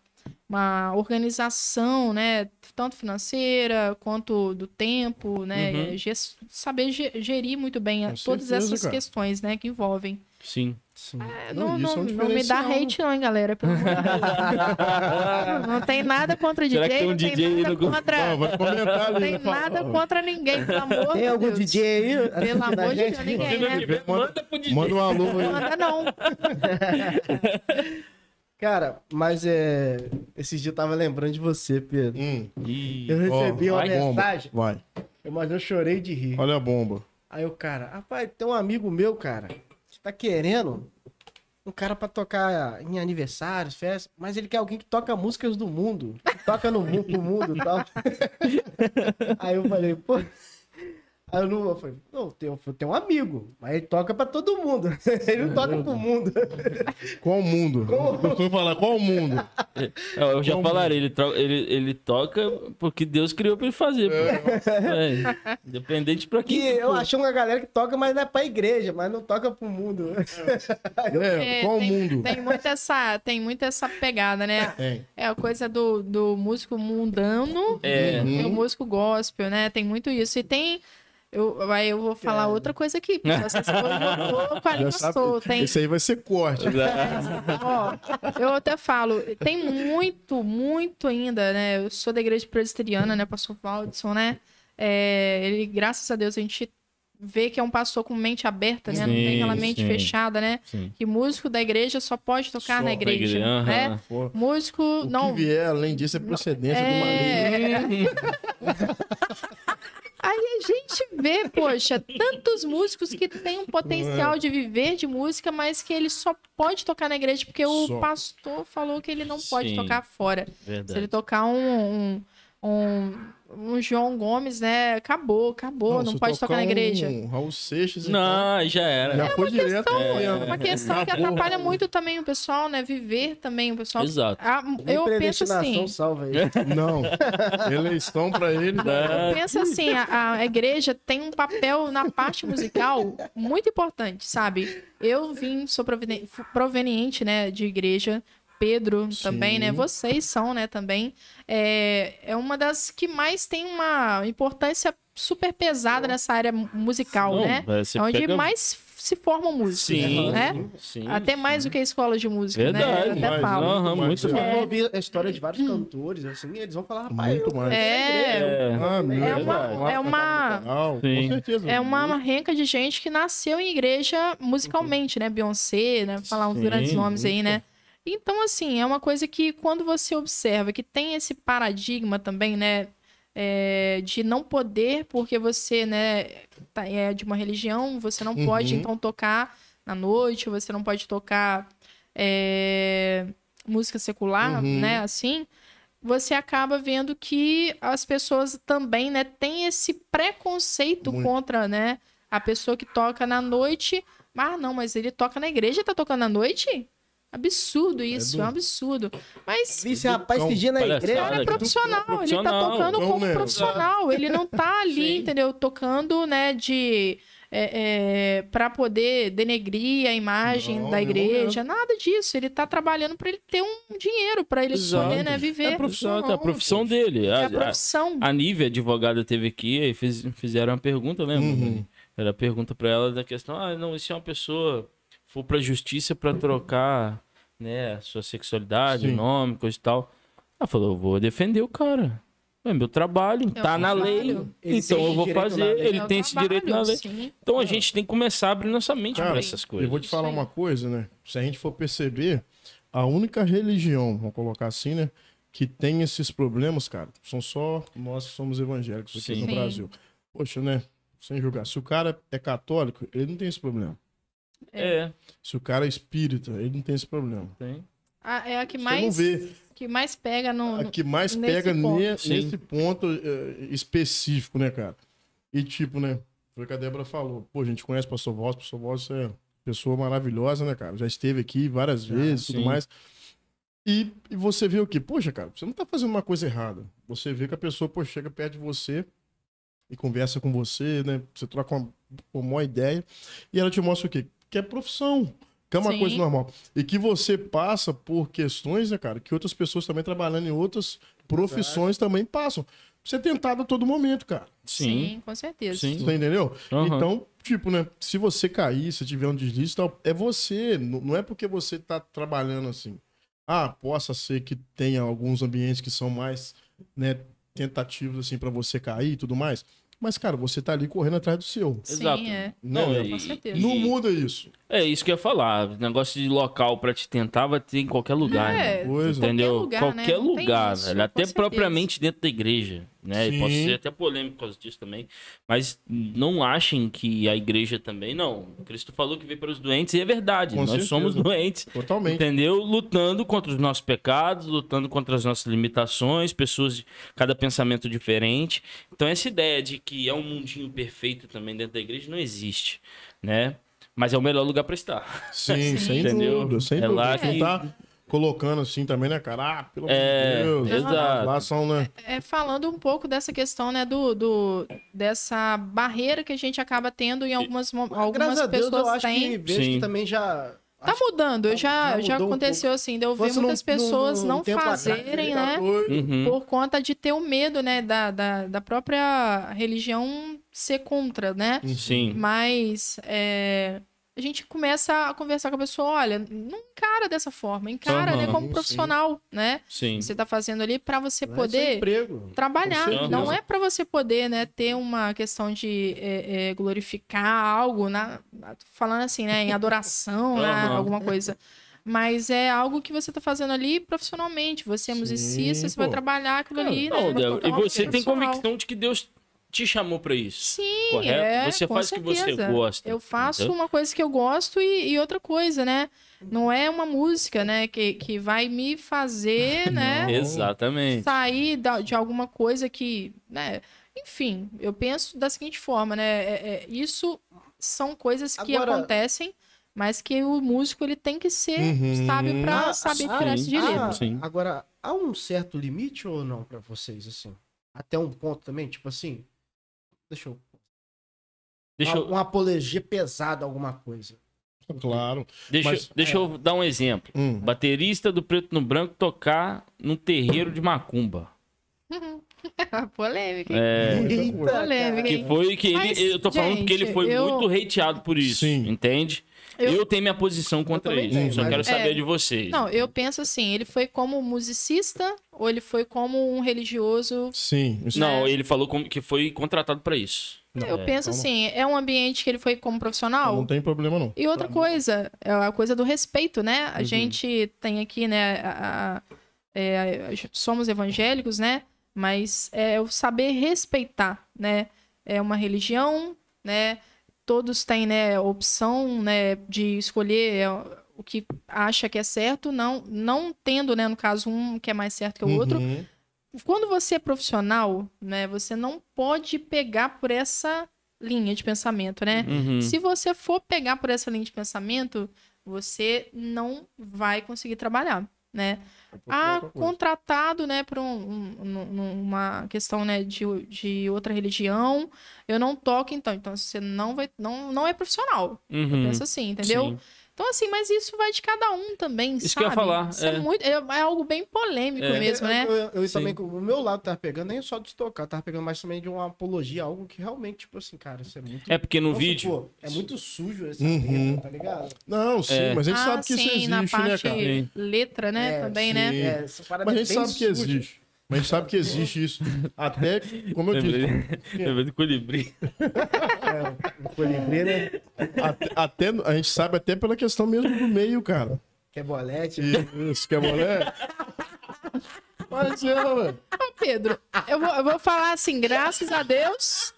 uma organização, né? Tanto financeira quanto do tempo, né? Uhum. Saber ge- gerir muito bem Com todas certeza, essas cara. questões, né? Que envolvem. Sim. Sim. É, Não, não, isso é um não, não me dá hate não, hein, galera? Pelo amor de Deus. não tem nada contra o DJ, Será que tem um não tem DJ nada no contra... Não, vai comentar ali. Não tem nada contra ninguém, pelo amor Tem de algum Deus. DJ aí? Pelo amor de? Deus, ninguém, não né? Manda- manda pro DJ. Manda um alô aí. Manda não. Cara, mas é. Esses dias eu tava lembrando de você, Pedro. Hum, Ih, Eu recebi uma vai, bomba. mensagem, Vai. mas eu chorei de rir. Olha a bomba. Aí o cara, rapaz, tem um amigo meu, cara, que tá querendo um cara pra tocar em aniversários, festas, mas ele quer alguém que toca músicas do mundo, toca no mundo, no mundo e tal. Aí eu falei, pô. Aí eu, não, eu falei, não, eu tenho, eu tenho um amigo, mas ele toca pra todo mundo. ele não toca pro mundo. Qual mundo? Eu fui falar, qual mundo? Eu, eu já falaria, ele, ele, ele toca porque Deus criou pra ele fazer. pô. É, independente pra Que quem. eu for. achei uma galera que toca, mas não é pra igreja, mas não toca pro mundo. É, É, qual tem, mundo? Tem muito essa, tem muito essa pegada, né? Tem. É a coisa do, do músico mundano É. e o músico gospel, né? Tem muito isso. E tem. Eu, aí eu vou falar outra coisa aqui. porque Vocês foram sabe, sul. Tem, Esse aí vai ser corte. Ó, eu até falo, tem muito, muito ainda, né? Eu sou da igreja presbiteriana, né? Pastor Valdson, né? É, ele, graças a Deus, a gente vê que é um pastor com mente aberta, né? não tem aquela Sim, mente sim. fechada, né? Sim. Que músico da igreja só pode tocar Só na igreja, igreja, né? Pô, Músico, o não... que vier além disso é procedência do É. maligno. Aí a gente vê, poxa, tantos músicos que têm um potencial de viver de música, mas que ele só pode tocar na igreja porque o Só. pastor falou que ele não pode Sim. tocar fora. Se ele Verdade. tocar um, um, um, um João Gomes, né? Acabou, acabou. Não, se pode tocar na igreja. Um Raul Seixas, então, Não, já era. já foi direto. É né? uma questão que Acabou. atrapalha muito também o pessoal, né? Viver também o pessoal. Exato. Ah, eu penso assim. salva aí. Não. Eleição pra ele. É. Pensa assim, a, a igreja tem um papel na parte musical muito importante, sabe? Eu vim, sou proveni- fu- proveniente, né, de igreja. Pedro também, né? Sim. Vocês são, né, também. É, é uma das que mais tem uma importância super pesada nessa área mu- musical, Não, né? você É onde pega- mais se formam músicos, Sim, né? sim. Até mais do que a escola de música, né? Verdade, Eu até falo. Aham, muito é. mais. Eu vou ouvir a história de vários cantores, assim, eles vão falar, rapaz, Muito mais. É, É. Ah, meu, É uma- é uma- Sim. Com certeza. É uma renca de gente que nasceu em igreja musicalmente, né? Beyoncé, né? Falar uns Sim, grandes nomes aí, né? Então, assim, é uma coisa que quando você observa que tem esse paradigma também, né? é, de não poder, porque você, né, tá- é de uma religião, você não pode, Uhum. então, tocar na noite, você não pode tocar é, música secular, Uhum. né, assim, você acaba vendo que as pessoas também, né, têm esse preconceito Muito. contra, né, a pessoa que toca na noite. Mas não, mas ele toca na igreja tá tocando à noite? Absurdo isso, é, do- um absurdo. Mas Vi esse rapaz Cão, pedir na igreja. é Cara, profissional, ele tá tocando vamos como mesmo. profissional. Ele não tá ali, Sim. entendeu? Tocando, né, de. É, é, para poder denegrir a imagem Não, da não igreja, nada disso. Ele tá trabalhando para ele ter um dinheiro, para ele Exato. poder, né, viver. É a profissão, é a profissão dele. É A, a profissão. a, a Nívia, advogada, teve aqui e fiz- fizeram uma pergunta, lembra? Uhum. Era a pergunta pra ela da questão: ah, não, e se uma pessoa for pra justiça pra trocar, né, a sua sexualidade, Sim. o nome, coisa e tal. Ela falou: eu vou defender o cara. É meu trabalho, É tá na lei. Então eu vou fazer. Ele É o tem esse trabalho, direito na lei. sim. Então a gente tem que começar a abrir nossa mente Cara, pra essas coisas. Eu vou te falar Sim. uma coisa, né? Se a gente for perceber, a única religião, vamos colocar assim, né? Que tem esses problemas, cara, são só nós que somos evangélicos aqui Sim. no Sim. Brasil. Poxa, né? Sem julgar. Se o cara é católico, ele não tem esse problema. É, Se o cara é espírita, ele não tem esse problema. tem. Ah, é a que Você mais, não vê. que mais pega no. A que mais nesse pega ponto. nesse ponto eh, específico, né, cara? E tipo, né? Foi o que a Débora falou. Pô, a gente conhece o Pastor Voss, o Pastor Voss é pessoa maravilhosa, né, cara? Já esteve aqui várias vezes e tudo mais. E, e você vê o quê? Poxa, cara, você não tá fazendo uma coisa errada. Você vê que a pessoa, pô, chega perto de você e conversa com você, né? Você troca uma, uma ideia. E ela te mostra o quê? Que é profissão. Que é uma Sim. coisa normal. E que você passa por questões, né, cara, que outras pessoas também trabalhando em outras profissões também passam. Você é tentado a todo momento, cara. Sim. com certeza. Sim. Você entendeu? Aham. Então, tipo, né? Se você cair, se tiver um deslize e tal, é você. Não é porque você tá trabalhando assim. Ah, possa ser que tenha alguns ambientes que são mais, né, tentativos, assim, pra você cair e tudo mais. Mas, cara, você tá ali correndo atrás do seu. Sim, Exato. é. Não, e- com certeza. Não muda isso. É isso que eu ia falar. Negócio de local pra te tentar vai ter em qualquer lugar. É, né? Coisa. Entendeu? lugar, né? Qualquer tem lugar, isso, velho. Até certeza. propriamente dentro da igreja. Né? E Sim. posso ser até polêmico por causa disso também. Mas não achem que a igreja também, não. Cristo falou que veio para os doentes e é verdade. Com Nós certeza. somos doentes. Totalmente. Entendeu? Lutando contra os nossos pecados, lutando contra as nossas limitações, pessoas de cada pensamento diferente. Então, essa ideia de que é um mundinho perfeito também dentro da igreja não existe, né? Mas é o melhor lugar para estar. Sim, sem Entendeu? dúvida, sem É dúvida. lá que- tá colocando assim também, né, cara? Ah, pelo amor É, de Deus. exato. Lá são, né? É, falando um pouco dessa questão, né, do, do dessa barreira que a gente acaba tendo em algumas, mo- algumas Graças a Deus, pessoas eu acho têm. que vejo Sim. que também já. Tá acho- mudando, tá- já, já um aconteceu assim, de eu ver Fosse muitas num- pessoas num não tempo atrás, fazerem, né? Uhum. Por conta de ter o medo, né, da, da, da própria religião ser contra, né? Sim. Mas é, a gente começa a conversar com a pessoa, olha, não encara dessa forma, encara né, Aham, como sim. profissional, né? Sim. Você tá fazendo ali para você Não é poder emprego. trabalhar. Não é para você poder, né, ter uma questão de é, é, glorificar algo, na, falando assim, né, em adoração, né, Aham. alguma coisa. Mas é algo que você tá fazendo ali profissionalmente. Você é Sim, musicista, você vai pô. trabalhar aquilo ali, Não, né? Débora, e você tem convicção de que Deus te chamou para isso. Sim, correto? é, Você com faz o que você gosta, Eu faço entendeu? uma coisa que eu gosto e, e outra coisa, né? Não é uma música, né, que, que vai me fazer, né, Exatamente. sair da- de alguma coisa que, né? Enfim, eu penso da seguinte forma, né? é- é, isso são coisas que Agora- acontecem, mas que o músico ele tem que ser Uhum. sábio para Ah, saber tirar esse de letra. Ah, Sim. Agora, há um certo limite ou não pra vocês, assim? Até um ponto também, tipo assim. Deixa eu. Deixa eu, Uma apologia pesada, alguma coisa. Claro. deixa, Mas- deixa eu dar um exemplo. Hum. Baterista do Preto no Branco tocar num terreiro de macumba. Polêmica, hein? É, Eita, Polêmica, que foi que ele. Mas, eu tô falando que ele gente, foi eu- muito hateado por isso. Sim. Entende? Eu... Eu- tenho minha posição contra isso. tenho, Só mas- quero saber É. de vocês. Não, eu penso assim, ele foi como musicista ou ele foi como um religioso? Sim. Isso Não, né? ele falou como que foi contratado pra isso. eu é, penso não- assim, é um ambiente que ele foi como profissional? não tem problema, não. E outra coisa, é a coisa do respeito, né? Uhum. A gente tem aqui, né? a- a- é, a- somos evangélicos, né? Mas é o saber respeitar, né? É uma religião, né? Todos têm, né, a opção, né, de escolher é, o que acha que é certo, não, não tendo, né, no caso, um que é mais certo que o outro. Uhum. Quando você é profissional, né, você não pode pegar por essa linha de pensamento, né? Uhum. Se você for pegar por essa linha de pensamento, você não vai conseguir trabalhar, né? Ah, Outra coisa. contratado, né, por um, um- um- uma questão, né, de, de outra religião, eu não toco, então. Então, você não vai, não, não é profissional. Uhum. Pensa assim, entendeu? Sim. Então, assim, mas isso vai de cada um também, Isso sabe? que eu ia falar, Isso é, é. muito, é, é algo bem polêmico É. mesmo, né? Eu, eu- eu também, o meu lado tava pegando nem só de tocar, tava pegando mais também de uma apologia, algo que realmente, tipo assim, cara, isso é muito. É porque no vídeo. supor, é muito sujo essa Uhum. letra, tá ligado? Não, sim, É. mas a gente ah, sabe que sim, isso existe, na né, parte cara? Letra, né, É, também, sim. né? É, Mas a é gente sabe que existe. Mas a gente sabe que existe isso. Até, como eu disse, Lembrei do colibri. É, o colibri, né? até, até- a gente sabe até pela questão mesmo do meio, cara. Que é bolete. Isso, que é mulher? Mas é, velho. Ô, Pedro, eu vou, eu vou falar assim, graças a Deus.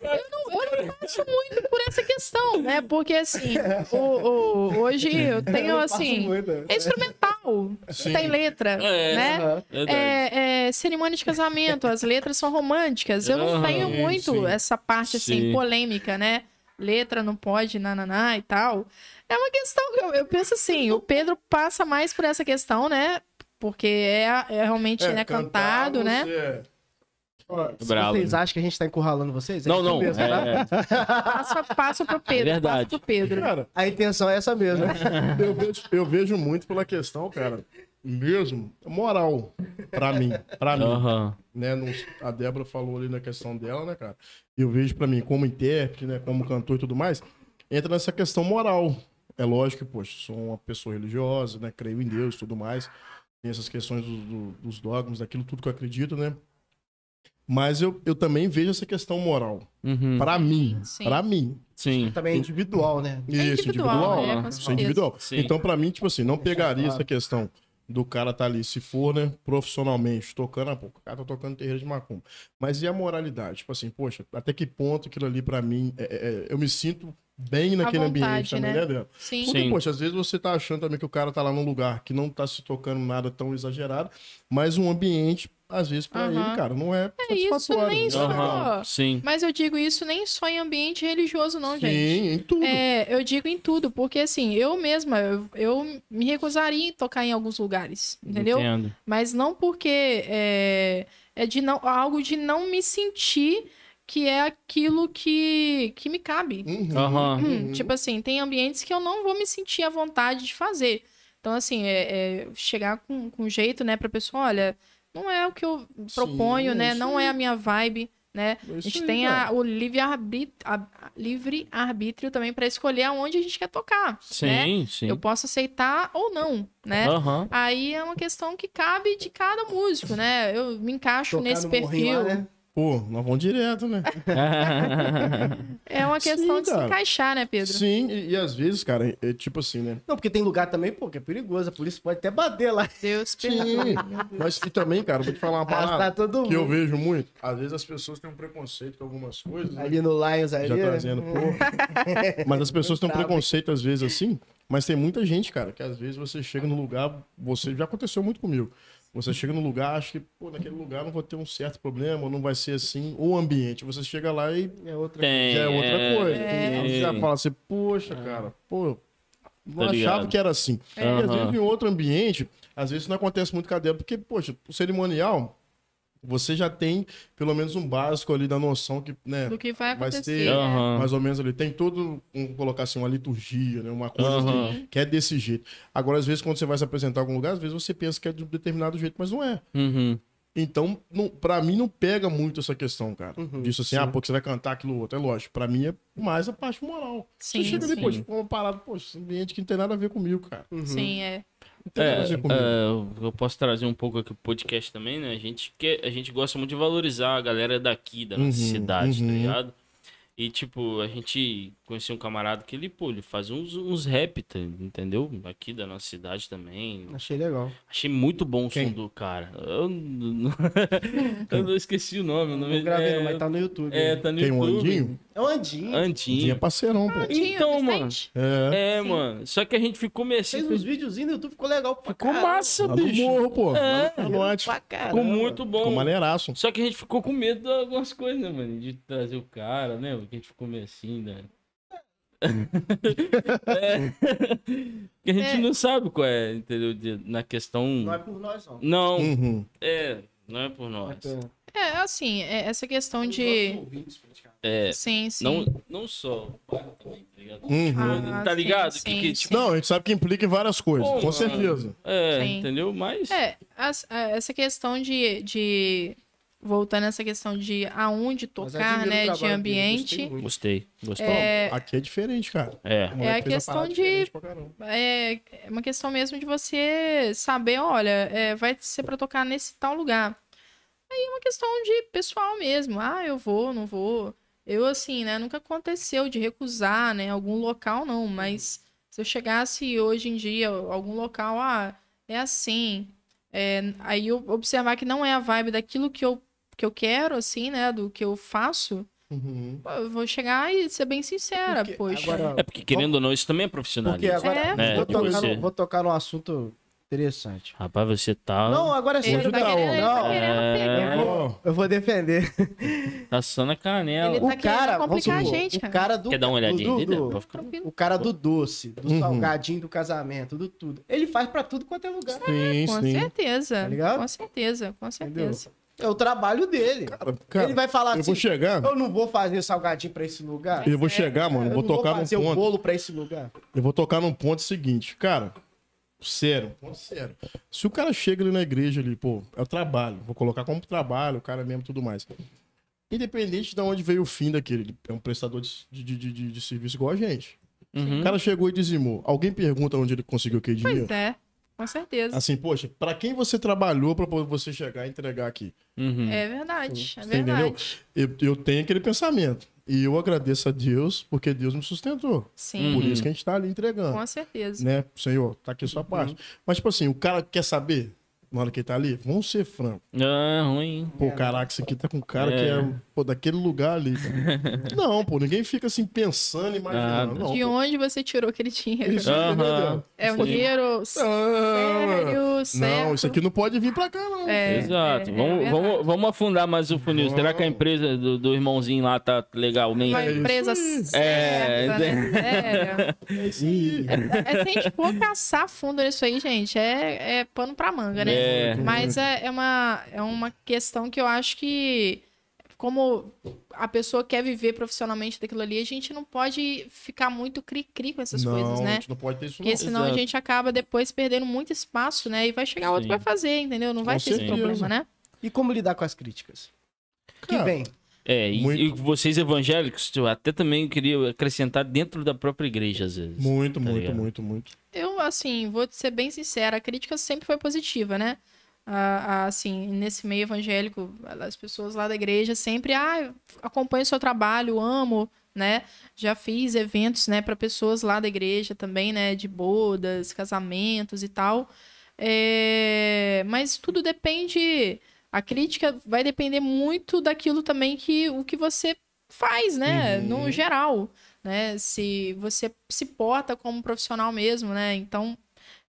Eu não, eu não passo muito por essa questão, né? Porque assim, o, o- hoje eu tenho Eu assim. muito. É instrumental, Sim. tem letra, É, né? Aham. Verdade. É, é, cerimônia de casamento, as letras são românticas. Eu não tenho muito sim. essa parte assim, Sim. polêmica, né? Letra não pode, nananá e tal. É uma questão que eu, eu penso assim, o Pedro passa mais por essa questão, né? Porque é, é realmente É, né, cantado, né? você é- Bravo. Vocês acham que a gente tá encurralando vocês? É Não, não. mesmo, tá? É, Passa, passa pro Pedro. É verdade. Passa pro Pedro. Cara, A intenção é essa mesmo. né? eu vejo, eu vejo muito pela questão, cara, mesmo, moral, pra mim, pra mim. aham. né? a Débora falou ali na questão dela, né, cara? Eu vejo pra mim, como intérprete, né, como cantor e tudo mais, entra nessa questão moral. É lógico que, poxa, sou uma pessoa religiosa, né? Creio em Deus e tudo mais. Tem essas questões do- do- dos dogmas, daquilo tudo que eu acredito, né? Mas eu, eu também vejo essa questão moral. Uhum. Pra mim. Sim. Pra mim. Sim. Também é individual, né? Isso, individual, individual. é, com Isso é individual. Sim. Então, pra mim, tipo assim, não pegaria claro. essa questão do cara tá ali, se for, né, profissionalmente, tocando, ah, pô, o cara tá tocando terreiro de macumba. Mas e a moralidade? Tipo assim, poxa, até que ponto aquilo ali pra mim, é- é- é- eu me sinto bem naquele vontade, ambiente também, né? né, Débora? Sim. Porque, Sim. poxa, às vezes você tá achando também que o cara tá lá num lugar que não tá se tocando nada tão exagerado, mas um ambiente, às vezes, pra Aham. ele, cara, não é, É isso, satisfatório. nem né? só- Sim. Mas eu digo isso nem só em ambiente religioso, não, gente. Sim, em tudo. É, eu digo em tudo, porque assim, eu mesma, eu, eu me recusaria em tocar em alguns lugares, entendeu? Entendo. Mas não porque é, é de não, algo de não me sentir que é aquilo que, que me cabe. Uhum. Hum, Tipo assim, tem ambientes que eu não vou me sentir à vontade de fazer. Então, assim, é, é chegar com, com jeito, né, pra pessoa, olha, não é o que eu proponho, Sim, né? isso Não é a minha vibe, né? É A isso gente aí, tem a- o livre-arbítrio livre arbítrio também pra escolher aonde a gente quer tocar, né? Sim, sim. Eu posso aceitar ou não, né? Aham. Aí é uma questão que cabe de cada músico, né? Eu me encaixo Tocar nesse morrinho perfil. né? Pô, nós vamos direto, né? É uma questão Sim, de se cara. encaixar, né, Pedro? Sim, e, e às vezes, cara, é tipo assim, né? Não, porque tem lugar também, pô, que é perigoso. A polícia pode até bater lá. Deus Sim, mas e também, cara, vou te falar uma parada todo mundo. que eu vejo muito. Às vezes as pessoas têm um preconceito com algumas coisas. né? Ali no Lions ali. Já né? trazendo, pô. Mas as pessoas têm um preconceito às vezes assim, mas tem muita gente, cara, que às vezes você chega no lugar, você já aconteceu muito comigo. Você chega no lugar, acha que, pô, naquele lugar não vou ter um certo problema, ou não vai ser assim, ou o ambiente. Você chega lá e É outra Tem. já é outra coisa. É. Você já fala assim, poxa, cara, pô, não Tá achava ligado. que era assim. É. E às Aham. vezes em outro ambiente, às vezes não acontece muito com a Débora, porque, poxa, o cerimonial, você já tem pelo menos um básico ali da noção que, né, Do que vai Vai acontecer. ser- Aham. mais ou menos ali, tem todo, vamos colocar assim, uma liturgia, né, uma coisa Aham. que, que é desse jeito. Agora, às vezes, quando você vai se apresentar em algum lugar, às vezes você pensa que é de um determinado jeito, mas não é. Uhum. Então, não, pra mim, não pega muito essa questão, cara. Uhum, Disso assim, sim. ah, pô, que você vai cantar aquilo outro. É lógico. Pra mim é mais a parte moral. Sim, você chega sim. pô, tipo, uma parada, pô, esse ambiente que não tem nada a ver comigo, cara. Uhum. Sim, é. Nada É, é, eu posso trazer um pouco aqui o podcast também, né? A gente, quer, a gente gosta muito de valorizar a galera daqui, da nossa Uhum, cidade, tá uhum. ligado? E, tipo, a gente conheceu um camarada que ele, pô, ele faz uns, uns rap, tá, entendeu? Aqui da nossa cidade também. Achei legal. Achei muito bom o Quem? som do cara. Eu, não- eu não esqueci o nome. O nome Não gravei, é, não, mas tá no YouTube. é, né? tá no Tem um YouTube. Andinho? É o Andinho. Andinho é Antinho. parceirão, pô. Então, mano. É. É, mano. Só que a gente ficou meio assim. Fez uns videozinhos no YouTube, ficou legal pra Ficou caramba. massa, Lá bicho. morro, pô. É. Ficou muito bom. Ficou maneiraço. Só que a gente ficou com medo de algumas coisas, né, mano? De trazer o cara, né? Porque a gente ficou meio assim, né? É. Porque a gente É. não sabe qual é, entendeu? De- na questão. Não é por nós, não. Não, Uhum. é. Não é por nós. É, assim, é essa questão de. É. Sim, sim. Não, não só também, tá ligado? Uhum. Ah, tá ligado? sim, que, que, tipo. Não, a gente sabe que implica em várias coisas, Pô, com certeza. É, Sim. entendeu? Mas. É, as- é, essa questão de, de. Voltando a essa questão de aonde tocar, né? De ambiente. Gostei, gostei. É, Aqui é diferente, cara. É. O moleque a questão de- é é uma questão mesmo de você saber, olha, é, vai ser pra tocar nesse tal lugar. Aí é uma questão de pessoal mesmo. Ah, eu vou, não vou. Eu, assim, né, nunca aconteceu de recusar, né, algum local, não. Mas se eu chegasse hoje em dia, algum local, ah, é assim. É, aí eu observar que não é a vibe daquilo que eu, que eu quero, assim, né, do que eu faço, Uhum. pô, eu vou chegar e ser bem sincera, Porque poxa. agora- É porque, querendo ou não, isso também é profissional. Porque agora É, né, vou, de tocar você. no, vou tocar num assunto interessante. Rapaz, você tá. Não, agora é Ele sério. tá tá, querendo, tá não. É. Ó, Eu vou defender. Tá assando a canela. Ele tá o cara, querendo vamos complicar a gente, o cara. cara do Quer dar uma olhadinha do, ali, do, ficar- o cara do doce, do Uhum. salgadinho do casamento, do tudo. Ele faz pra tudo quanto é lugar. sim, Com sim. certeza. Tá ligado? Com certeza, com Entendeu? certeza. É o trabalho dele. Cara, cara, ele vai falar eu assim: vou chegar, eu não vou fazer salgadinho pra esse lugar. eu vou chegar, mano, eu vou não tocar vou num fazer o ponto. bolo pra esse lugar. Eu vou tocar num ponto seguinte, cara. Sério, ponto sério. Se o cara chega ali na igreja ali, pô, é o trabalho. Vou colocar como trabalho, o cara mesmo e tudo mais. Independente de onde veio o fim daquele, ele é um prestador de, de, de, de- de serviço igual a gente. Uhum. O cara chegou e dizimou. Alguém pergunta onde ele conseguiu aquele dinheiro? Pois é, com certeza. Assim, poxa, pra quem você trabalhou pra poder você chegar e entregar aqui? Uhum. É verdade, é Você entendeu? verdade. Eu, eu tenho aquele pensamento. E eu agradeço a Deus, porque Deus me sustentou. Sim, Por Uhum. isso que a gente tá ali entregando. com certeza. Né? Senhor, tá aqui a sua parte. Mas, tipo assim, o cara quer saber, na hora que ele tá ali, vamos ser franco. Ah, ruim. Pô, caraca, isso aqui tá com um cara É. que é pô, daquele lugar ali. cara. não, pô, ninguém fica assim pensando, imaginando. Nada. Não, De pô. onde você tirou aquele dinheiro? Isso, entendeu? É um dinheiro sério, certo? Não, isso aqui não pode vir pra cá, não. É, Exato. é, é vamos, verdade. vamos, vamos afundar mais o funil. Será que a empresa do, do irmãozinho lá tá legalmente? Uma É empresa certa, É, né? Séria. É isso aí. É, se a gente for caçar fundo nisso aí, gente, é, é pano pra manga, né? É. Mas é, é, uma, é uma questão que eu acho que, como a pessoa quer viver profissionalmente daquilo ali, a gente não pode ficar muito cri-cri com essas não, coisas, a né? gente não pode ter isso, Porque não. senão a Exato. gente acaba depois perdendo muito espaço, né? E vai chegar outro Sim. que vai fazer, entendeu? Não vai Com ter esse problema, né? E como lidar com as críticas? Que Cara, vem. É, e, Muito. e vocês evangélicos, eu até também queria acrescentar dentro da própria igreja, às vezes. Muito, Tá muito, ligado? muito, muito. Eu, assim, vou ser bem sincera, a crítica sempre foi positiva, né? Assim, nesse meio evangélico, as pessoas lá da igreja sempre, ah, acompanho o seu trabalho, amo, né? Já fiz eventos, né, para pessoas lá da igreja também, né, de bodas, casamentos e tal. É, Mas tudo depende, a crítica vai depender muito daquilo também que o que você faz, né, Uhum. no geral né? Se você se porta como profissional mesmo, né? Então,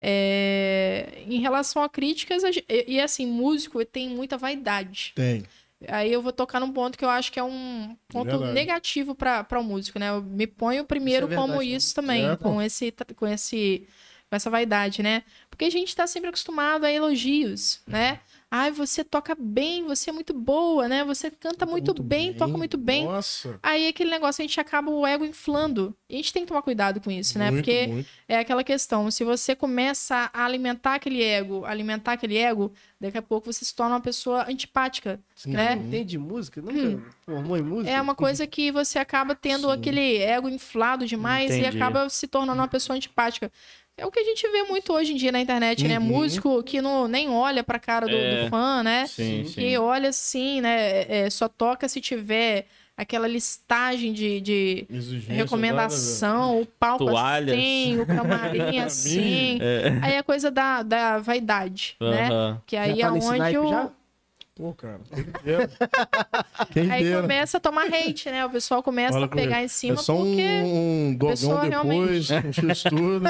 é, em relação a críticas, e, e assim, músico tem muita vaidade. Tem. Aí eu vou tocar num ponto que eu acho que é um ponto Verdade. negativo para o músico, né? Eu me ponho primeiro Isso é como verdade, né? isso também, É, com esse com esse com essa vaidade, né? Porque a gente tá sempre acostumado a elogios, né? Ai, você toca bem, você é muito boa, né? Você canta muito, bem, toca muito bem. Nossa. Aí aquele negócio a gente acaba o ego inflando. E a gente tem que tomar cuidado com isso, né? muito, Porque muito. é aquela questão, se você começa a alimentar aquele ego, alimentar aquele ego, daqui a pouco você se torna uma pessoa antipática, né? Uhum. Entende de música? Nunca formou em música? É uma coisa que você acaba tendo Sim. aquele ego inflado demais e Entendi. acaba se tornando uma pessoa antipática. É o que a gente vê muito hoje em dia na internet, né? Uhum. Músico que não, nem olha pra cara do, do É. fã, né? Sim, Sim. sim. Que olha assim, né? é, só toca se tiver aquela listagem de, de recomendação, o palco Toalhas. assim, o camarim assim. É. Aí é coisa da, da vaidade, né? Que Já aí tá é onde o... já? Pô, cara. Quem dera. Quem Aí dera. começa a tomar hate, né? O pessoal começa Fala a pegar comigo. em cima é só porque... um, um dogão depois, um x-tudo.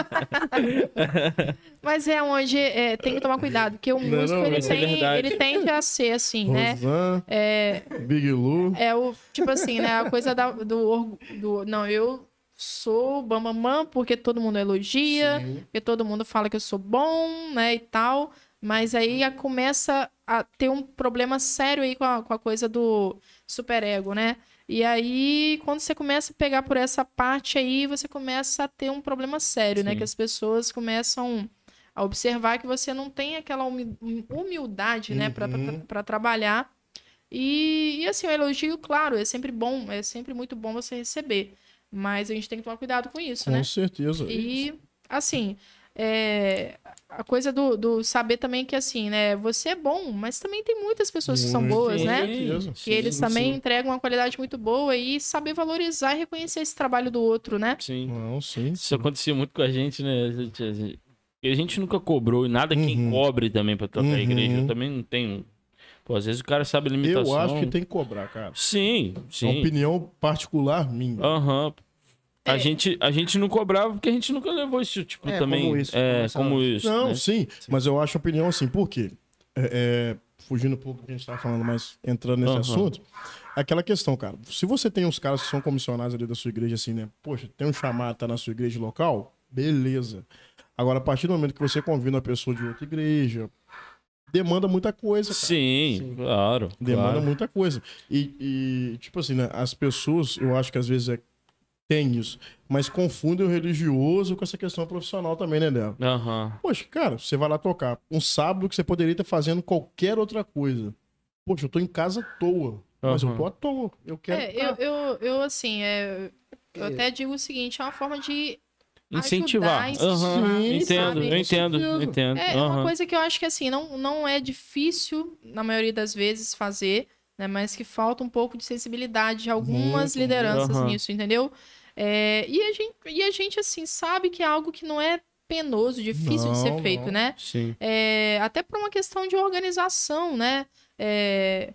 Mas é onde é, tem que tomar cuidado, porque o Não, músico não, ele, é tem, verdade. ele tende a ser assim, né? Rosan, É, Big Lu. é o tipo assim, né? A coisa da- do, do não, eu sou bambambam porque todo mundo elogia, Sim. porque todo mundo fala que eu sou bom, né, e tal. Mas aí a- começa a ter um problema sério aí com a, com a coisa do superego, né? E aí, quando você começa a pegar por essa parte aí, você começa a ter um problema sério, né? Sim. Que as pessoas começam a observar que você não tem aquela humi- humildade, né, Uhum. pra trabalhar. E, e assim, o elogio, claro, é sempre bom, é sempre muito bom você receber. Mas a gente tem que tomar cuidado com isso, Com né? certeza. E, assim, é, a coisa do, do saber também que, assim, né? Você é bom, mas também tem muitas pessoas que são boas, com né? certeza. Que eles Sim, também sim. entregam uma qualidade muito boa e saber valorizar e reconhecer esse trabalho do outro, né? Sim. Não, sim. Isso acontecia muito com a gente, né? A gente, a gente- a gente nunca cobrou e nada quem Uhum. cobre também pra tocar a Uhum. igreja. Eu também não tenho. Pô, às vezes o cara sabe a limitação. Eu acho que tem que cobrar, cara. Sim, É uma sim. opinião particular minha. Aham. A, É. gente, a gente não cobrava porque a gente nunca levou esse tipo É, também. como isso, é, como essa- como isso. Não, né? sim, mas eu acho a opinião assim, por quê? É, é, fugindo um pouco do que a gente estava falando, mas entrando nesse Aham. assunto, aquela questão, cara. Se você tem uns caras que são comissionados ali da sua igreja, assim, né? Poxa, tem um chamado, tá na sua igreja local, beleza. Agora, a partir do momento que você convida uma pessoa de outra igreja, demanda muita coisa, cara. Sim, Sim. claro. Demanda claro. muita coisa. E, e, tipo assim, né? As pessoas, eu acho que às vezes é, tem isso, mas confundem o religioso com essa questão profissional também, né, Del? Aham. Poxa, cara, você vai lá tocar um sábado que você poderia estar fazendo qualquer outra coisa. Poxa, eu tô em casa à toa. Mas eu tô à toa. Eu quero. É, eu, eu, eu assim, é, eu até digo o seguinte, é uma forma de Incentivar. Ajudar, Aham. sim, Entendo, eu entendo, eu entendo. É, é uma coisa que eu acho que assim, não, não é difícil, na maioria das vezes, fazer, né? Mas que falta um pouco de sensibilidade de algumas Muito, lideranças nisso, entendeu? É, e, a gente, e a gente, assim, sabe que é algo que não é penoso, difícil de ser Não, feito, não. né? Sim. É, até por uma questão de organização, né? É,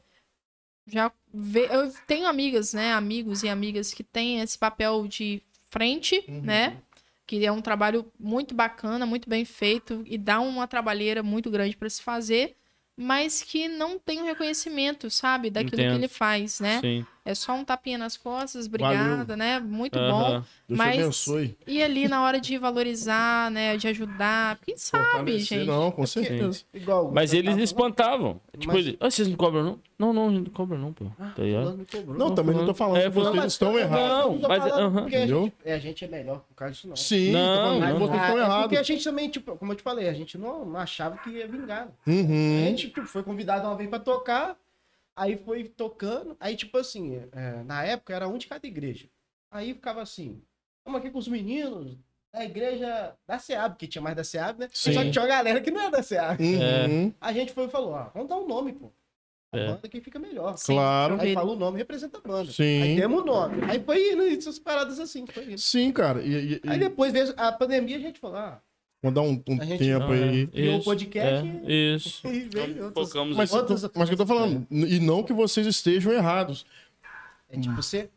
já ve- eu tenho amigas, né? Amigos e amigas que têm esse papel de frente, Uhum. né? Que é um trabalho muito bacana, muito bem feito e dá uma trabalheira muito grande para se fazer, mas que não tem o reconhecimento, sabe, daquilo que Entendo. ele faz, né? Sim. É só um tapinha nas costas, obrigada, né? Muito bom. Deus Mas- abençoe. E ali na hora de valorizar, né, de ajudar, quem sabe, gente. Não, com certeza. Igual. Mas eles tava espantavam. Tipo, Mas- ele, ah, vocês não cobram, não? Não, não, a gente não cobra, não, pô. falando, Tá ligado? cobrou. Não, também não tô falando É, que vocês mas- estão errados. Não, tô mas- porque a Entendeu? gente, é, a gente é melhor por causa disso, não. Sim, Não, não, mas vocês Ah, estão é porque a errados. gente também, tipo, como eu te falei, a gente não, não achava que ia vingar. A Uhum. gente tipo, foi convidado uma vez pra tocar, aí foi tocando, aí tipo assim, é, na época era um de cada igreja. Aí ficava assim, estamos aqui com os meninos da igreja da SEAB, que tinha mais da SEAB, né? Sim. Só que tinha uma galera que não é da SEAB. Uhum. A gente foi e falou, ah, vamos dar um nome, pô. A É. banda que fica melhor. Claro. Aí fala o nome representa a banda. Sim. Aí temos o nome. Aí foi indo, essas paradas assim, foi indo. Sim, cara. E, e- Aí depois veio a pandemia, a gente falou, ah, vou dar um, um gente- tempo Não, aí. é. Criou o Isso, podcast é, Isso. e outros. Focamos Mas, Outras mas que eu tô falando, e não que vocês estejam errados, É tipo, você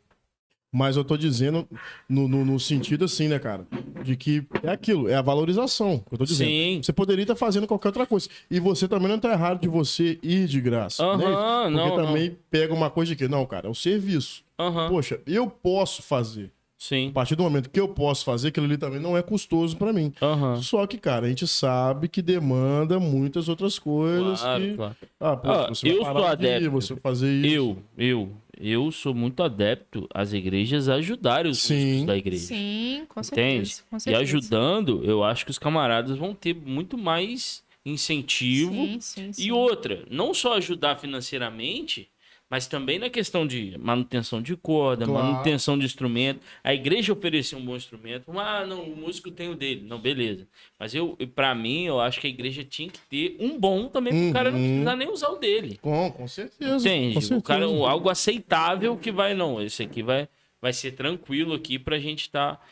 mas eu tô dizendo no, no, no sentido assim, né, cara? De que é aquilo, é a valorização que eu tô dizendo. Sim. Você poderia estar fazendo qualquer outra coisa. E você também não tá errado de você ir de graça. Aham, né? Porque não, não. também pega uma coisa de que, não, cara, é o serviço. Poxa, eu posso fazer. Sim. A partir do momento que eu posso fazer, aquilo ali também não é custoso pra mim. Aham. Só que, cara, a gente sabe que demanda muitas outras coisas. Claro, que... claro. Ah, pô, Ah, você eu sou adepto. você fazer isso. Eu, eu, eu sou muito adepto às igrejas ajudarem os Sim. da igreja. Sim, com certeza. Com E certeza. ajudando, eu acho que os camaradas vão ter muito mais incentivo. Sim, sim, sim. E outra, não só ajudar financeiramente, mas também na questão de manutenção de corda, Claro. manutenção de instrumento. A igreja oferecer um bom instrumento. Ah, não, o músico tem o dele. Não, beleza. Mas eu, para mim, eu acho que a igreja tinha que ter um bom também, para o cara não Uhum. precisar nem usar o dele. Com, com certeza. Entende? com certeza. O cara, algo aceitável que vai, não, esse aqui vai, vai ser tranquilo aqui pra gente estar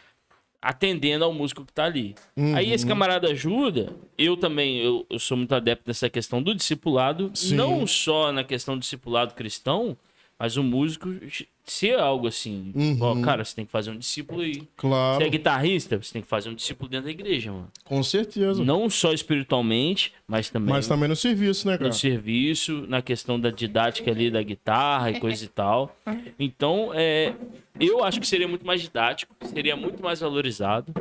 atendendo ao músico que tá ali. Uhum. Aí esse camarada ajuda, eu também, eu, eu sou muito adepto dessa questão do discipulado, Sim. não só na questão do discipulado cristão, mas o músico ser algo assim, Uhum. ó, cara, você tem que fazer um discípulo aí. Claro, Você é guitarrista, você tem que fazer um discípulo dentro da igreja, mano. com certeza. Não só espiritualmente, mas também Mas também no serviço, né, cara? no serviço, na questão da didática ali da guitarra e coisa e tal. Então, é, eu acho que seria muito mais didático, seria muito mais valorizado,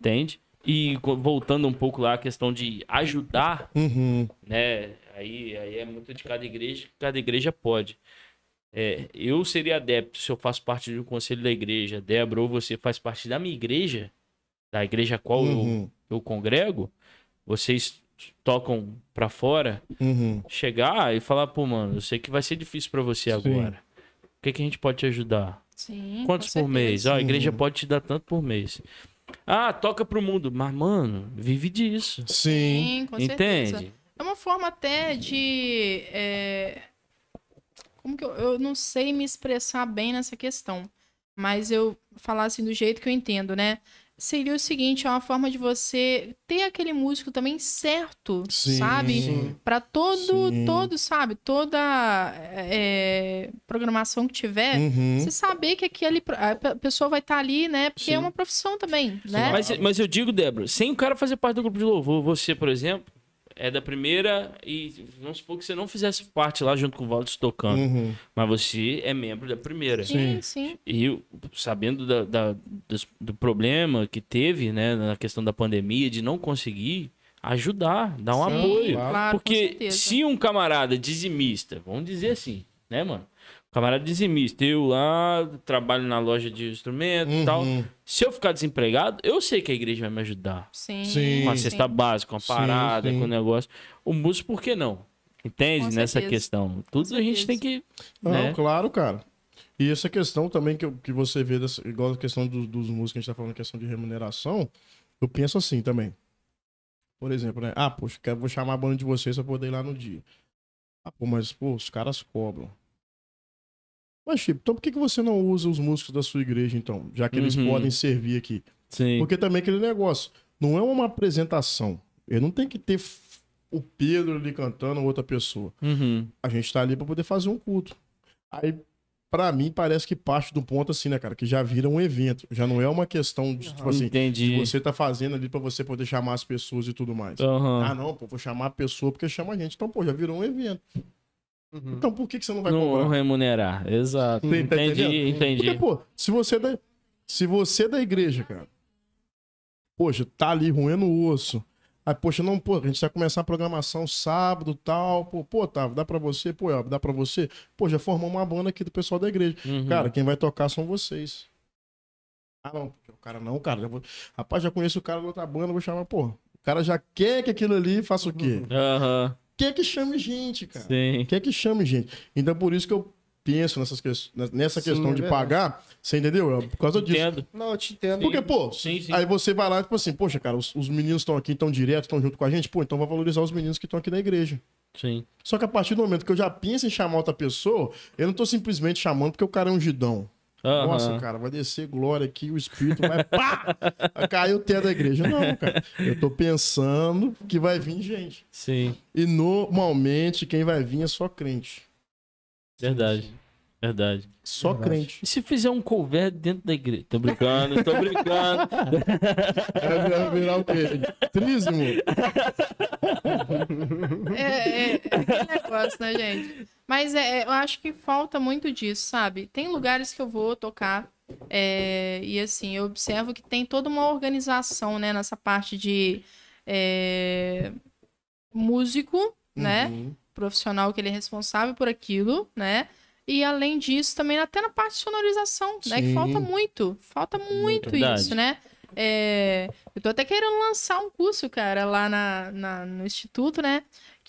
entende? E voltando um pouco lá a questão de ajudar, Uhum. né? Aí, aí é muito de cada igreja, cada igreja pode. É, eu seria adepto se eu faço parte do conselho da igreja, Débora, ou você faz parte da minha igreja, da igreja a qual eu, Uhum. eu congrego, vocês tocam pra fora, Uhum. chegar e falar, pô, mano, eu sei que vai ser difícil pra você Sim. agora. O que, que a gente pode te ajudar? Sim, Quantos por mês? certeza. Ó, a igreja Uhum. pode te dar tanto por mês. Ah, toca pro mundo. Mas, mano, vive disso. Sim. Sim, com certeza. Entende? É uma forma até de. é, Como que eu, eu não sei me expressar bem nessa questão, mas eu falar assim do jeito que eu entendo, né? Seria o seguinte, é uma forma de você ter aquele músico também certo, Sim. sabe? Pra todo, Sim. todo, sabe? Toda é, programação que tiver, Uhum. você saber que aquele, a pe- pessoa vai estar ali, né? Porque Sim. é uma profissão também, né? Mas, mas eu digo, Débora, sem o cara fazer parte do grupo de louvor, você, por exemplo, é da primeira e vamos supor que você não fizesse parte lá junto com o Valdes tocando, Uhum. mas você é membro da primeira. Sim, sim. E eu, sabendo da, da- dos- do, problema que teve, né, na questão da pandemia, de não conseguir ajudar, dar um Sim, apoio. Claro, Porque se um camarada dizimista, vamos dizer assim, né, mano? Camarada dizimista, eu lá trabalho na loja de instrumento e tal. Uhum. Se eu ficar desempregado, eu sei que a igreja vai me ajudar. Sim, Sim. Com a sim. cesta básica, com a Sim, parada, sim. com o negócio. O músico, por que não? Entende? Com Nessa certeza. questão. Tudo a gente certeza. tem que. Não, né? claro, cara. E essa questão também que, que você vê, dessa, igual a questão dos, dos músicos, que a gente tá falando, questão de remuneração, eu penso assim também. Por exemplo, né? Ah, poxa, quero, vou chamar a banda de vocês pra poder ir lá no dia. Ah, pô, mas, pô, os caras cobram. Mas, Chico, então por que, que você não usa os músicos da sua igreja, então? Já que eles Uhum. podem servir aqui. Sim. Porque também aquele negócio, não é uma apresentação. Ele não tem que ter o Pedro ali cantando ou outra pessoa. Uhum. A gente tá ali pra poder fazer um culto. Aí, pra mim, parece que parte do ponto assim, né, cara? Que já vira um evento. Já não é uma questão de, tipo assim, Entendi. você tá fazendo ali pra você poder chamar as pessoas e tudo mais. Aham. Ah, não, pô, vou chamar a pessoa porque chama a gente. Então, pô, já virou um evento. Uhum. Então, por que, que você não vai não cobrar? remunerar. Exato. Você tá entendi, entendendo? entendi. Porque, pô, se você é da, se você é da igreja, cara, poxa, tá ali roendo o osso. Aí, poxa, não, pô, a gente vai começar a programação sábado tal. Pô, pô, tá, dá pra você, pô, ó, dá pra você. Pô, já formou uma banda aqui do pessoal da igreja. Uhum. Cara, quem vai tocar são vocês. Ah, não, porque o cara não, cara. já vou- Rapaz, já conheço o cara da outra banda, vou chamar, pô. O cara já quer que aquilo ali faça o quê? Aham. Quer que chame gente, cara Sim. quer que chame gente. Então por isso que eu penso nessas que... nessa Sim, questão é de pagar, você entendeu? É por causa disso. Entendo. Não, eu te entendo. Porque, pô, Sim, sim. aí você vai lá, tipo assim, poxa, cara, os, os meninos estão aqui, estão direto, estão junto com a gente, pô, então vai valorizar os meninos que estão aqui na igreja. Sim. Só que a partir do momento que eu já penso em chamar outra pessoa, eu não tô simplesmente chamando porque o cara é ungidão. Aham. Nossa, cara, vai descer glória aqui, o espírito vai pá! Cair o teto da igreja. Não, cara. Eu tô pensando que vai vir gente. Sim. E normalmente quem vai vir é só crente. Verdade. Verdade. Só Verdade. crente. E se fizer um cover dentro da igreja? Tô brincando, tô brincando. Vai virar o quê? Trízimo? É, é, é aquele negócio, né, gente? Mas é, é, eu acho que falta muito disso, sabe? Tem lugares que eu vou tocar é, e assim, eu observo que tem toda uma organização, né, nessa parte de é, músico, né? Uhum. Profissional que ele é responsável por aquilo, né? E além disso, também até na parte de sonorização, né? Que Sim. falta muito. Falta muito Verdade. isso, né? É, eu tô até querendo lançar um curso, cara, lá na, na- no Instituto, né?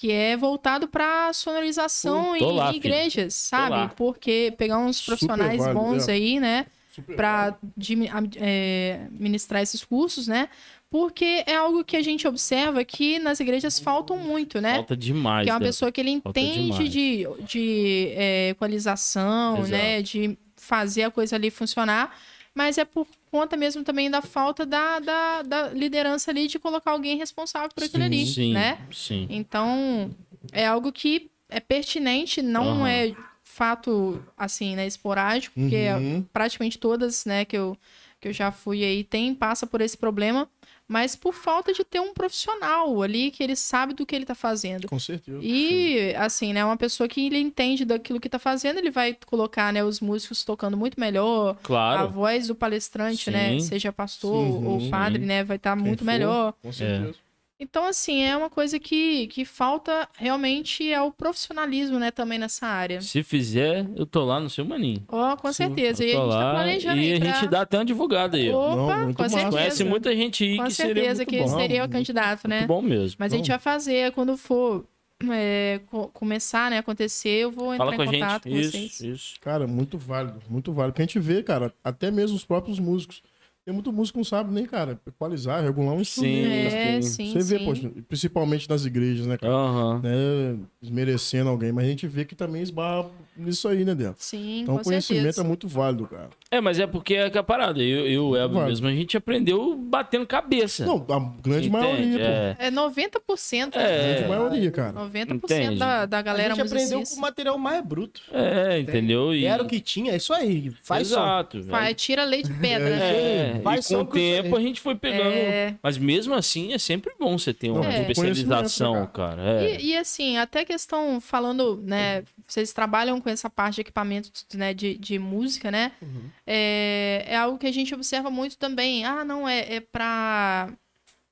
Que é voltado pra sonorização em, lá, igrejas, sabe? Porque pegar uns profissionais bons é. aí, né? Para ministrar esses cursos, né? Porque é algo que a gente observa que nas igrejas faltam muito, né? Falta demais. que é uma né? pessoa que ele entende de, de é, equalização, Exato. né? De fazer a coisa ali funcionar. Mas é por conta mesmo também da falta da, da, da liderança ali de colocar alguém responsável por aquilo Sim, ali, Sim, né? sim. Então, é algo que é pertinente, não Aham. é fato, assim, né, esporádico, porque Uhum. praticamente todas, né, que eu, que eu já fui aí, tem, passa por esse problema, mas por falta de ter um profissional ali que ele sabe do que ele tá fazendo. Com certeza. E, assim, né, uma pessoa que ele entende daquilo que tá fazendo, ele vai colocar, né, os músicos tocando muito melhor, a Claro. voz do palestrante, né, Sim. seja pastor Uhum, ou padre, sim. né, vai estar Quem muito for. melhor. Com certeza. Então, assim, é uma coisa que, que falta realmente é o profissionalismo, né, também nessa área. Se fizer, eu tô lá no seu maninho. Ó, com Sim, certeza. E a gente tá lá planejando e aí a pra... gente dá até uma divulgada aí. Opa, Não, muito com massa. certeza. Conhece muita gente aí Com que seria certeza muito que bom. seria o candidato, né? Muito bom mesmo. Mas a gente vai fazer quando for é, co- começar, né, acontecer, eu vou entrar Fala com a em contato gente. com Isso, vocês. isso. Cara, muito válido, muito válido. Porque a gente vê, cara, até mesmo os próprios músicos. Tem muito músico que não sabe nem, cara, equalizar, regular um instrumento. É, sim. sim, Você vê, sim. poxa, principalmente nas igrejas, né, cara? Aham. Né, desmerecendo alguém, mas a gente vê que também esbarra nisso aí, né, dentro? Sim, Então com o conhecimento certeza. é muito válido, cara. É, mas é porque é que a parada. Eu e o Vai. mesmo, a gente aprendeu batendo cabeça. Não, a grande Entende? maioria, pô. É. É 90%. É. A né? grande maioria, cara. 90% Entende? da, da A galera gente aprendeu com o material mais bruto. É, entendeu? E... Era o que tinha, é isso aí. Faz. Exato. Vai, tira leite de pedra. É, Vai e com o tempo aí. a gente foi pegando. É. Mas mesmo assim é sempre bom você ter uma é. especialização, conhecimento, cara. É. E, e, assim, até questão, falando, né, vocês trabalham com essa parte de equipamentos, né, de, de música, né? Uhum. É, é algo que a gente observa muito também. Ah, não, é, é pra...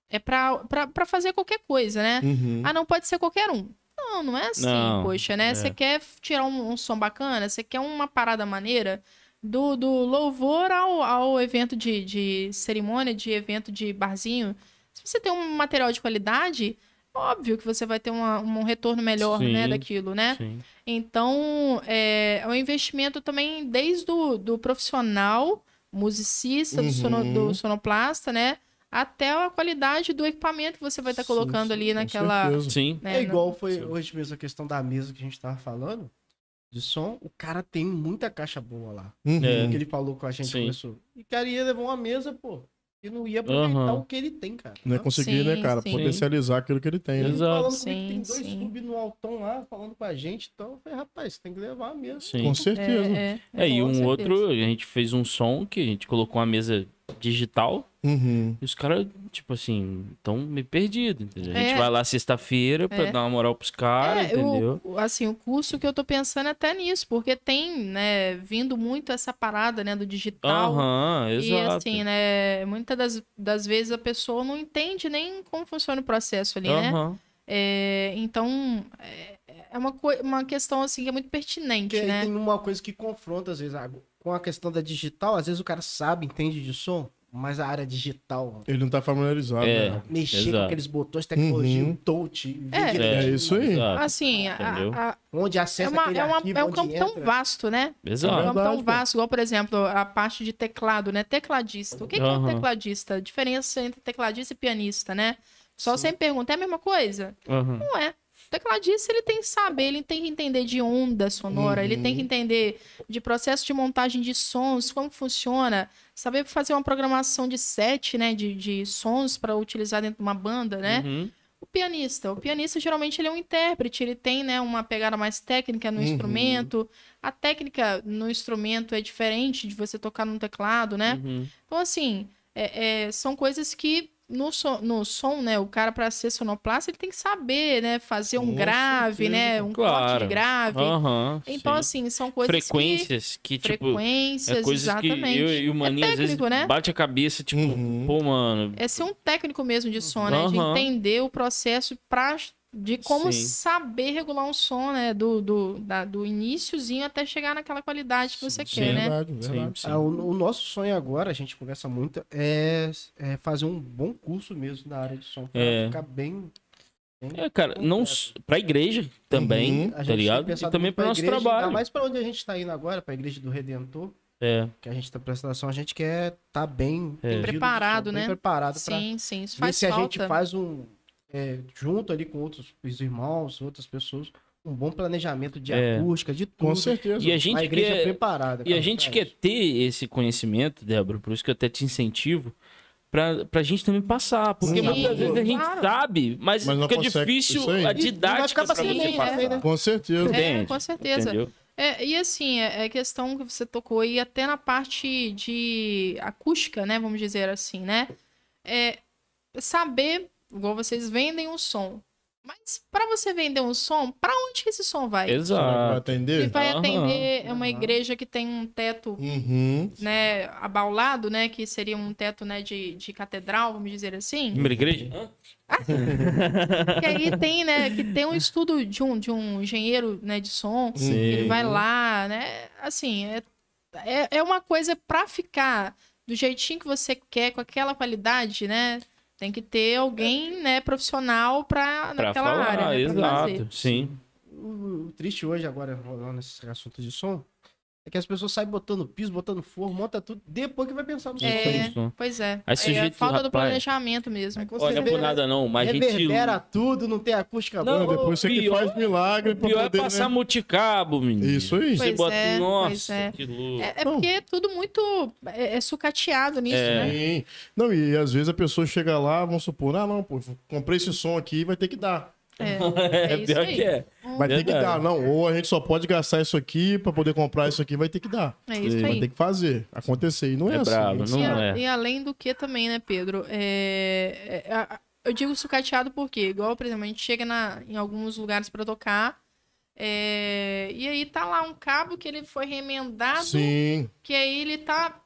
É pra, pra, pra fazer qualquer coisa, né? Uhum. Ah, não pode ser qualquer um. Não, não é assim, Não, poxa, né? é. Você quer tirar um, um som bacana, você quer uma parada maneira, do, do louvor ao, ao evento de, de cerimônia, de evento de barzinho. Se você tem um material de qualidade, óbvio que você vai ter uma- um retorno melhor, Sim, né, daquilo, né? Sim. Então, é, é um investimento também desde o do profissional, musicista, do, sono- Uhum. do sonoplasta, né? Até a qualidade do equipamento que você vai estar Sim, colocando sim, ali naquela. certeza. Sim. né, É igual foi Sim. hoje mesmo a questão da mesa que a gente tava falando. De som, o cara tem muita caixa boa lá. Uhum. É. Que ele falou com a gente, Sim. começou. E cara ia levar uma mesa, pô. E não ia aproveitar Aham. o que ele tem, cara. Não é conseguir, né, Sim, cara? sim. Potencializar aquilo que ele tem. né? Ele Exato. falando comigo que tem Sim, dois sim. sub no altão lá, falando com a gente. Então, eu falei, rapaz, tem que levar a mesa. Sim. Com certeza. É, É, e com um certeza. outro, a gente fez um som que a gente colocou uma mesa digital Uhum. e os caras, tipo assim, estão meio perdidos, entendeu? A gente É. vai lá sexta-feira pra É. dar uma moral pros caras, É, entendeu? o- assim, o curso que eu tô pensando é até nisso, porque tem, né, vindo muito essa parada, né, do digital. Aham, E exato. assim, né, muitas das, das vezes a pessoa não entende nem como funciona o processo ali, né? É, então, é, é uma, uma questão, assim, que é muito pertinente, Porque aí né? tem uma coisa que confronta, às vezes, com a questão da digital. Às vezes o cara sabe, entende de som, mas a área digital, Ele não tá familiarizado. É. né? mexer com Exato. aqueles botões, tecnologia, Uhum. touch, É. direitinho É isso aí. Exato. Assim, a- a- Onde é, acessa uma, aquele é, uma- arquivo, é um onde campo tão entra. vasto, né? É um Exato. campo verdade, tão vasto, igual, por exemplo, a parte de teclado, né? Tecladista. O que, que é um tecladista? A diferença entre tecladista e pianista, né? Só sempre pergunta, é a mesma coisa? Aham. Não é. O tecladista, ele tem que saber, ele tem que entender de onda sonora, ele tem que entender de processo de montagem de sons, como funciona, saber fazer uma programação de set, né, de, de sons para utilizar dentro de uma banda, né? Uhum. O pianista, o pianista geralmente ele é um intérprete, ele tem, né, uma pegada mais técnica no Uhum. instrumento. A técnica no instrumento é diferente de você tocar num teclado, né? Uhum. Então, assim, é- é, são coisas que no, so- no som, né? O cara, para ser sonoplasta, ele tem que saber, né? Fazer um Com grave, certeza. né? Um corte Claro. de grave. Aham. Então, sim. assim, são coisas frequências que, que... tipo, Frequências, é coisas exatamente. que eu e o Maninho às vezes técnico, né? bate a cabeça, tipo, Uhum. pô, mano, É ser um técnico mesmo de som, né? De entender o processo pra, de como Sim. saber regular um som, né? Do, do, da- do iníciozinho até chegar naquela qualidade que você Sim, quer, né? Verdade, sim, verdade. sim. Ah, o, o nosso sonho agora, a gente conversa muito, é, é fazer um bom curso mesmo na área de som. Pra É. ficar bem. bem É, cara, não pra igreja também, Uhum. A tá ligado? E também pro nosso igreja, trabalho. Mais pra onde a gente tá indo agora, pra igreja do Redentor, É, que a gente tá prestando atenção, a gente quer tá bem, É. Preparado, som, bem né? preparado pra Sim, sim. Isso ver faz se a falta. gente faz um, é, junto ali com outros os irmãos, outras pessoas, um bom planejamento de É. acústica, de tudo. Com certeza. e a a gente igreja quer... preparada. E a gente quer isso. ter esse conhecimento, Débora, por isso que eu até te incentivo, pra, pra gente também passar. Porque Sim, muitas vezes a gente claro. sabe, mas, Mas não fica consegue, difícil aí. a didática pra você semente passar. né? Com certeza. É, com certeza. Entendeu? É, e assim, é, é questão que você tocou e até na parte de acústica, né? Vamos dizer assim, né? É saber, igual vocês vendem um som. Mas para você vender um som, para onde que esse som vai? Vai Exato. atender? Ele vai atender é uma igreja que tem um teto Uhum. né, abaulado, né, que seria um teto, né, de, de catedral, vamos dizer assim. Primeira igreja? Que aí tem, né, que tem um estudo de um, de um engenheiro, né, de som, Sim. ele vai lá, né, assim, é, é, é uma coisa pra ficar do jeitinho que você quer, com aquela qualidade, né, tem que ter alguém, né, profissional pra, Pra naquela falar, área, né, pra fazer. exato. Sim. O, o triste hoje, agora, rolando esse assunto de som, é que as pessoas saem botando piso, botando forro, monta tudo, depois que vai pensar no som. É, pois é. Aí é sujeito, falta do rapaz, planejamento mesmo. Aí quando Olha você por vê, nada não, mas a gente... reverbera tudo, não tem acústica Não, boa. Depois você que pior- faz milagre pra Pior é poder, passar né? multicabo, menino. Isso aí. Você Pois bota... é, Nossa, pois é. que louco. É, é Não. porque é tudo muito é, é sucateado nisso, É. né? Sim. Não, e às vezes a pessoa chega lá, vamos supor, ah, não, pô, comprei esse som aqui, vai ter que dar. É, É, é isso pior aí. que é. Vai ter que dar, não. Ou a gente só pode gastar isso aqui pra poder comprar isso aqui, vai ter que dar. É isso Vai aí. ter que fazer, acontecer. E não é, É assim. brabo, não e, a- é. e além do que também, né, Pedro? É, é, eu digo sucateado porque, igual, por exemplo, a gente chega na, em alguns lugares pra tocar, é, e aí tá lá um cabo que ele foi remendado, Sim. que aí ele tá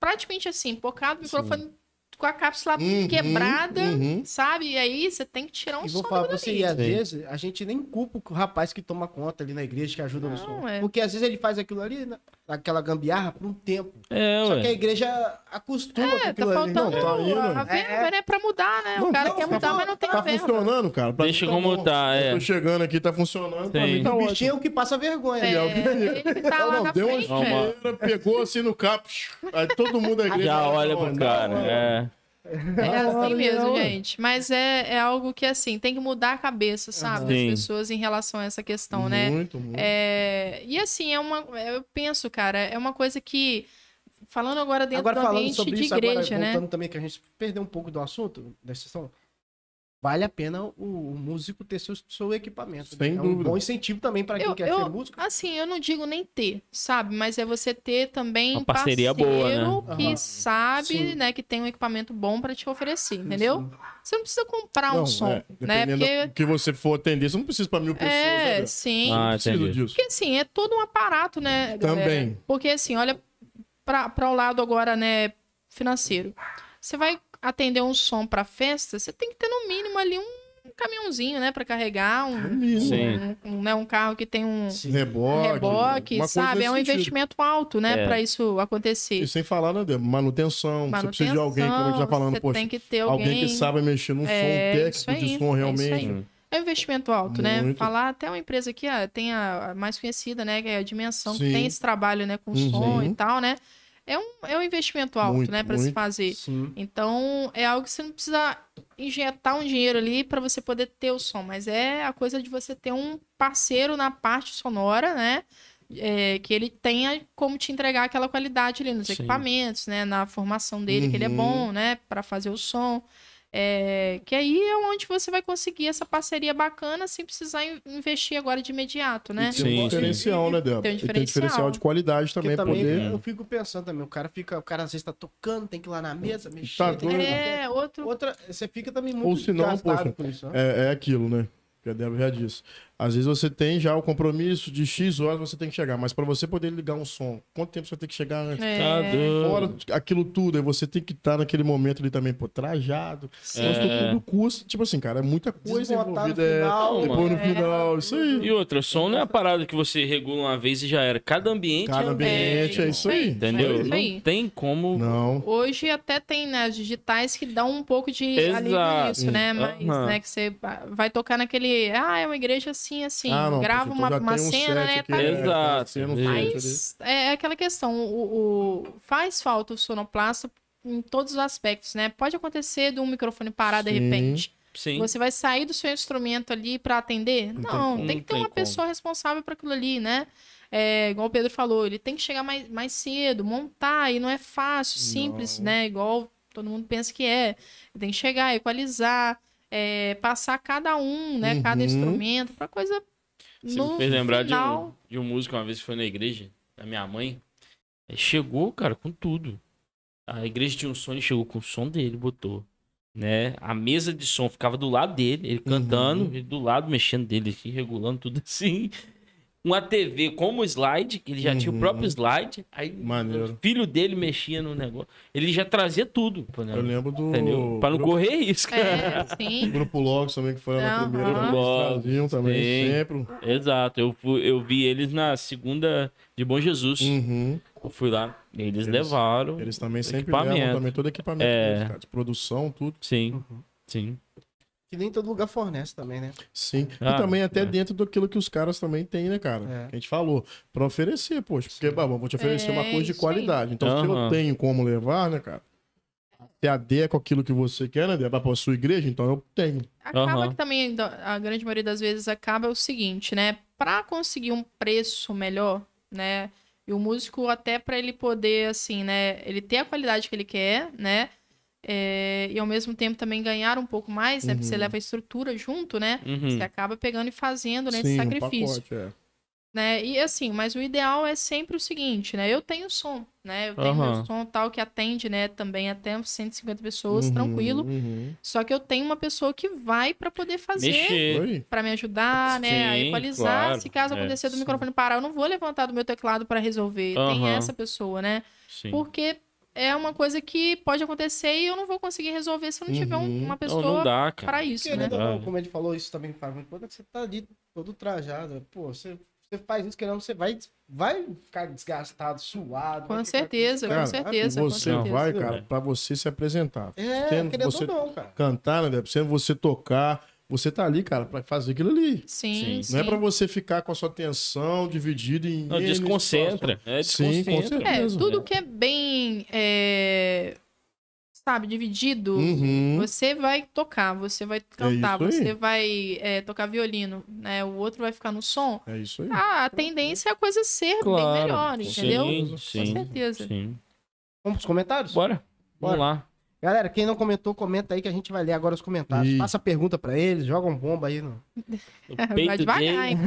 praticamente assim, pocado, o Sim. microfone com a cápsula Uhum, quebrada, uhum. sabe? E aí você tem que tirar um E vou falar pra você, e às Sim. vezes a gente nem culpa o rapaz que toma conta ali na igreja, que ajuda no Não, som. é. Porque às vezes ele faz aquilo ali, naquela gambiarra, por um tempo. É, Só que a ué. igreja acostuma com É, tá aquilo ali. faltando Não, tá indo. a verba, É. né, pra mudar, né? Não, o cara tá- quer mudar, mas não tem Tá a verba. funcionando, cara. Pra Deixa mim tá como bom. tá, é. Eu tô chegando aqui, tá funcionando. Pra Sim. mim tá O bichinho é o que passa vergonha. É, né? ele que tá lá não, na deu uma frente, é. cheira, pegou assim no capo. Aí todo mundo da igreja. Já "Ah, olha não, pro não, cara. não". É. É assim mesmo, gente. Mas é, é algo que, assim, tem que mudar a cabeça, sabe? Sim. Das pessoas em relação a essa questão, né? Muito, muito. É, e assim, é uma. Eu penso, cara, é uma coisa que. Falando agora dentro Agora do falando ambiente sobre de isso, igreja, agora, né? voltando também que a gente perdeu um pouco do assunto da sessão. Vale a pena o, o músico ter seu, seu equipamento. Sem é um dúvida. bom incentivo também para quem Eu- quer eu- ser músico. Assim, eu não digo nem ter, sabe? Mas é você ter também Uma parceria parceiro boa, né? que Aham. sabe, Sim. né, que tem um equipamento bom pra te oferecer, entendeu? Você não precisa comprar um Não, som, é, né? Porque do que você for atender, você não precisa para mil pessoas. né, é, Gabriel? sim. Ah, entendi. disso. Porque assim, é todo um aparato, né, galera? Também. Porque assim, olha para o lado agora, né, financeiro. Você vai atender um som pra festa, você tem que ter no mínimo ali um caminhãozinho, né, para carregar, um. Sim. um, um, né, um carro que tem um Reboque. reboque, coisa sabe? É um sentido. investimento alto, né, É. pra isso acontecer. E sem falar, né, Débora, manutenção. Você precisa de alguém, como a gente tá falando, você poxa, tem que ter alguém, alguém, que sabe mexer num É, som técnico de som é isso realmente. aí. Hum. É um investimento alto, né? Muito. Falar até uma empresa aqui, ó, tem a, mais conhecida, né? Que é a Dimensão, que Sim. tem esse trabalho, né? Com Uhum. som e tal, né? É um, é um investimento alto, Muito, né? Pra se fazer. Sim. Então, é algo que você não precisa injetar um dinheiro ali para você poder ter o som, mas é a coisa de você ter um parceiro na parte sonora, né? É, que ele tenha como te entregar aquela qualidade ali nos Sim. equipamentos, né? Na formação dele, que ele é Uhum. bom, né? Para fazer o som. É, que aí é onde você vai conseguir essa parceria bacana sem precisar in- investir agora de imediato, né? E tem um Sim, diferencial, né, Débora? Tem um E tem diferencial diferencial. de qualidade também, Porque também poder... eu fico pensando também, o cara fica, o cara às vezes tá tocando, tem que ir lá na mesa, mexer. Tá tem que- doido. É, outro. Outra, você fica também muito Ou se não, poxa, com isso, né? É, é aquilo, né? Que a Débora já disse. Às vezes você tem já o compromisso de X horas você tem que chegar, mas para você poder ligar um som, quanto tempo você tem que chegar antes? É, Tá. Fora aquilo tudo, aí você tem que estar naquele momento ali também, pô, trajado. sim. É. Então, isso tudo custa, tipo assim, cara, é muita coisa Desmontar no envolvida. é, final, depois no final, isso aí. E outra, som não é a parada que você regula uma vez e já era. Cada ambiente Cada é um ambiente, é isso aí. Entendeu? Isso aí. Não tem como. Não. Hoje até tem, né, as digitais que dão um pouco de alívio Exato. nisso, né? Mas, Aham. né, que você vai tocar naquele, ah, é uma igreja assim, assim, Ah, não, grava uma, então uma tem um cena, né? Tá é. Exato. Mas é aquela questão, o, o- faz falta o sonoplasta em todos os aspectos, né? Pode acontecer de um microfone parar de Sim. repente. Sim. Você vai sair do seu instrumento ali pra atender? tem Não, como. tem que ter Não uma tem pessoa responsável para aquilo ali, né? É, igual o Pedro falou, ele tem que chegar mais, mais cedo, montar, e não é fácil, simples, Não. né? Igual todo mundo pensa que é. Ele tem que chegar, equalizar, é, passar cada um, né? Cada Uhum. instrumento, pra coisa. Você no me fez lembrar de final, um, de um músico uma vez que foi na igreja, da minha mãe. Ele chegou, cara, com tudo. A igreja tinha um som, ele chegou com o som dele, botou. Né? A mesa de som ficava do lado dele, ele cantando, Uhum. ele do lado mexendo dele aqui, regulando tudo assim. Uma TV como slide, que ele já tinha o Uhum. próprio slide. Aí Maneiro. o filho dele mexia no negócio. Ele já trazia tudo. pro Eu lembro do. Entendeu? Pra não grupo, correr risco. É, sim. Grupo Logos também, que foi lá na Aham. primeira. Eles Logos, traziam também, sim. sempre. Exato. Eu, fui- eu vi eles na segunda de Bom Jesus. Uhum. Eu fui lá. Eles, Eles- levaram. Eles também sempre Equipamento. levam também todo equipamento É. deles, cara, de produção, tudo. Sim. Sim. Que nem todo lugar fornece também, né? Sim. Ah, e também até é. dentro daquilo que os caras também têm, né, cara? É. Que a gente falou. Pra oferecer, poxa. Porque, bah, bom, vou te oferecer É, uma coisa de isso qualidade. Então, se eu tenho como levar, né, cara? Se adequa aquilo que você quer, né? Levar pra sua igreja, então eu tenho. Acaba Aham. que também, a grande maioria das vezes, acaba o seguinte, né? Pra conseguir um preço melhor, né? E o músico, até pra ele poder, assim, né? Ele ter a qualidade que ele quer, né? É, e ao mesmo tempo também ganhar um pouco mais, né? Porque você Uhum. leva a estrutura junto, né? Uhum. Você acaba pegando e fazendo, né? Esse Sim, um sacrifício. pacote, é. né? E assim, mas o ideal é sempre o seguinte, né? Eu tenho som, né? Eu tenho meu Aham. som tal que atende, né? Também até uns 150 pessoas, Uhum, tranquilo. uhum. Só que eu tenho uma pessoa que vai pra poder fazer, pra me ajudar, né? A Sim, equalizar. claro. Se caso É, acontecer do sim. microfone parar, eu não vou levantar do meu teclado pra resolver. Tem essa pessoa, né? Sim. Porque é uma coisa que pode acontecer e eu não vou conseguir resolver se eu não tiver um- Uhum. uma Não, pessoa não dá, cara. pra isso, né? Querendo ou não, como ele falou, isso também faz muito quando você tá ali todo trajado. Pô, você, você faz isso querendo, você vai, vai ficar desgastado, suado. Com ficar- certeza, com Cara, certeza. e com você certeza. vai, É. cara, pra você se apresentar. É, querendo você ou não, cara. cantar, né? Sendo você tocar, você tá ali, cara, pra fazer aquilo ali. Sim, Sim. sim. Não é pra você ficar com a sua atenção dividida em. Não, desconcentra. É, Sim, com desconcentra. certeza. É, Mesmo, tudo é. que é bem é, sabe, dividido, Uhum. você vai tocar, você vai cantar, isso aí. você vai é, tocar violino, né? O outro vai ficar no som. É isso aí. Ah, a tendência é a coisa ser Claro. bem melhor, entendeu? Sim, Com sim, certeza. sim. Vamos pros comentários? Bora. Vamos lá. Galera, quem não comentou, comenta aí que a gente vai ler agora os comentários. Ih. Faça pergunta pra eles, joga um bomba aí. No... O Vai devagar, hein?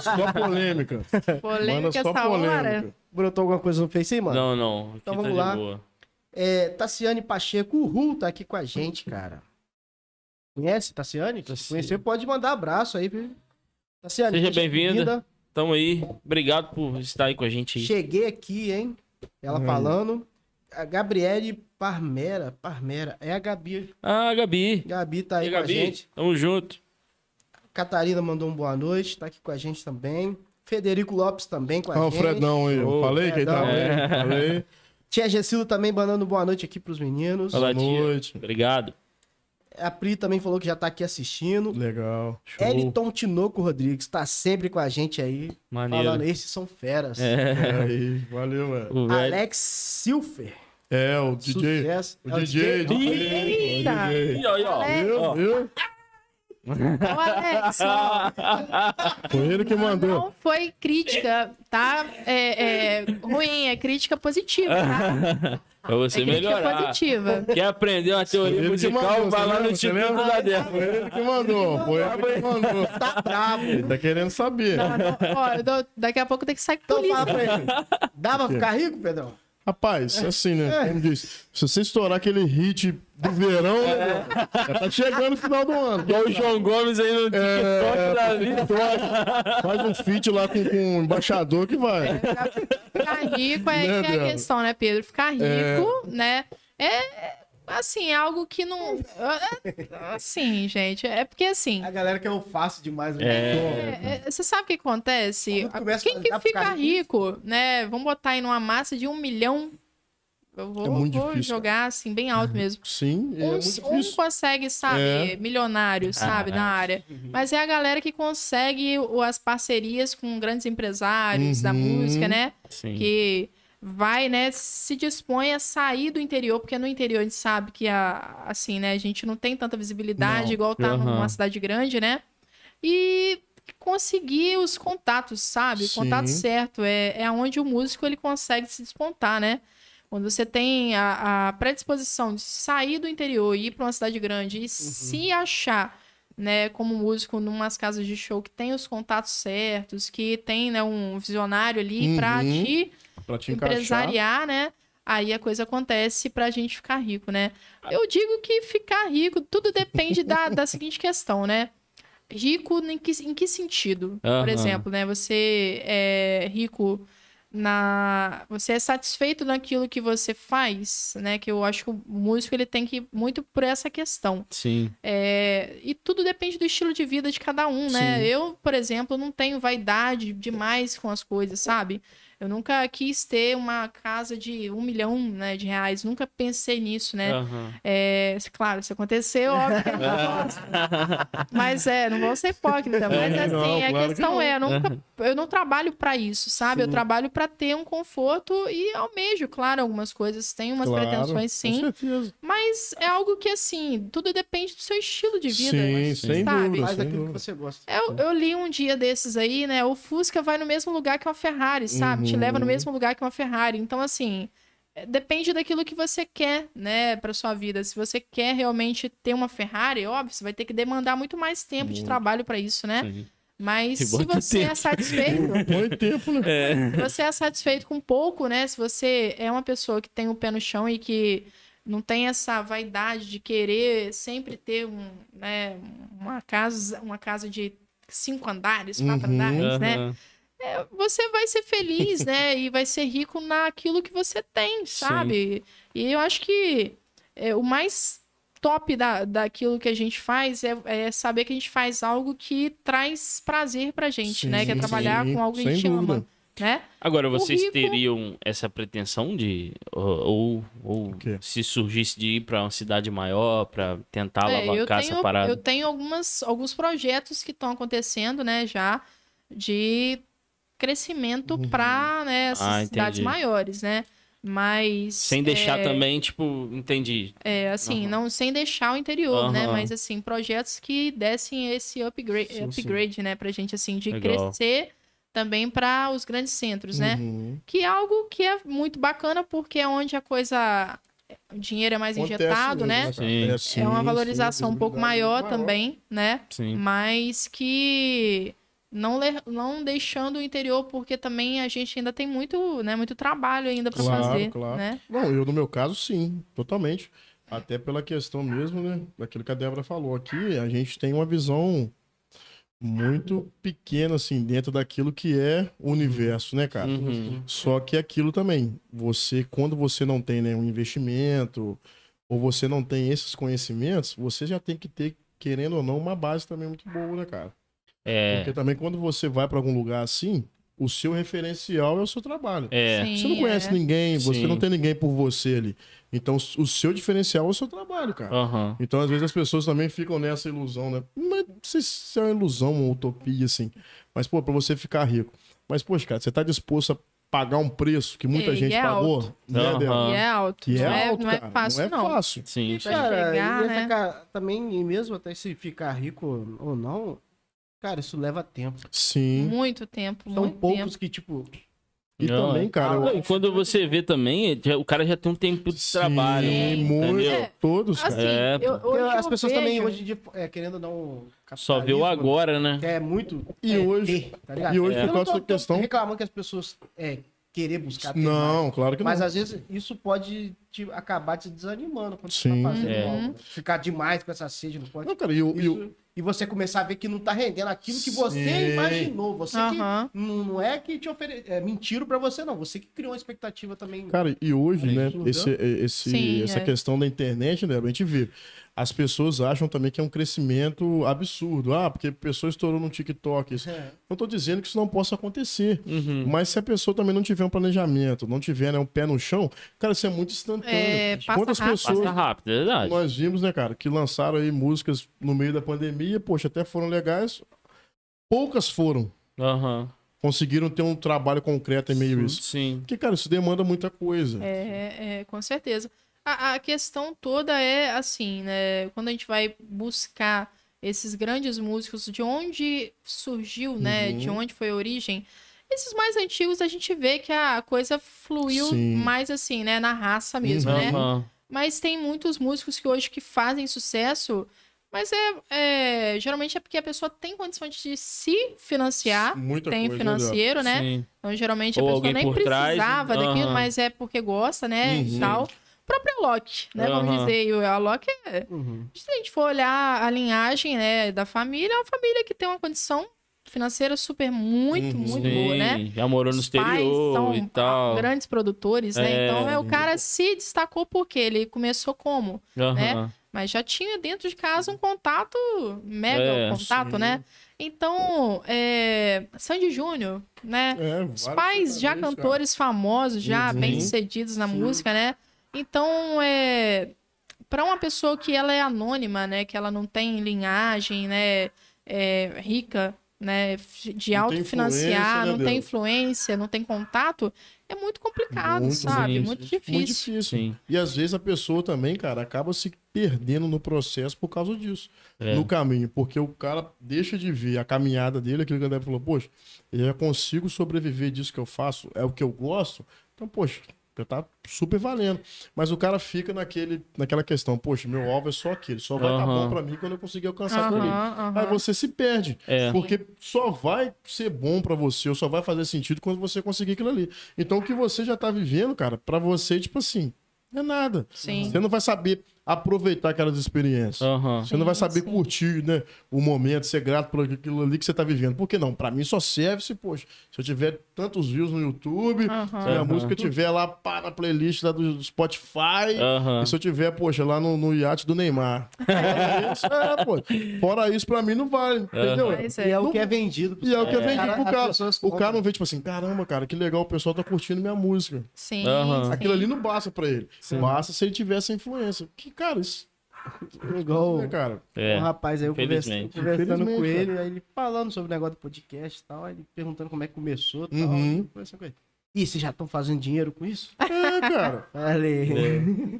Só polêmica. Manda Polêmica só essa hora. polêmica. Brotou alguma coisa no Face aí, mano? Não, não. Aqui Então tá vamos de lá. boa. É, Tassiane Pacheco, o Ru tá aqui com a gente, cara. Conhece, Tassiane? Se Tassiane. conhecer, pode mandar abraço aí, viu? Tassiane, Seja bem-vinda. Tamo aí. Obrigado por estar aí com a gente aí. Cheguei aqui, hein? Ela Aí. falando. A Gabriele Parmera. Parmera. É a Gabi. Ah, Gabi. Gabi tá aí E com a Gabi, gente. tamo junto. Catarina mandou um boa noite, tá aqui com a gente também. Federico Lopes também com a Ah, o gente. Fredão aí. eu falei quem tá Fredão. aí. Falei. Tia Gessilo também mandando boa noite aqui pros meninos. Boa tia. noite. Obrigado. A Pri também falou que já tá aqui assistindo. Legal. Show. Eliton Tinoco Rodrigues tá sempre com a gente aí. Maneiro. Falando, esses são feras. É. Aí, valeu, velho. O velho. Alex Silfer. É, o DJ. Sucesso. O É DJ. DJ. Eita! O DJ. Ih, ó. Alex. Viu? Ó. Viu? Ô, Alex, ó, Foi ele que mandou. não foi crítica, tá? É, é ruim, é crítica positiva, tá? pra você é crítica melhorar. positiva. Quer aprender uma teoria Ele que musical, mandou, vai lá no Instituto lembra? da Débora. Foi ele que mandou. Foi ele que mandou. Tá bravo. Ele tá querendo saber. Não, não, ó, eu dou- daqui a pouco tem que sair com Então polícia. pra ele. Dá pra ficar rico, Pedrão? Rapaz, assim, né? Como disse, se você estourar aquele hit do verão, né? Já tá chegando o final do ano. Igual o João Gomes aí no TikTok É, da vida. faz um feat lá com, com o embaixador que vai. Ficar rico é, Né, que é a questão, né, Pedro? Ficar rico, É. né? É, assim, é algo que não. é- Assim, gente, é porque assim. A galera quer o fácil demais. né? É, é, você sabe o que acontece? Quem que fica rico, né? Vamos botar aí numa massa de um milhão. Eu vou, É muito vou difícil, jogar assim, bem alto mesmo. Sim, é Um, um consegue, sabe, É. milionário, sabe, Ah, na área. Mas é a galera que consegue as parcerias com grandes empresários da Uhum. música, né? Sim. que vai, né, se dispõe a sair do interior, porque no interior a gente sabe que a, assim, né, a gente não tem tanta visibilidade Não. igual tá Aham. numa cidade grande, né? E conseguir os contatos, sabe? O Sim. contato certo é, é onde o músico ele consegue se despontar, né? Quando você tem a, a predisposição de sair do interior e ir para uma cidade grande e se achar, né, como músico numas casas de show que tem os contatos certos, que tem, né, um visionário ali para Uhum. te Pra te encaixar. empresariar, né? Aí a coisa acontece pra gente ficar rico, né? Eu digo que ficar rico, tudo depende da, da seguinte questão, né? Rico em que, em que sentido? Aham. Por exemplo, né? Você é rico na... Você é satisfeito naquilo que você faz, né? Que eu acho que o músico, ele tem que ir muito por essa questão. Sim. É, e tudo depende do estilo de vida de cada um, né? Sim. Eu, por exemplo, não tenho vaidade demais com as coisas, sabe? Eu nunca quis ter uma casa de um milhão né, de reais, nunca pensei nisso, né? Aham. É, claro, se acontecer, óbvio que eu gosto. Mas é, não vou ser hipócrita, mas É, assim, não, a claro que questão não. é, eu, nunca, eu não trabalho pra isso, sabe? Eu Sim. trabalho pra ter um conforto e almejo, claro, algumas coisas, tenho umas Claro, pretensões sim, Com certeza. mas é algo que, assim, tudo depende do seu estilo de vida. Sim, sem sabe? dúvida. Faz aquilo que dúvida. você gosta. Eu, eu li um dia desses aí, né? O Fusca vai no mesmo lugar que uma Ferrari, sabe? Te Uhum. leva no mesmo lugar que uma Ferrari. Então, assim, é, depende daquilo que você quer, né, pra sua vida. Se você quer realmente ter uma Ferrari, óbvio, você vai ter que demandar muito mais tempo de Muito. trabalho pra isso, né? Sim. Mas se você é tempo. satisfeito, Põe tempo, né? É. se você é satisfeito com pouco, né? Se você é uma pessoa que tem o pé no chão e que não tem essa vaidade de querer sempre ter um, né, uma casa, uma casa de cinco andares, quatro Uhum. andares, né? É, você vai ser feliz, né? E vai ser rico naquilo que você tem, sabe? E eu acho que é, o mais top da, daquilo que a gente faz é, é saber que a gente faz algo que traz prazer pra gente, né? Que é Sim, trabalhar sim, com algo que a gente dúvida. ama, né? Agora, vocês rico- teriam essa pretensão de. Ou, ou se surgisse de ir pra uma cidade maior pra tentar É, eu alavancar essa tenho, parada? eu tenho algumas, alguns projetos que estão acontecendo, né, já, de crescimento para né, essas Ah, cidades maiores, né? Mas. Sem deixar é, também, tipo, entendi. É, assim, Aham. não sem deixar o interior, né? Aham. Mas, assim, projetos que dessem esse upgrade, Sim, sim. upgrade né? Pra gente, assim, de Legal. crescer também para os grandes centros, né? Uhum. Que é algo que é muito bacana, porque é onde a coisa. O dinheiro é mais Acontece injetado, mesmo, né? cara? Sim. É, sim, é uma sim, valorização um pouco maior, muito também, né? Sim. Mas que não, le- não deixando o interior, porque também a gente ainda tem muito, né, muito trabalho ainda para Claro, fazer, claro. né? Não, eu no meu caso, sim, totalmente. Até pela questão mesmo, né? Daquilo que a Débora falou aqui, a gente tem uma visão muito pequena, assim, dentro daquilo que é o universo, né, cara? Uhum. Só que aquilo também, você, quando você não tem nenhum investimento, ou você não tem esses conhecimentos, você já tem que ter, querendo ou não, uma base também muito boa, né, cara? É. Porque também quando você vai pra algum lugar assim, o seu referencial é o seu trabalho. É. Sim, Você não conhece é. ninguém, você Sim. não tem ninguém por você ali. Então, o seu diferencial é o seu trabalho, cara. Aham. Então, às vezes, as pessoas também ficam nessa ilusão, né? Mas não sei se é uma ilusão, uma utopia, assim. Mas, pô, pra você ficar rico. Mas, poxa, cara, você tá disposto a pagar um preço que muita E gente é pagou? alto. Né. Débora? E é alto. Que é não, é, alto, não é cara. fácil, não é fácil. Sim. Pra Cara, chegar, e né? essa ca- também, e mesmo até se ficar rico ou não, cara, isso leva tempo. Sim. Muito tempo, São muito poucos tempo. que, tipo, E Não, também, é. cara, eu E quando você vê também, o cara já tem um tempo de trabalho. Sim, muito. entendeu? É, Todos, cara. Assim, É, eu, as eu pessoas também, vejo- hoje em dia, é, querendo ou não. Só vê o agora, né? É muito. E é, hoje- ter, tá ligado? e hoje, Eu por não causa tô- da questão- tô reclamando que as pessoas é, querer buscar ter Não, mais. claro que não. Mas às vezes isso pode te, acabar te desanimando quando Sim. você tá fazendo É. algo. Ficar demais com essa sede no pode. Não, cara, e e Isso- e você começar a ver que não tá rendendo aquilo que você Sim. imaginou. Você Aham. que não, é que te ofere... é, mentiram pra você, não. Você que criou uma expectativa também. Cara, e hoje, né, Isso, esse, esse, Sim, essa é. questão da internet, né, a gente vê. As pessoas acham também que é um crescimento absurdo. Ah, porque a pessoa estourou no TikTok. Isso. É. Não tô dizendo que isso não possa acontecer. Uhum. Mas se a pessoa também não tiver um planejamento, não tiver né, um pé no chão, cara, isso é muito instantâneo. É, passa Quantas rápido. pessoas Passa rápido, é verdade. nós vimos, né, cara, que lançaram aí músicas no meio da pandemia, poxa, até foram legais. Poucas foram. Aham. Conseguiram ter um trabalho concreto em meio a isso. Sim. Porque, cara, isso demanda muita coisa. É, é, com certeza. A, a questão toda é assim, né? Quando a gente vai buscar esses grandes músicos, de onde surgiu, né? Uhum. De onde foi a origem. Esses mais antigos a gente vê que a coisa fluiu Sim. mais assim, né? Na raça mesmo, Uhum. né? Aham. Mas tem muitos músicos que hoje que fazem sucesso, mas é, é- geralmente é porque a pessoa tem condições de se financiar, Muita tem coisa, financeiro, né? Sim. Então, geralmente, a Ou pessoa alguém nem trás, precisava né? daquilo, mas é porque gosta, né? E Uhum. tal. O próprio Alok, né? Vamos Aham. dizer, e o Alok é... Uhum. Se a gente for olhar a linhagem, né, da família, é uma família que tem uma condição financeira super muito, Uhum. muito Sim, boa, né? Já morou no Os pais exterior são e tal. grandes produtores, né? É. Então, é, o cara se destacou porque ele começou como? Né? Mas já tinha dentro de casa um contato, mega É, contato, sim. né? Então, é... Sandy Júnior, né? É, Os pais já cantores famosos, já Uhum. bem-sucedidos na Sim. música, né? Então, é para uma pessoa que ela é anônima, né, que ela não tem linhagem, né, é, rica, né, de Não tem autofinanciar, influência, né, não tem influência, não tem contato, é muito complicado, Muito sabe? difícil. Muito difícil. Muito difícil. Sim. E às vezes a pessoa também, cara, acaba se perdendo no processo por causa disso. É. No caminho. Porque o cara deixa de ver a caminhada dele, aquilo que o André falou, poxa, eu já consigo sobreviver disso que eu faço, é o que eu gosto. Então, poxa, já tá super valendo. Mas o cara fica naquele, naquela questão, poxa, meu alvo é só aquele, só vai estar tá Aham. bom pra mim quando eu conseguir alcançar aquilo ali. Aham, aham. Aí você se perde. É. Porque só vai ser bom pra você, ou só vai fazer sentido quando você conseguir aquilo ali. Então o que você já tá vivendo, cara, pra você, tipo assim, é nada. Sim. Você não vai saber aproveitar aquelas experiências. Aham. Você não vai saber sim. curtir, né, o momento, ser grato por aquilo ali que você tá vivendo. Por que não? Pra mim só serve se, poxa, se eu tiver tantos views no YouTube, Aham. se a Aham. música tiver lá pá, na playlist lá do Spotify, e se eu tiver, poxa, lá no, no iate do Neymar. Fora isso, é, pô. Fora isso, pra mim não vale, entendeu? Mas E é. é o que é vendido. E é o que é vendido pro As cara. O cara não vê, tipo assim, caramba, cara, que legal, o pessoal tá curtindo minha música. Sim. Aham. sim. Aquilo ali não basta pra ele. Sim. Basta se ele tiver essa influência. Que, cara, isso, Igual né, cara? É. um rapaz aí, eu conversando, Infelizmente. conversando com ele, aí ele falando sobre o negócio do podcast e tal, aí ele perguntando como é que começou e tal. Uhum. conversando com ele. Ih, vocês já estão fazendo dinheiro com isso? É, cara. Falei.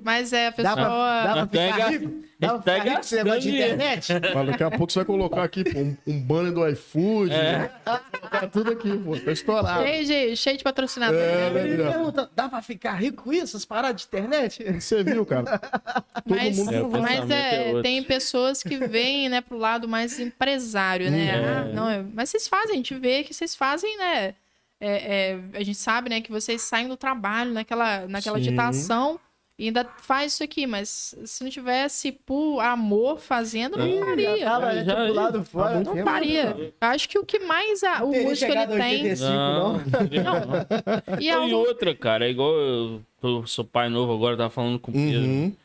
Mas é, a Dá pessoa. pra, dá pra Pega- ficar rico? Dá pra pega ficar rico com esse negócio de internet? Mas daqui a pouco você vai colocar aqui pô, um, um banner do iFood. É. né? Tá tudo aqui, pô. Tá estourado. Cheio de, cheio de patrocinador. É, né? Ele pergunta, dá pra ficar rico com isso? Essas paradas de internet? Você viu, cara? Todo Mas, mundo É, mas é é, tem pessoas que vêm, né, pro lado mais empresário, né? É. Ah, não, é- mas vocês fazem, a gente vê que vocês fazem, né? É, é, a gente sabe, né, que vocês saem do trabalho naquela, naquela Sim. agitação e ainda faz isso aqui, mas se não tivesse por amor fazendo, não faria. Tava, Já- já, já- tipo, lado fora. muito Não faria. Acho que o que mais a, o músico ele tem. 85, não? não. E E algo outra, cara, é igual eu, eu sou pai novo agora, tava falando com o Pedro. Uhum.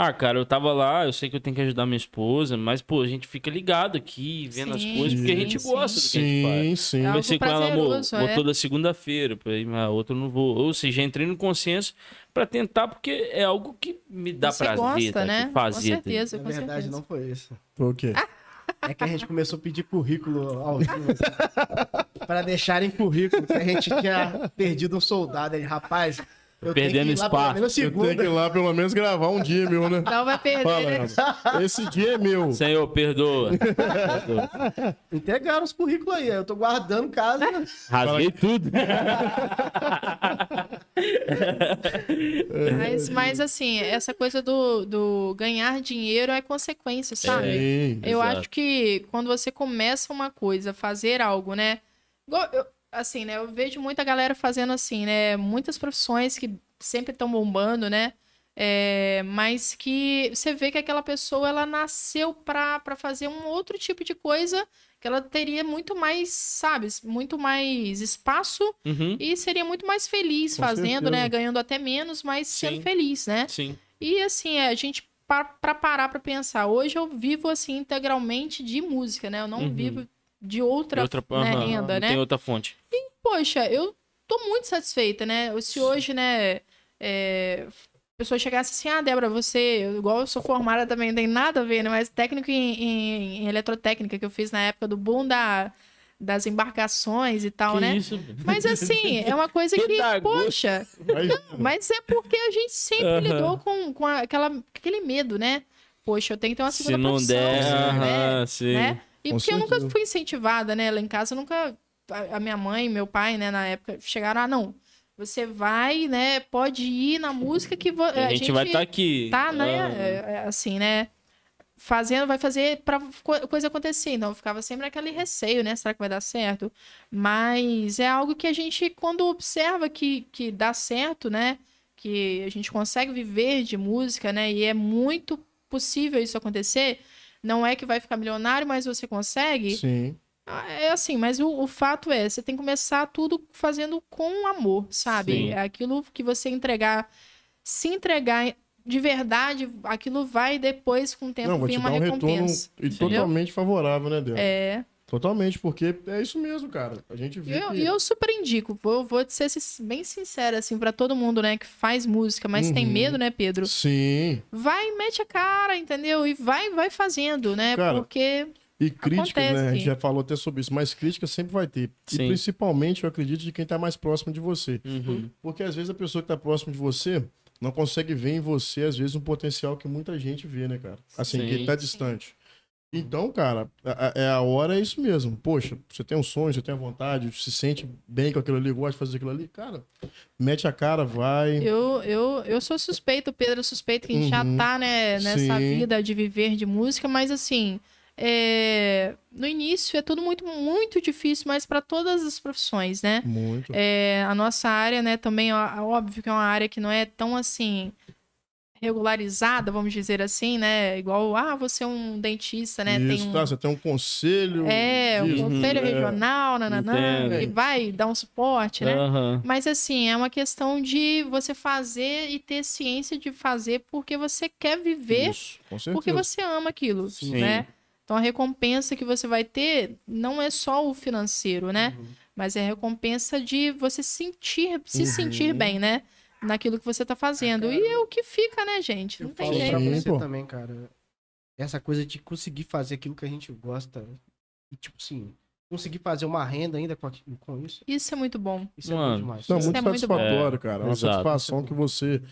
Ah, cara, eu tava lá, eu sei que eu tenho que ajudar minha esposa, mas, pô, a gente fica ligado aqui, vendo as Sim, coisas, porque a gente sim, gosta do que a gente faz. Sim, sim. É algo Conversei com ela, amor, prazeroso, vou é. toda segunda-feira, mas a outra eu não vou. Ou seja, entrei no consenso pra tentar, porque é algo que me dá você prazer, gosta, tá? né? Fazer. com tá? certeza, Na com verdade, certeza. não foi isso. Foi o quê? É que a gente começou a pedir currículo ao vivo. assim, pra deixarem currículo, que a gente tinha perdido um soldado aí. Rapaz, eu Perdendo espaço. Eu tenho que ir lá pelo menos gravar um dia meu, né? Não vai perder. Falando. Esse dia é meu. Senhor, perdoa. Perdoa. Entregaram os currículos aí. Eu tô guardando casa. Rasguei tudo. Mas, mas assim, essa coisa do, do ganhar dinheiro é consequência, sabe? Sim. Eu Exato. acho que quando você começa uma coisa, fazer algo, né? Eu- assim, né? Eu vejo muita galera fazendo assim, né? Muitas profissões que sempre estão bombando, né? É, mas que você vê que aquela pessoa ela nasceu pra pra fazer um outro tipo de coisa que ela teria muito mais, sabe, muito mais espaço Uhum. e seria muito mais feliz Com fazendo, né? certeza. Ganhando até menos, mas sendo Sim. feliz, né? Sim. E assim, é, a gente, pa- pra parar pra pensar, hoje eu vivo assim integralmente de música, né? Eu não Uhum. vivo de outra, outra né, aham, renda, não né? Tem outra fonte. Poxa, eu tô muito satisfeita, né? Se hoje, né, é, a pessoa chegasse assim, ah, Débora, você, igual eu sou formada também, não tem nada a ver, né? Mas técnico em, em- em eletrotécnica que eu fiz na época do boom da, das embarcações e tal, que né? isso? Mas assim, é uma coisa que, poxa, Mas, mas é porque a gente sempre Aham. lidou com, com aquela, aquele medo, né? Poxa, eu tenho que ter uma segunda Se não profissão, der, assim, né? aham, sim. né? E Com porque eu nunca fui incentivada, né? Lá em casa, nunca. A a minha mãe, meu pai, né, na época, chegaram, ah, não. Você vai, né? Pode ir na música que vo- A, gente vai estar aqui. tá, né? É, é, assim, né? Fazendo, vai fazer pra co- coisa acontecer. Então, ficava sempre naquele receio, né? Será que vai dar certo? Mas é algo que a gente, quando observa que, que dá certo, né? Que a gente consegue viver de música, né? E é muito possível isso acontecer. Não é que vai ficar milionário, mas você consegue. sim. Ah, É assim, mas o, o fato é, você tem que começar tudo fazendo com amor, sabe? Sim. É aquilo que você entregar, se entregar de verdade, aquilo vai depois, com o tempo, Não, vir te uma dar um recompensa. e entendeu? totalmente favorável, né, Deus? É, Totalmente, porque é isso mesmo, cara. A gente e vê eu, que... e eu super indico, vou, vou ser bem sincera, assim, pra todo mundo, né, que faz música, mas tem Uhum. medo, né, Pedro? Sim. Vai, mete a cara, entendeu? E vai, vai fazendo, né? Cara, Porque E críticas, né? A Acontece. gente já falou até sobre isso, mas crítica sempre vai ter. Sim. E principalmente, eu acredito, de quem tá mais próximo de você. Uhum. Porque às vezes a pessoa que tá próximo de você não consegue ver em você, às vezes, um potencial que muita gente vê, né, cara? Assim, Sim. que tá distante. Então, cara, é a hora, é isso mesmo. Poxa, você tem um sonho, você tem a vontade, se sente bem com aquilo ali, gosta de fazer aquilo ali, cara, mete a cara, vai. Eu, eu, eu sou suspeito, Pedro é suspeito, que a gente já Uhum. tá, né, nessa Sim. vida de viver de música, mas assim, é, no início é tudo muito, muito difícil, mas para todas as profissões, né? Muito. É, a nossa área, né, também, ó, óbvio que é uma área que não é tão assim regularizada, vamos dizer assim, né? Igual, ah, você é um dentista, né? Isso, tem um, tá, você tem um conselho. é, um conselho é. regional, nananã, Entendo. que vai dar um suporte, né? Aham. Mas assim, é uma questão de você fazer e ter ciência de fazer porque você quer viver, Isso, porque você ama aquilo, Sim. né? Então a recompensa que você vai ter não é só o financeiro, né? Uhum. Mas é a recompensa de você sentir, se Uhum. sentir bem, né? Naquilo que você tá fazendo. cara. E é o que fica, né, gente? Não Eu tem jeito. pra você pô. também, cara. Essa coisa de conseguir fazer aquilo que a gente gosta. E, tipo assim, conseguir fazer uma renda ainda com, com isso. Isso é muito bom. Isso é Mano, bom demais. Não, Isso muito é muito satisfatório, bom. cara. É, Uma exato. satisfação que você,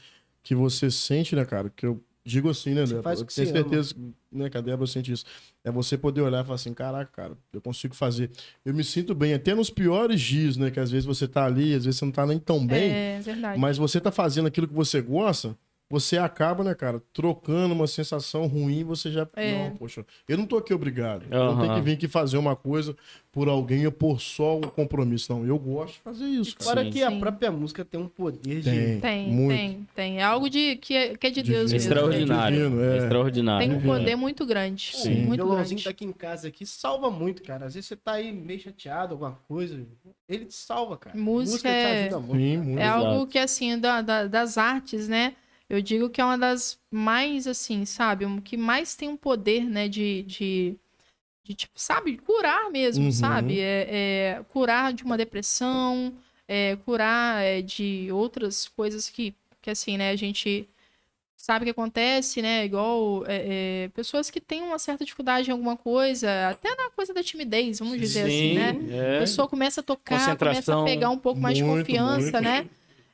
que você sente, né, cara? Que eu digo assim, né, Você Débora? Eu que tenho certeza né, que a Débora sente isso. É você poder olhar e falar assim, caraca, cara, eu consigo fazer. Eu me sinto bem, até nos piores dias, né? Que às vezes você tá ali, às vezes você não tá nem tão bem, É verdade. mas você tá fazendo aquilo que você gosta. Você acaba, né, cara, trocando uma sensação ruim, você já. É. Não, poxa, eu não tô aqui obrigado. Eu não tenho que vir aqui fazer uma coisa por alguém ou por só o compromisso. Não, eu gosto de fazer isso, cara. Fora Sim. que a Sim. própria música tem um poder de. Tem, Tem, muito. tem, tem. É algo de, que, é, que é de Divino. Deus mesmo. Extraordinário. Divino, é. Extraordinário. Tem um poder muito grande. Sim. O Muito violãozinho grande. tá aqui em casa aqui, salva muito, cara. Às vezes você tá aí meio chateado, alguma coisa. Ele te salva, cara. Música te é- ajuda muito. Sim, muito. É Exato. algo que, assim, da, da- das artes, né? Eu digo que é uma das mais, assim, sabe? Que mais tem um poder, né? De, de, de, tipo, sabe? Curar mesmo, Uhum. sabe? É, é curar de uma depressão, é, curar é, de outras coisas que, que, assim, né? A gente sabe que acontece, né? Igual é, é, pessoas que têm uma certa dificuldade em alguma coisa, até na coisa da timidez, vamos dizer assim, né? A é. pessoa começa a tocar, começa a pegar um pouco mais de Muito, confiança, muito. né?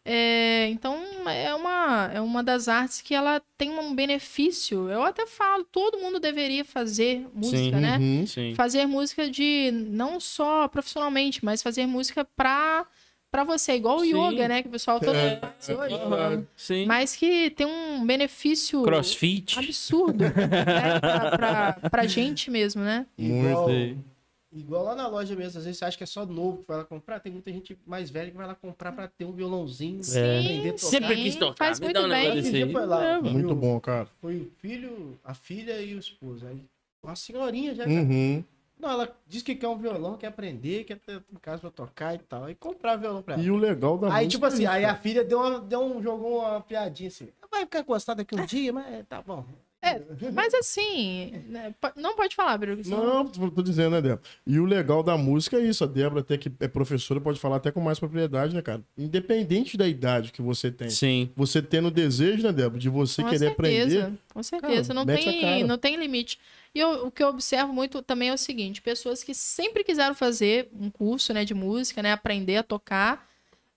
É, então é uma, é uma das artes que ela tem um benefício. Eu até falo, todo mundo deveria fazer música, né? Uhum. Sim. Fazer música de não só profissionalmente, mas fazer música pra, pra você, igual o Sim. yoga, né? Que o pessoal todo É, faz hoje. Sim. Mas que tem um benefício Crossfit. absurdo né? pra, pra, pra gente mesmo, né? Igual, Sei. Igual lá na loja mesmo, às vezes você acha que é só novo que vai lá comprar. Tem muita gente mais velha que vai lá comprar pra ter um violãozinho, É. aprender a tocar. Sempre Sim, quis tocar. faz Me muito dá um bem. negócio desse foi lá, É, foi Muito o- bom, cara. Foi o filho, a filha e o esposo. Aí, uma senhorinha já. Uhum. Não, ela disse que quer um violão, quer aprender, quer ter em casa pra tocar e tal. Aí comprar violão pra ela. E o legal da Aí, música tipo é assim, isso, aí a filha deu, uma, deu um, jogou uma piadinha assim. Vai ficar encostado aqui um dia, mas é, tá bom. Mas assim, né, não pode falar, Bruno. Não, tô dizendo, né, Débora? E o legal da música é isso. A Débora, até que é professora, pode falar até com mais propriedade, né, cara? Independente da idade que você tem. Sim. Você tendo o desejo, né, Débora, de você Com querer certeza, aprender. com certeza. Cara, não, tem, não tem limite. E eu- o que eu observo muito também é o seguinte: pessoas que sempre quiseram fazer um curso né, de música, né, aprender a tocar,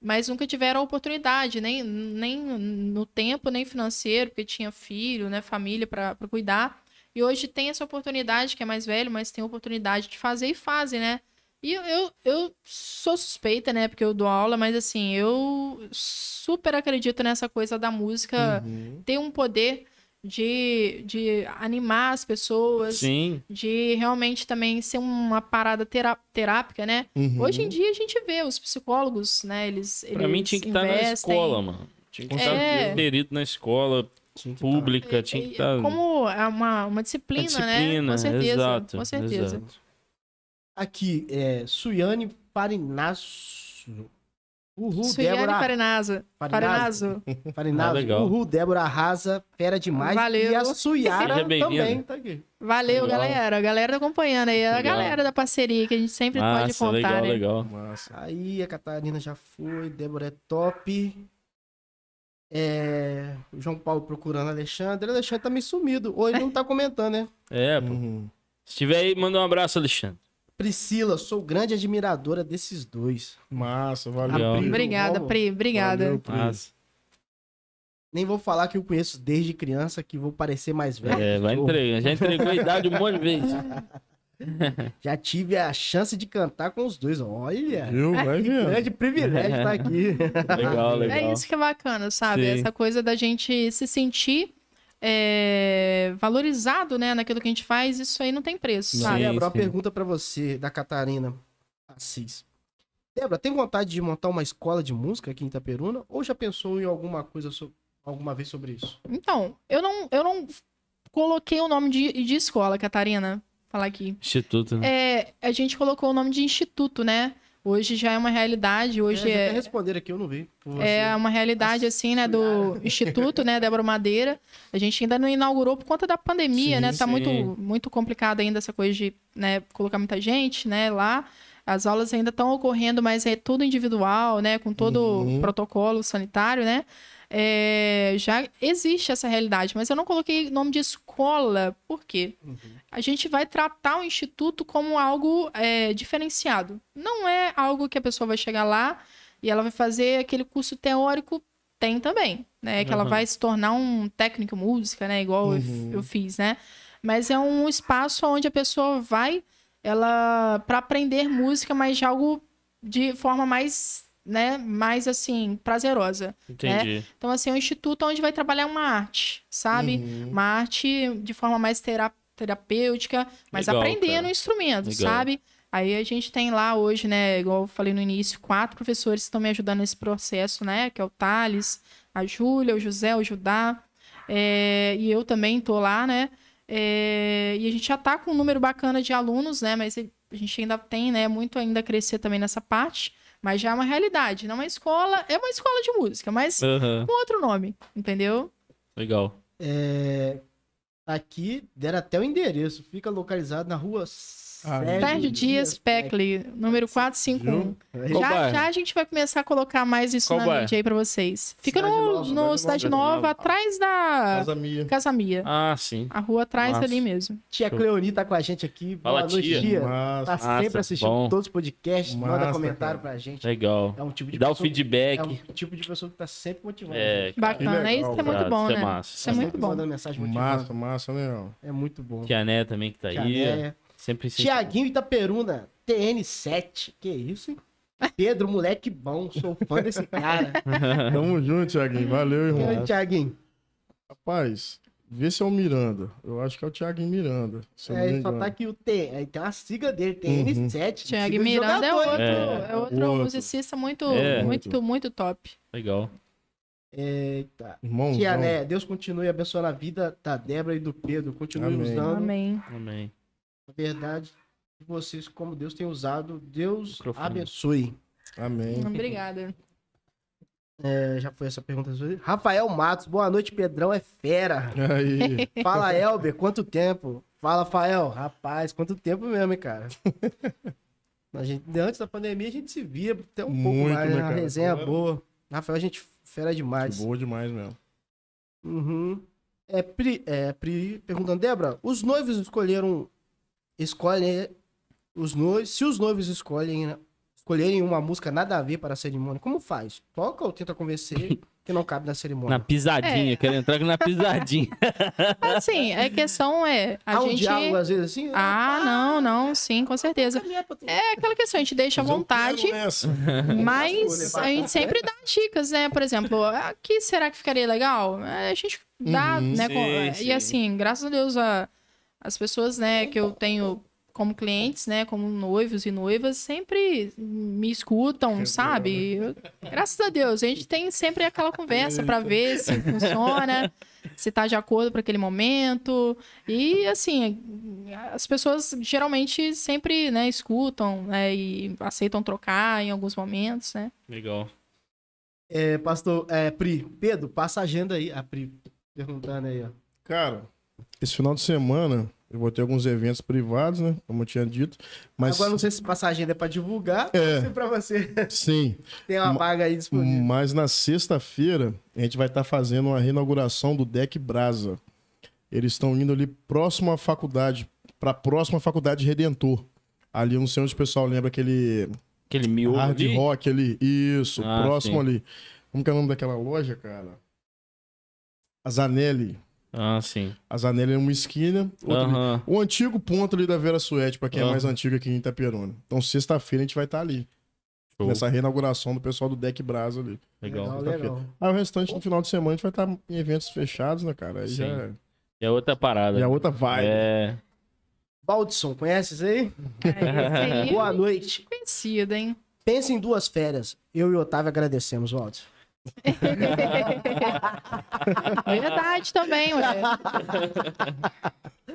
mas nunca tiveram a oportunidade, nem, nem no tempo, nem financeiro, porque tinha filho, né, família para cuidar. E hoje tem essa oportunidade, que é mais velho, mas tem a oportunidade de fazer e fazem, né? E eu, eu, sou suspeita, né? Porque eu dou aula, mas assim, eu super acredito nessa coisa da música Uhum. ter um poder de, de animar as pessoas, Sim. de realmente também ser uma parada terá- terápica, né? Uhum. Hoje em dia a gente vê os psicólogos, né? Eles, Pra eles mim tinha que estar na investem- escola, mano. Tinha que estar É. inserido na escola pública, tinha que tá É, estar. Como é uma, uma disciplina, Uma né? disciplina, Com certeza, exato, com certeza. exato. Aqui, é Suiane Farinasso. Uhul, Suiane Débora Farinazo. Farinazo. Farinazo. Farinazo. Ah, legal. Uhul, Débora arrasa, fera demais. Valeu. E a Suiara também tá aqui. Valeu, Legal. galera. A galera tá acompanhando aí. A Legal. galera da parceria que a gente sempre pode Massa, contar, legal, né? legal. Massa. Aí a Catarina já foi, Débora é top. É, o João Paulo procurando Alexandre. Alexandre tá meio sumido. Ou ele não tá comentando, né? É, pô. Uhum. Se tiver aí, manda um abraço, Alexandre. Priscila, sou grande admiradora desses dois. Massa, valeu. Pri, Obrigada. Pri. Obrigada. Valeu, Pri. Massa. Nem vou falar que eu conheço desde criança, que vou parecer mais velho. É, vai entregar. Já entregou a idade um monte de vezes. Já tive a chance de cantar com os dois. Olha, Viu? Vai que vendo. grande privilégio estar aqui. Legal, legal. É isso que é bacana, sabe? Sim. Essa coisa da gente se sentir é, valorizado, né, naquilo que a gente faz, isso aí não tem preço, Sim. sabe? Débora, uma sim. pergunta pra você, da Catarina Assis. Débora, tem vontade de montar uma escola de música aqui em Itaperuna? Ou já pensou em alguma coisa, so- alguma vez sobre isso? Então, eu não, eu não coloquei o nome de, de escola, Catarina, falar aqui. Instituto, né? É, a gente colocou o nome de instituto, né? Hoje já é uma realidade, hoje é, é, responder aqui, eu não vi. é uma realidade, assim, né, do Instituto, né, Débora Madeira. A gente ainda não inaugurou por conta da pandemia, Sim, né? Tá sim. muito, muito complicado ainda essa coisa de, né, colocar muita gente, né, lá. As aulas ainda estão ocorrendo, mas é tudo individual, né, com todo Uhum. o protocolo sanitário, né? É, já existe essa realidade, mas eu não coloquei nome de escola, por quê? A gente vai tratar o instituto como algo é, diferenciado. Não é algo que a pessoa vai chegar lá e ela vai fazer aquele curso teórico, tem também, né? Que ela Uhum. vai se tornar um técnico música, né? Igual eu Uhum. eu fiz, né? Mas é um espaço onde a pessoa vai ela para aprender música, mas de algo de forma mais, né, mais assim, prazerosa. Entendi. Então assim, é um instituto onde vai trabalhar uma arte, sabe? Uhum. Uma arte de forma mais tera- terapêutica, mas Legal, aprendendo cara. o instrumento, Legal. sabe? Aí a gente tem lá hoje, né, igual eu falei no início, quatro professores que estão me ajudando nesse processo, né? Que é o Thales, a Júlia, o José, o Judá. é, e eu também tô lá, né? É, e a gente já tá com um número bacana de alunos, né? Mas a gente ainda tem, né, muito ainda a crescer também nessa parte. Mas já é uma realidade. Não é uma escola, é uma escola de música, mas Aham. com outro nome, entendeu? Legal. É, aqui deram até o endereço. Fica localizado na rua Ah, Dias Sérgio Dias Peckley, número 451. Qual Já, já a gente vai começar a colocar mais isso Qual na bairro? mídia aí pra vocês. Fica Cidade no, Nova, no Cidade Nova. Nova, atrás da Casa minha. Casa Mia. Ah, sim. A rua atrás Massa. ali mesmo. Tia. Cleoni tá com a gente aqui. Fala, Boa noite, tia. tia. Tá sempre Massa, assistindo bom. todos os podcasts, manda Massa, comentário cara. pra gente. Legal. É um tipo de Dá o pessoa- feedback. É um tipo de pessoa que tá sempre motivando. É, cara. Bacana. legal, isso é muito cara. bom, Isso é né? massa. Isso é Tá muito bom. mandando mensagem motivando. Massa, massa, legal. É muito bom. Tia Né também que tá Tia aí. Sempre. Tiaguinho Itaperuna, TN7. Que isso, hein? Pedro, moleque bom. Sou fã desse cara. Tamo junto, Thiaguinho. Valeu, E aí, irmão. Tiaguinho? Rapaz, vê se é o Miranda. Eu acho que é o Thiaguinho Miranda. É, só tá aqui o T. Aí tem uma sigla dele, TN7. Tiago sigla de Miranda é outro? É. é outro Outro. musicista muito, É. muito, muito top. Legal. Eita. Irmãozão. Tia Né, Deus continue abençoando a vida da Débora e do Pedro. Continue Amém. usando Amém. Amém. A verdade de vocês como Deus tem usado. Deus Microfone. abençoe. Amém. Obrigada. É, já foi essa pergunta. Rafael Matos, boa noite, Pedrão é fera. Aí. Fala, Elber, quanto tempo? Fala, Rafael. Rapaz, quanto tempo mesmo, hein, cara? A gente, antes da pandemia a gente se via até um pouco Muito, mais, né, né? Uma cara? resenha Agora- boa. Rafael, a gente fera demais. Boa demais mesmo. Uhum. É, Pri, é, Pri perguntando, Débora, os noivos escolheram. Escolhem. Os noivos, se os noivos escolhem, escolherem uma música nada a ver para a cerimônia, como faz? Toca ou tenta convencer que não cabe na Na cerimônia? pisadinha. É. Quero entrar na pisadinha. Assim, a questão é. A Há um gente. diálogo às vezes assim? Ah, não, não, sim, com certeza. É aquela questão, a gente deixa à vontade, mas a gente sempre dá dicas, né? Por exemplo, aqui será que ficaria legal? É, A gente dá, Uhum. né? Sim, com- sim. E assim, graças a Deus, a, as pessoas, né, que eu tenho como clientes, né, como noivos e noivas, sempre me escutam, sabe? Eu- graças a Deus, a gente tem sempre aquela conversa para ver se funciona, se tá de acordo para aquele momento. E assim, as pessoas geralmente sempre, né, escutam, né, e aceitam trocar em alguns momentos, né? Legal. É, pastor, é, Pri, Pedro, passa a agenda aí. A Pri perguntando aí, ó. Cara, esse final de semana eu vou ter alguns eventos privados, né? Como eu tinha dito. Mas Agora não sei se passa a agenda é pra divulgar É. ou é pra você sim. ter uma Ma- vaga aí disponível. Mas na sexta-feira a gente vai estar fazendo uma reinauguração do Deck Brasa. Eles estão indo ali próximo à faculdade, para a próxima faculdade Redentor. Ali, eu não sei onde o pessoal lembra aquele Aquele miolo hard ali. rock ali. Isso, Ah, próximo sim. ali. Como que é o nome daquela loja, cara? A Zanelli. Ah, sim. A Zanelli é uma esquina. O antigo ponto ali da Vera Suete, pra quem é mais antigo aqui em Itaperuna. Então, sexta-feira a gente vai estar ali. Show. Nessa reinauguração do pessoal do Deck Brasa ali. Legal. legal. Aí o restante no final de semana a gente vai estar em eventos fechados, né, cara? Aí Sim. já, é- E a outra parada. já é outra vibe. É. Valdson, conhece isso aí? É, aí Boa é noite. conhecido, hein? Pensa em duas férias. Eu e o Otávio agradecemos, Valdson. Verdade também, ué.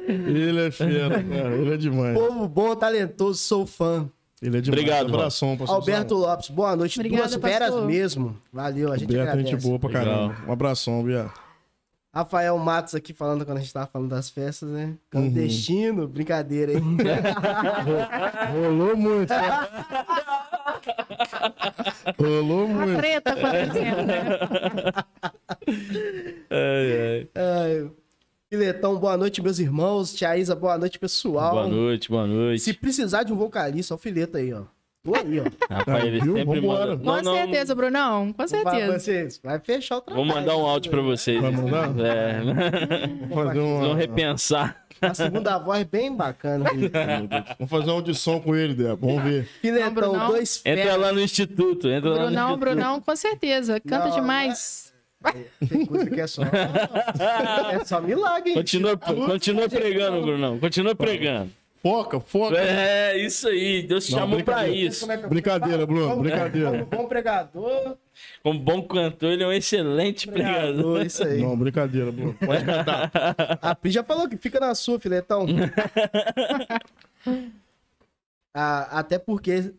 Ele é fera, cara. Ele é demais. Povo bom, talentoso, sou fã. Ele é demais. Obrigado, Abração, pastor Alberto Lopes, boa noite. Obrigada, duas feras pastor. mesmo. Valeu, a gente Alberto, agradece. gente boa pra Legal. caramba. Um abração, Bia. Rafael Matos aqui falando quando a gente tava falando das festas, né? Clandestino, brincadeira, hein? Rolou muito. Rolou A muito. treta acontecendo, né? Ai, ai. Ai, Filetão, boa noite, meus irmãos. Tia Isa, boa noite, pessoal. Boa noite, boa noite. Se precisar de um vocalista, ó, o Fileta aí, ó. Tô aí, ó. Rapaz, ele Viu? sempre manda. Com Não, não, certeza, Brunão. Com certeza. vocês, vai fechar o trabalho. Vou mandar um áudio pra vocês. Vai mandar? É. Vamos fazer uma, Vão repensar. A segunda voz bem bacana. vamos fazer uma audição com ele, Débora. Vamos ver. Filetão, Brunão. dois Entra ferros. lá no instituto. Entra lá no Brunão, instituto. Brunão, com certeza. Canta Não, demais. Tem coisa que é só. É só milagre. hein? Continua, continua pregando, Brunão. Continua pregando. Foca, foca. É, isso aí. Deus te Não, chamou pra isso. É Brincadeira, Bruno, brincadeira. Bom pregador. Como bom cantor, ele é um excelente pregador. Pregador, isso aí. Não, brincadeira, Bruno. Pode cantar. A Pri já falou que fica na sua, filetão. Ah, até porque.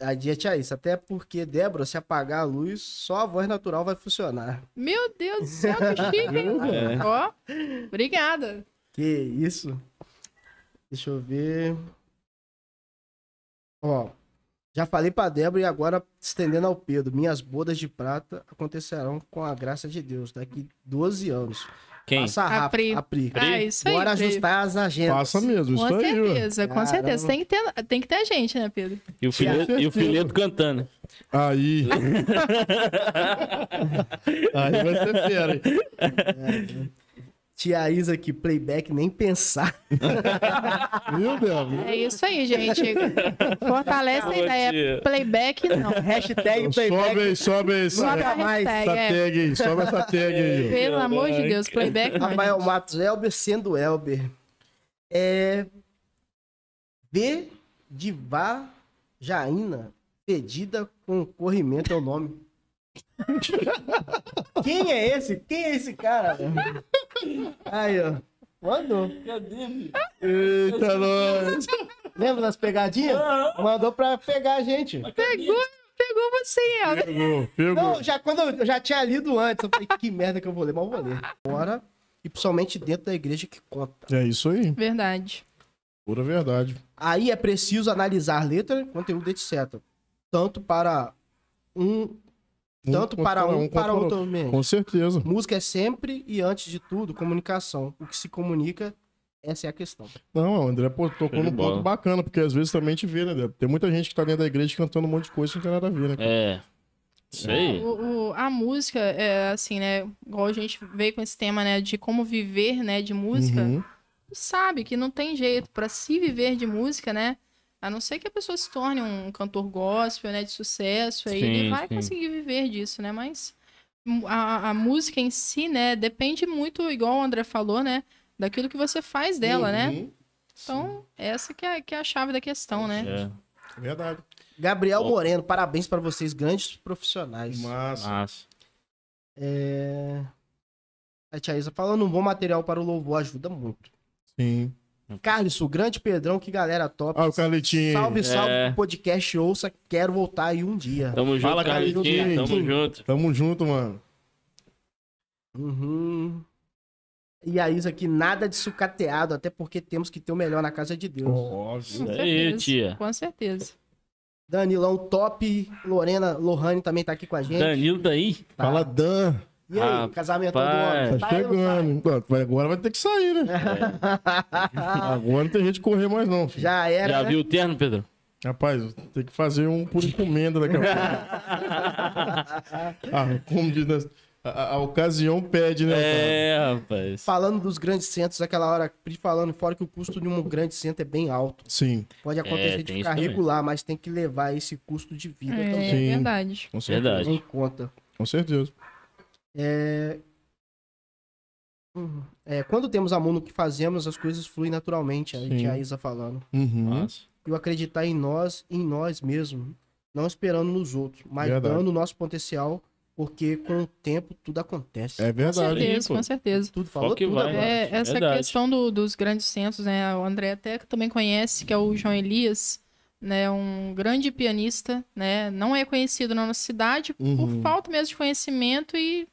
A dia tia isso, até porque, Débora, se apagar a luz, só a voz natural vai funcionar. Meu Deus do céu, que chique. hein? É. Ó, obrigada. Que isso? Deixa eu ver. Ó, já falei pra Débora e agora estendendo ao Pedro. Minhas bodas de prata acontecerão com a graça de Deus daqui 12 anos. Quem? Passa A rápido. Pri. A Pri. Ah, isso aí. Bora Pri. ajustar as agendas. Passa mesmo, isso Com aí, ué. certeza, com Caramba. certeza. Tem que, ter, tem que ter gente, né, Pedro? E o fileto, e o cantando. Aí. aí vai ser fera, hein? Tia Isa aqui, playback, nem pensar. Viu, Débora? É isso aí, gente. Fortalece a ideia. tia. Playback, não. Hashtag Sobe playback. aí, sobe aí. Sobe Sobe a mais. essa Hashtag, é. tag aí, sobe essa tag aí. Pelo amor de Deus, playback não. Rafael Matos, Elber sendo Elber. É. V de Vajaína, pedida com corrimento é o nome. Quem é esse? Quem é esse cara? Aí, ó. Mandou. Eita, nós. Lembra das pegadinhas? Mandou pra pegar a gente. Pegou, pegou você, Elber. Pegou, pegou. Não, já, quando eu, eu já tinha lido antes, eu falei, que merda que eu vou ler, mas eu vou ler. Bora. E principalmente dentro da igreja que conta. É isso aí, Verdade. pura verdade. Aí é preciso analisar letra, conteúdo, etc. Tanto para um, tanto para um, para outro ambiente. Com certeza. Música é sempre e antes de tudo comunicação. O que se comunica, essa é a questão. Não, o André pô, tocou num ponto bacana, porque às vezes também a gente vê, né, Débora? Tem muita gente que tá dentro da igreja cantando um monte de coisa que não tem nada a ver, né? É. Isso aí. O, o- a música, é assim, né? Igual a gente veio com esse tema, né? De como viver, né? De música. Uhum. Sabe que não tem jeito. Pra se viver de música, né? A não ser que a pessoa se torne um cantor gospel, né? De sucesso. Aí ele Sim, vai sim. conseguir viver disso, né? Mas a, a música em si, né? Depende muito, igual o André falou, né? Daquilo que você faz dela, né? Uhum. Então, essa que é, que é a chave da questão, né? É. Verdade. Gabriel Bom. Moreno, parabéns para vocês, grandes profissionais. Massa. Massa. É... A tia Isa falando, um bom material para o louvor ajuda muito. Sim. Carlos, o grande Pedrão, que galera top. Ah, o Carletinho. Salve, salve, É. podcast ouça, quero voltar aí um dia. Tamo junto, Fala, Carlitinho. Carlitinho. Tamo junto. Tamo junto, mano. Uhum. E a Isa aqui, nada de sucateado, até porque temos que ter o melhor na casa de Deus. Com aí, certeza. tia. Com certeza. Danilão, top. Lorena, Lohane também tá aqui com a gente. Danilo tá aí? Tá. Fala, Dan. E aí, Rapaz. casamento do homem? Tá Tá chegando. Vai- Agora vai ter que sair, né? Agora não tem jeito de correr mais, não. filho. Já era, Já né? viu o terno, Pedro? Rapaz, tem que fazer um por encomenda daqui a pouco. ah, como diz, né? a, a- a ocasião pede, né? cara? É, rapaz. Falando dos grandes centros, aquela hora, Pri falando fora que o custo de um grande centro é bem alto. Sim, Pode acontecer É, de ficar regular, mas tem que levar esse custo de vida É, também Sim. verdade. com certeza. Verdade. em conta. Com certeza. É... É, quando temos amor no que fazemos, as coisas fluem naturalmente. A Sim. tia Isa falando. Uhum. E o acreditar em nós, em nós mesmos, não esperando nos outros, mas Verdade. dando o nosso potencial, porque com o tempo tudo acontece. É Com verdade. certeza, pô. com certeza. Tudo falou que tudo vai. É, essa Verdade. questão do- dos grandes centros, né? O André até também conhece, que é o João Elias, né? Um grande pianista, né? Não é conhecido na nossa cidade por Uhum. falta mesmo de conhecimento e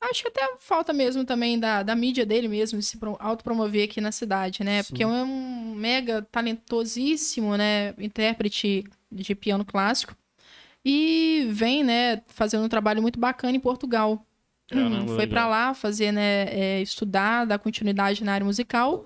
acho que até falta mesmo também da, da mídia dele mesmo de se pro- autopromover aqui na cidade, né? Sim. Porque é um mega talentosíssimo, né? Intérprete de piano clássico e vem, né? Fazendo um trabalho muito bacana em Portugal. Caramba, foi pra lá fazer, né, é, estudar, dar continuidade na área musical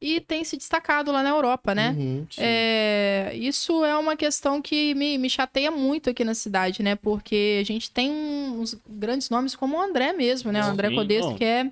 e tem se destacado lá na Europa, né? Uhum. É, isso é uma questão que me, me chateia muito aqui na cidade, né? Porque a gente tem uns grandes nomes como o André mesmo, né? O André Codesco, não. que é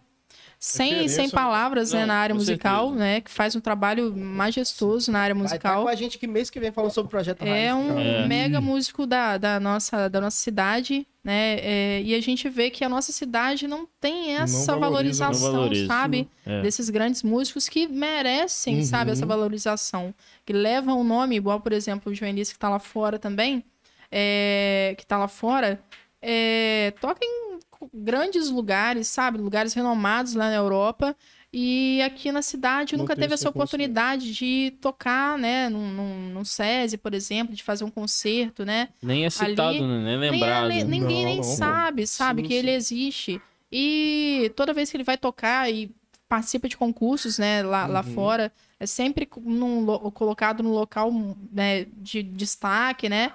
sem, sem né? palavras né, Não, na área musical, certeza. né? Que faz um trabalho majestoso na área Vai estar musical. com a gente que mês que vem falando sobre o projeto É Raiz, um. É. mega músico da, da, nossa, da nossa cidade, né? É, e a gente vê que a nossa cidade não tem essa Não valoriza, valorização, valoriza. sabe? É. Desses grandes músicos que merecem, Uhum. sabe, essa valorização. Que levam o nome, igual, por exemplo, o Joenis, que tá lá fora também, é, que tá lá fora, é, toca em grandes lugares, sabe? Lugares renomados lá na Europa. E aqui na cidade Não nunca teve essa oportunidade de tocar, né? Num, num, num SESI, por exemplo, de fazer um concerto, né? Nem é citado, Ali- né? Nem é Nem- lembrado. nem- ninguém Não, nem não, sabe, sabe, Sim, que sim. ele existe. E toda vez que ele vai tocar e participa de concursos, né, lá, lá Uhum. fora, é sempre num lo- colocado no local né, de destaque, né?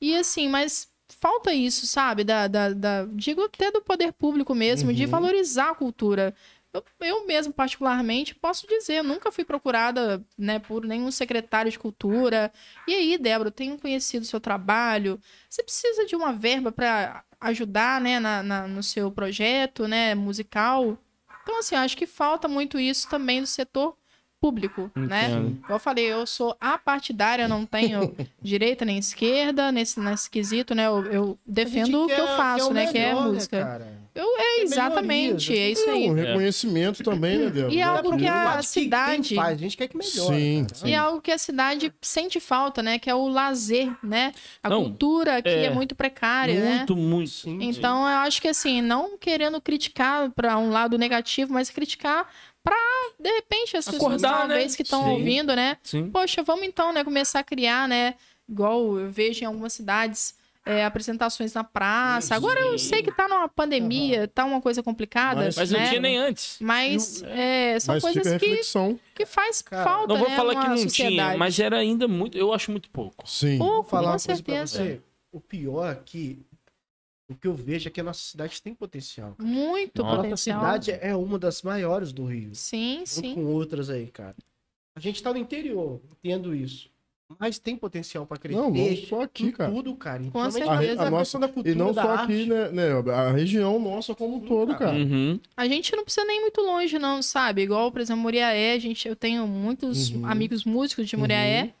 E assim, mas falta isso, sabe? Da, da, da- digo até do poder público mesmo, de Uhum. valorizar a cultura. Eu, eu mesmo, particularmente, posso dizer, nunca fui procurada né, por nenhum secretário de cultura. E aí, Débora, eu tenho conhecido o seu trabalho. Você precisa de uma verba para ajudar né, na, na- no seu projeto né, musical? Então, assim, acho que falta muito isso também do setor público, né? Entendo. Igual eu falei, eu sou apartidária, não tenho direita nem esquerda nesse, nesse quesito, né? Eu, eu defendo o que eu faço, né? Que é melhor, música. cara? Eu, é, exatamente, é isso É um aí. reconhecimento também, né, Débora? E é algo que a cidade- faz, a gente quer que melhore. Sim, sim. E é algo que a cidade sente falta, né? Que é o lazer, né? A Não, cultura aqui é, é, muito precária, né? Muito, muito. Sim, Então, eu acho que assim, não querendo criticar para um lado negativo, mas criticar para de repente as pessoas Acordar, né? talvez que estão Sim. ouvindo, né? Sim. Poxa, vamos então, né, começar a criar, né? Igual eu vejo em algumas cidades é, apresentações na praça. Agora eu sei que tá numa pandemia, tá uma coisa complicada, Mas Mas né? não tinha nem antes. Mas é, são Mas coisas que, que faz Cara, falta, Não vou né, falar que não sociedade. tinha, mas era ainda muito. Eu acho muito pouco. Sim. Pô, Vou falar com pra certeza. você. O pior é que o que eu vejo é que a nossa cidade tem potencial. Muito Nossa, A nossa potencial. cidade é uma das maiores do Rio. Sim, junto sim. com outras aí, cara. A gente tá no interior, entendo isso. Mas tem potencial pra crescer. Não, não só aqui, em cara. tudo, cara. Com Principalmente certeza. A, re- a a nossa, da cultura, e não da só arte. aqui, né, né, A região nossa como um todo, cara. Uhum. A gente não precisa nem muito longe, não, sabe? Igual, por exemplo, Muriaé, a gente, eu tenho muitos Uhum. amigos músicos de Muriaé. Uhum.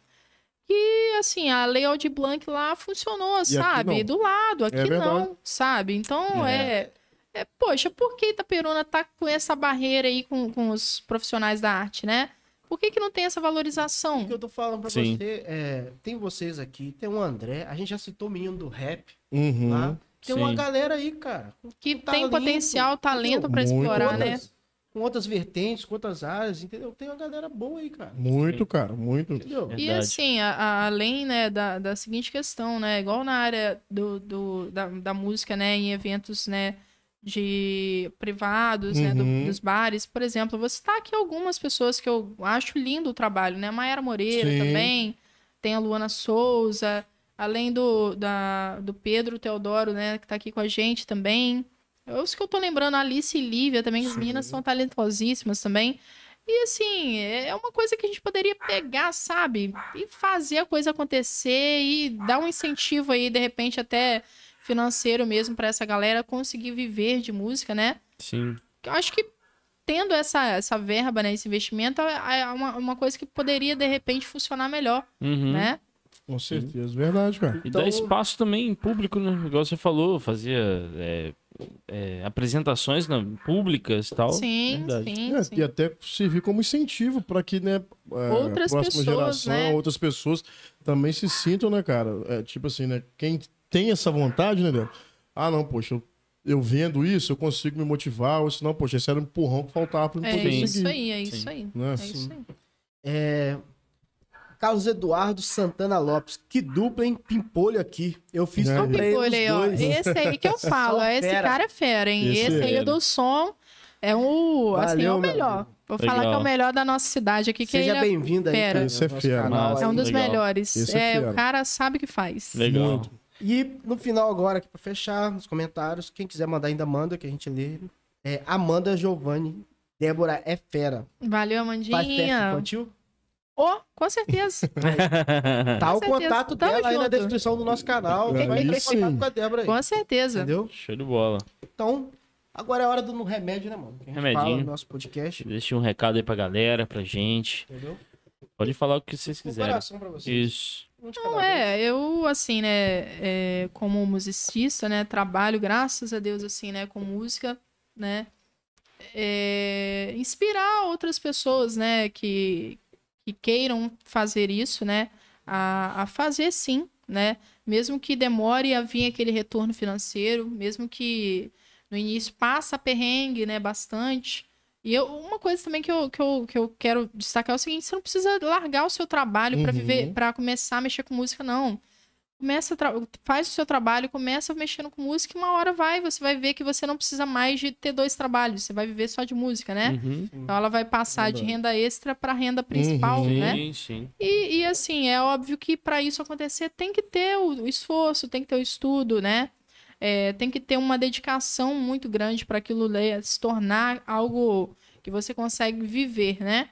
E, assim, a Lei Aldir Blanc lá funcionou, aqui sabe? Do lado, aqui verdade. não, sabe? Então, é. É. é, Poxa, por que Itaperuna tá com essa barreira aí com, com os profissionais da arte, né? Por que, que não tem essa valorização? O que eu tô falando pra Sim. você é. Tem vocês aqui, tem o André, a gente já citou o menino do rap Uhum. lá. Tem uma Sim. galera aí, cara. Que talento, tem potencial, talento pra Muito. explorar, né? Com outras vertentes, com outras áreas, entendeu? Tem uma galera boa aí, cara. Muito, cara, muito. Entendeu? É. E assim, a- a- além né, da, da seguinte questão, né? Igual na área do, do- da, da música, né? Em eventos, né? De privados, né? do- Uhum. dos bares, por exemplo. Vou citar aqui algumas pessoas que eu acho lindo o trabalho, né? A Mayara Moreira Sim. também. Tem a Luana Souza. Além do, da, do Pedro Teodoro, né? Que tá aqui com a gente também. Os que eu tô lembrando, a Alice e Lívia também. As meninas são talentosíssimas também. E assim, é uma coisa que a gente poderia pegar, sabe? E fazer a coisa acontecer e dar um incentivo aí, de repente, até financeiro mesmo para essa galera conseguir viver de música, né? Sim. Eu acho que tendo essa, essa verba, né, esse investimento, é é uma, uma coisa que poderia, de repente, funcionar melhor, Uhum. né? Com certeza, verdade, cara. E Então- dá espaço também em público, né? Igual você falou, fazia é, é, apresentações na- públicas e tal. sim, Verdade. sim, É, sim. e até servir como incentivo para que, né, é, Outras a próxima pessoas, geração, né? outras pessoas também se sintam, né, cara? É, tipo assim, né? Quem tem essa vontade, né, Del? Ah, não, poxa, eu, eu vendo isso, eu consigo me motivar, ou senão, poxa, esse era um empurrão que faltava para me É poder isso seguir. aí, é isso Sim. aí. Né? É isso aí. É, Carlos Eduardo Santana Lopes. Que dupla, hein? Pimpolho aqui. Eu fiz É. pra ele os Pimpolho aí, ó. dois. Esse aí que eu falo, Só esse fera. cara é fera, hein? Esse Esse, é aí fera. do som é o, assim, é Valeu, o melhor. Vou falar que é Legal. o melhor da nossa cidade aqui, que Seja ele é, bem-vindo aí. fera. cara, Esse é fera. é um dos Legal. melhores. Esse é É, fera. o cara sabe o que faz. Legal. Muito. E no final agora, aqui pra fechar, nos comentários, quem quiser mandar ainda manda, que a gente lê. É Amanda Giovanni. Débora é fera. Valeu, Faz teste Amandinha. infantil? Oh, com certeza. Tá o certeza. contato Tamo dela aí na descrição do nosso canal. Aí Vai ter sim. contato com a Débora aí. com certeza. Entendeu? Show de bola. Então, agora é hora do no remédio, né, mano? Que a gente Remedinho. fala no nosso podcast. Deixa um recado aí pra galera, pra gente. Entendeu? Pode falar o que vocês Um quiserem. coração pra vocês. Isso. Um Não, é, eu, assim, né, é, como musicista, né, trabalho, graças a Deus, assim, né, com música, né, é, inspirar outras pessoas, né, que, que queiram fazer isso, né, a, a fazer sim, né, mesmo que demore a vir aquele retorno financeiro, mesmo que no início passa perrengue, né, bastante, e eu, uma coisa também que eu, que, eu, que eu quero destacar é o seguinte: você não precisa largar o seu trabalho para Uhum. viver, para começar a mexer com música, não. Começa faz o seu trabalho, começa mexendo com música e uma hora vai, você vai ver que você não precisa mais de ter dois trabalhos, você vai viver só de música, né? Uhum. Então ela vai passar de renda extra para renda principal, Uhum. né? Sim, sim. E, e, assim, é óbvio que para isso acontecer tem que ter o, esforço, tem que ter o estudo, né? É, tem que ter uma dedicação muito grande para aquilo se tornar algo que você consegue viver, né?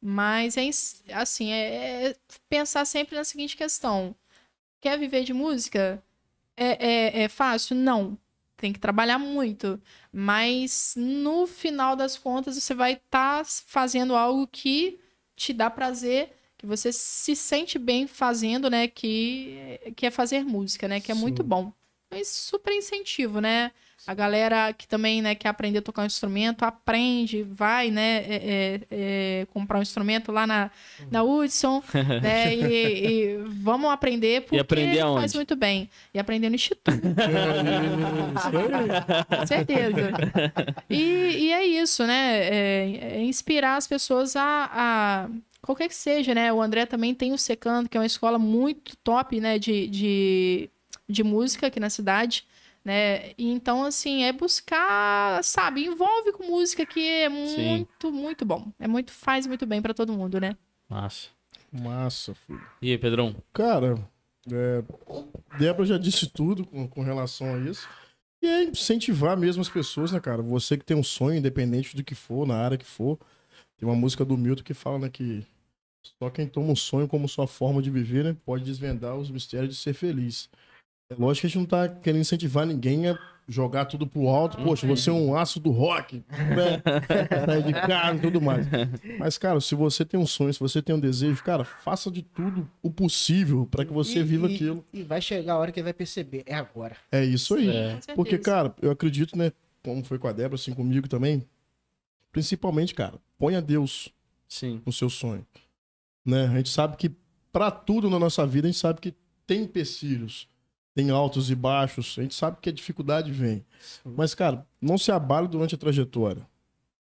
Mas é assim, é, é pensar sempre na seguinte questão: quer viver de música? É, é, é fácil? Não. Tem que trabalhar muito. Mas no final das contas, você vai estar fazendo algo que te dá prazer que você se sente bem fazendo, né? Que, que é fazer música, né? Que é muito Sim. bom. Mas super incentivo, né? A galera que também né, quer aprender a tocar um instrumento, aprende, vai, né? é, é, é, comprar um instrumento lá na, na Hudson, né? E, e vamos aprender porque aprender faz aonde? muito bem. E aprender no Instituto. Com certeza. E, e é isso, né? É, é inspirar as pessoas a, a- Qualquer que seja, né? O André também tem o Secando, que é uma escola muito top, né? De, de, de música aqui na cidade. Né? E então, assim, é buscar, sabe, envolve com música que é Sim. muito, muito bom. É muito, faz muito bem pra todo mundo, né? Massa. Massa, filho. E aí, Pedrão? Cara, é, Débora já disse tudo com, com relação a isso. E é incentivar mesmo as pessoas, né, cara? Você que tem um sonho, independente do que for, na área que for. Tem uma música do Milton que fala, né, que só quem toma um sonho como sua forma de viver, né, pode desvendar os mistérios de ser feliz. É lógico que a gente não tá querendo incentivar ninguém a jogar tudo pro alto. Poxa, você é um aço do rock, né? Sair de casa e tudo mais. Mas, cara, se você tem um sonho, se você tem um desejo, cara, faça de tudo o possível para que você E- viva e- aquilo. E vai chegar a hora que ele vai perceber. É agora. É isso aí. É. Porque, cara, eu acredito, né, como foi com a Débora, assim comigo também, principalmente, cara, ponha Deus Sim. no seu sonho. Né? A gente sabe que pra tudo na nossa vida, a gente sabe que tem empecilhos, tem altos e baixos, a gente sabe que a dificuldade vem. Mas, cara, não se abale durante a trajetória.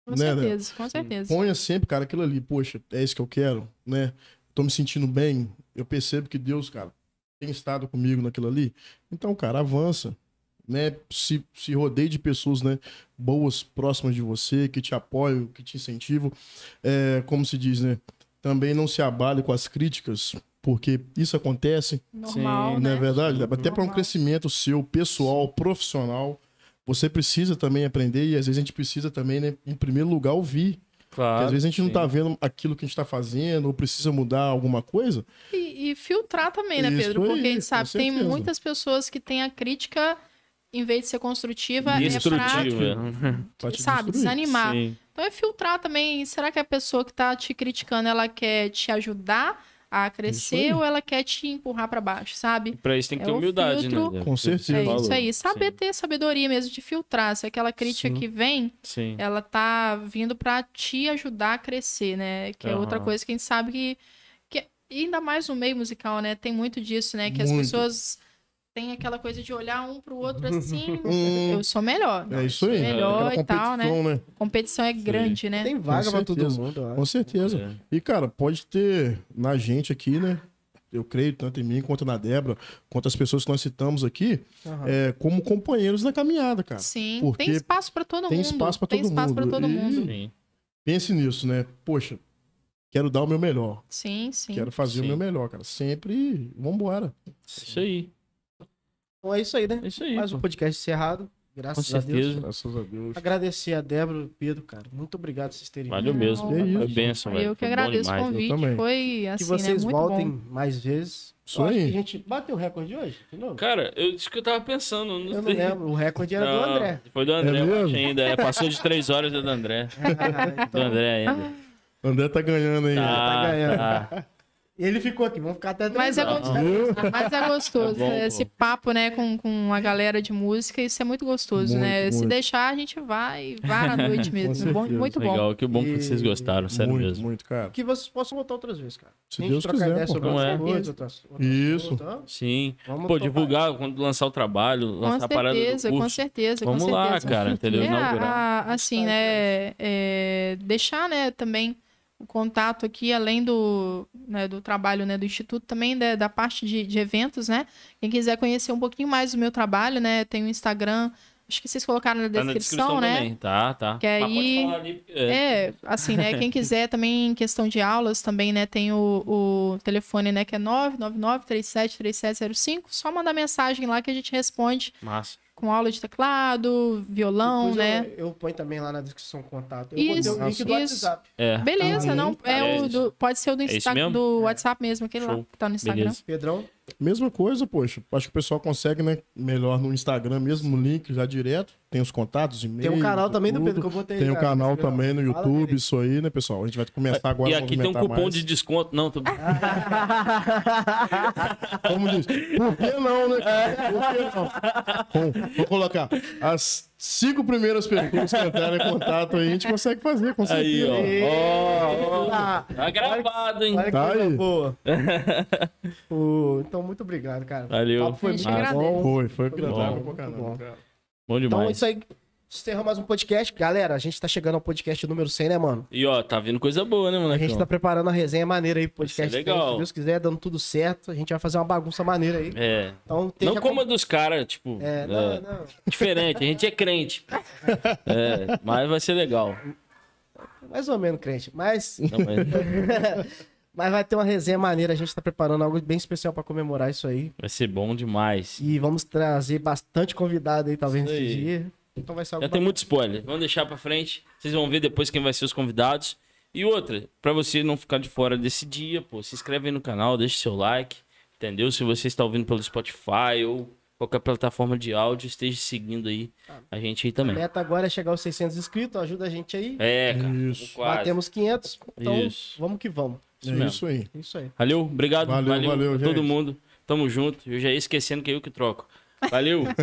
Com né, né? certeza, com certeza. Ponha sempre, cara, aquilo ali, poxa, é isso que eu quero, né? Tô me sentindo bem, eu percebo que Deus, cara, tem estado comigo naquilo ali. Então, cara, avança, né? Se, se rodeie de pessoas, né, boas, próximas de você, que te apoiam, que te incentivam. É, como se diz, né? Também não se abale com as críticas, porque isso acontece, Normal, Sim, não é né? verdade? Até para um Normal. crescimento seu, pessoal, profissional, você precisa também aprender e às vezes a gente precisa também, né, em primeiro lugar, ouvir. Claro. Porque às vezes a gente não sim. tá vendo aquilo que a gente tá fazendo, ou precisa mudar alguma coisa. E, e filtrar também, né, Pedro? aí, Porque a gente sabe, tem muitas pessoas que têm a crítica, em vez de ser construtiva, é pra, te sabe, destruir. desanimar. Sim. Então é filtrar também. Será que a pessoa que tá te criticando, ela quer te ajudar a crescer ou ela quer te empurrar pra baixo, sabe? Pra isso tem que É ter o humildade, filtro. né? Com certeza. É isso aí. Saber Sim. ter sabedoria mesmo de filtrar. Se aquela crítica Sim. que vem, Sim. ela tá vindo pra te ajudar a crescer, né? Que é outra Aham. coisa que a gente sabe que, que ainda mais no meio musical, né? Tem muito disso, né? Que as Muito. pessoas têm aquela coisa de olhar um pro outro assim, Hum. eu sou melhor. É isso aí. Melhor Aquela e tal, né? competição, né? Competição é grande, né? Tem vaga pra todo mundo. Com certeza. É. E, cara, pode ter na gente aqui, né? Eu creio, tanto em mim quanto na Débora, quanto as pessoas que nós citamos aqui, Aham. é, como companheiros na caminhada, cara. Sim, Porque tem espaço pra todo tem mundo. espaço pra tem todo espaço mundo. pra todo mundo. Sim. Pense nisso, né? Poxa, quero dar o meu melhor. Sim, sim. Quero fazer Sim. o meu melhor, cara. Sempre vambora. Isso aí. Então é isso aí, né? É isso aí. Mais pô. um podcast encerrado. Com Graças a Deus. certeza. Graças a Deus. Agradecer a Débora e o Pedro, cara. Muito obrigado por vocês terem Valeu vindo. mesmo. É isso. Foi benção, velho. Eu que agradeço o convite. Foi assim, Que vocês né? Muito voltem bom. mais vezes. Isso aí. que a gente bateu o recorde hoje? Cara, eu disse que eu tava pensando. Não Eu não sei. lembro. O recorde era do Não, André. Foi do André, É eu mesmo? acho ainda. É, passou de três horas é do André. Do então, André ainda. André tá ganhando aí. Tá, ganhando. tá. Ele ficou aqui. Vamos ficar até Mas é, três horas. gostoso, mas é gostoso. É bom, pô. Esse papo, né, com, com a galera de música, isso é muito gostoso, né? Muito, Se muito. deixar, a gente vai, vai à noite mesmo. certeza. Bom- muito bom. Legal, que bom que vocês gostaram, sério muito, mesmo. muito, cara. Que vocês possam voltar outras vezes, cara. Se A gente Deus trocar quiser, sobre é? coisas, outras- outras Isso. coisas, tá? Sim. Vamos Pô, divulgar quando lançar o trabalho, Com lançar a parada do certeza, com curso. certeza, Vamos com lá, certeza. cara, entendeu? É, a- assim, né, é, deixar, né, também o contato aqui, além do, né, do trabalho, né, do Instituto, também da, da parte de, de eventos, né, quem quiser conhecer um pouquinho mais do meu trabalho, né, tem o Instagram, acho que vocês colocaram na Tá descrição, né, também. Tá, tá. Que Mas aí- pode falar ali, é. é, assim, né? Quem quiser também em questão de aulas também, né? Tem o, o telefone, né? Que é 999-373705. Só mandar mensagem lá que a gente responde Massa. Com aula de teclado, violão, Depois né? Eu, eu ponho também lá na descrição o contato. Eu Isso, o link do isso. WhatsApp. É. Beleza, Ah, não. É, é o do, pode ser o do, É Insta, mesmo? do WhatsApp mesmo, aquele lá Show. que tá no Instagram. Beleza. Pedrão, Mesma coisa, poxa. Acho que o pessoal consegue, né? Melhor no Instagram mesmo, o link já direto. Tem os contatos, tem e-mails. um canal também do tudo. Pedro que eu botei. Tem o cara, canal também no YouTube, isso aí, né, pessoal? A gente vai começar agora E aqui tem um cupom mais. de desconto. Não, tô... Como diz? Por que não, né? cara? Por que não? Bom, vou colocar. As cinco primeiras pessoas que entrarem em contato aí, a gente consegue fazer, com Aí, certeza. ó. Ó, ó. Ah, Tá gravado, hein? Olha que Tá aí. boa. Pô, então, muito obrigado, cara. Valeu. O papo foi muito bom. Foi, foi Muito agradável bom, caramba, bom. Então, demais. isso aí. Encerramos mais um podcast. Galera, a gente tá chegando ao podcast número 100, né, mano? E ó, tá vindo coisa boa, né, A moleque? gente tá preparando a resenha maneira aí pro podcast. Isso é legal. 100. Se Deus quiser, dando tudo certo, a gente vai fazer uma bagunça maneira aí. É. Então, Não como a dos caras, tipo. É, é, não, não. Diferente, a gente é crente. É, mas vai ser legal. Mais ou menos, crente. Mas, Não, mas mas vai ter uma resenha maneira. A gente tá preparando algo bem especial pra comemorar isso aí. vai ser bom demais. E vamos trazer bastante convidado aí, talvez, nesse dia. Então vai ser Já tem muito spoiler. Vamos deixar pra frente. Vocês vão ver depois quem vai ser os convidados. E outra, pra você não ficar de fora desse dia, pô, se inscreve aí no canal, deixa seu like, entendeu? Se você está ouvindo pelo Spotify ou qualquer plataforma de áudio, esteja seguindo aí a gente aí A também. meta agora é chegar aos 600 inscritos, ajuda a gente aí. É, cara. Isso. Quase. Batemos 500, então Isso. vamos que vamos. Isso É isso aí. Isso aí. Valeu, obrigado. Valeu, Valeu, valeu, todo mundo. Tamo junto. Eu já ia esquecendo que é eu que troco. Valeu.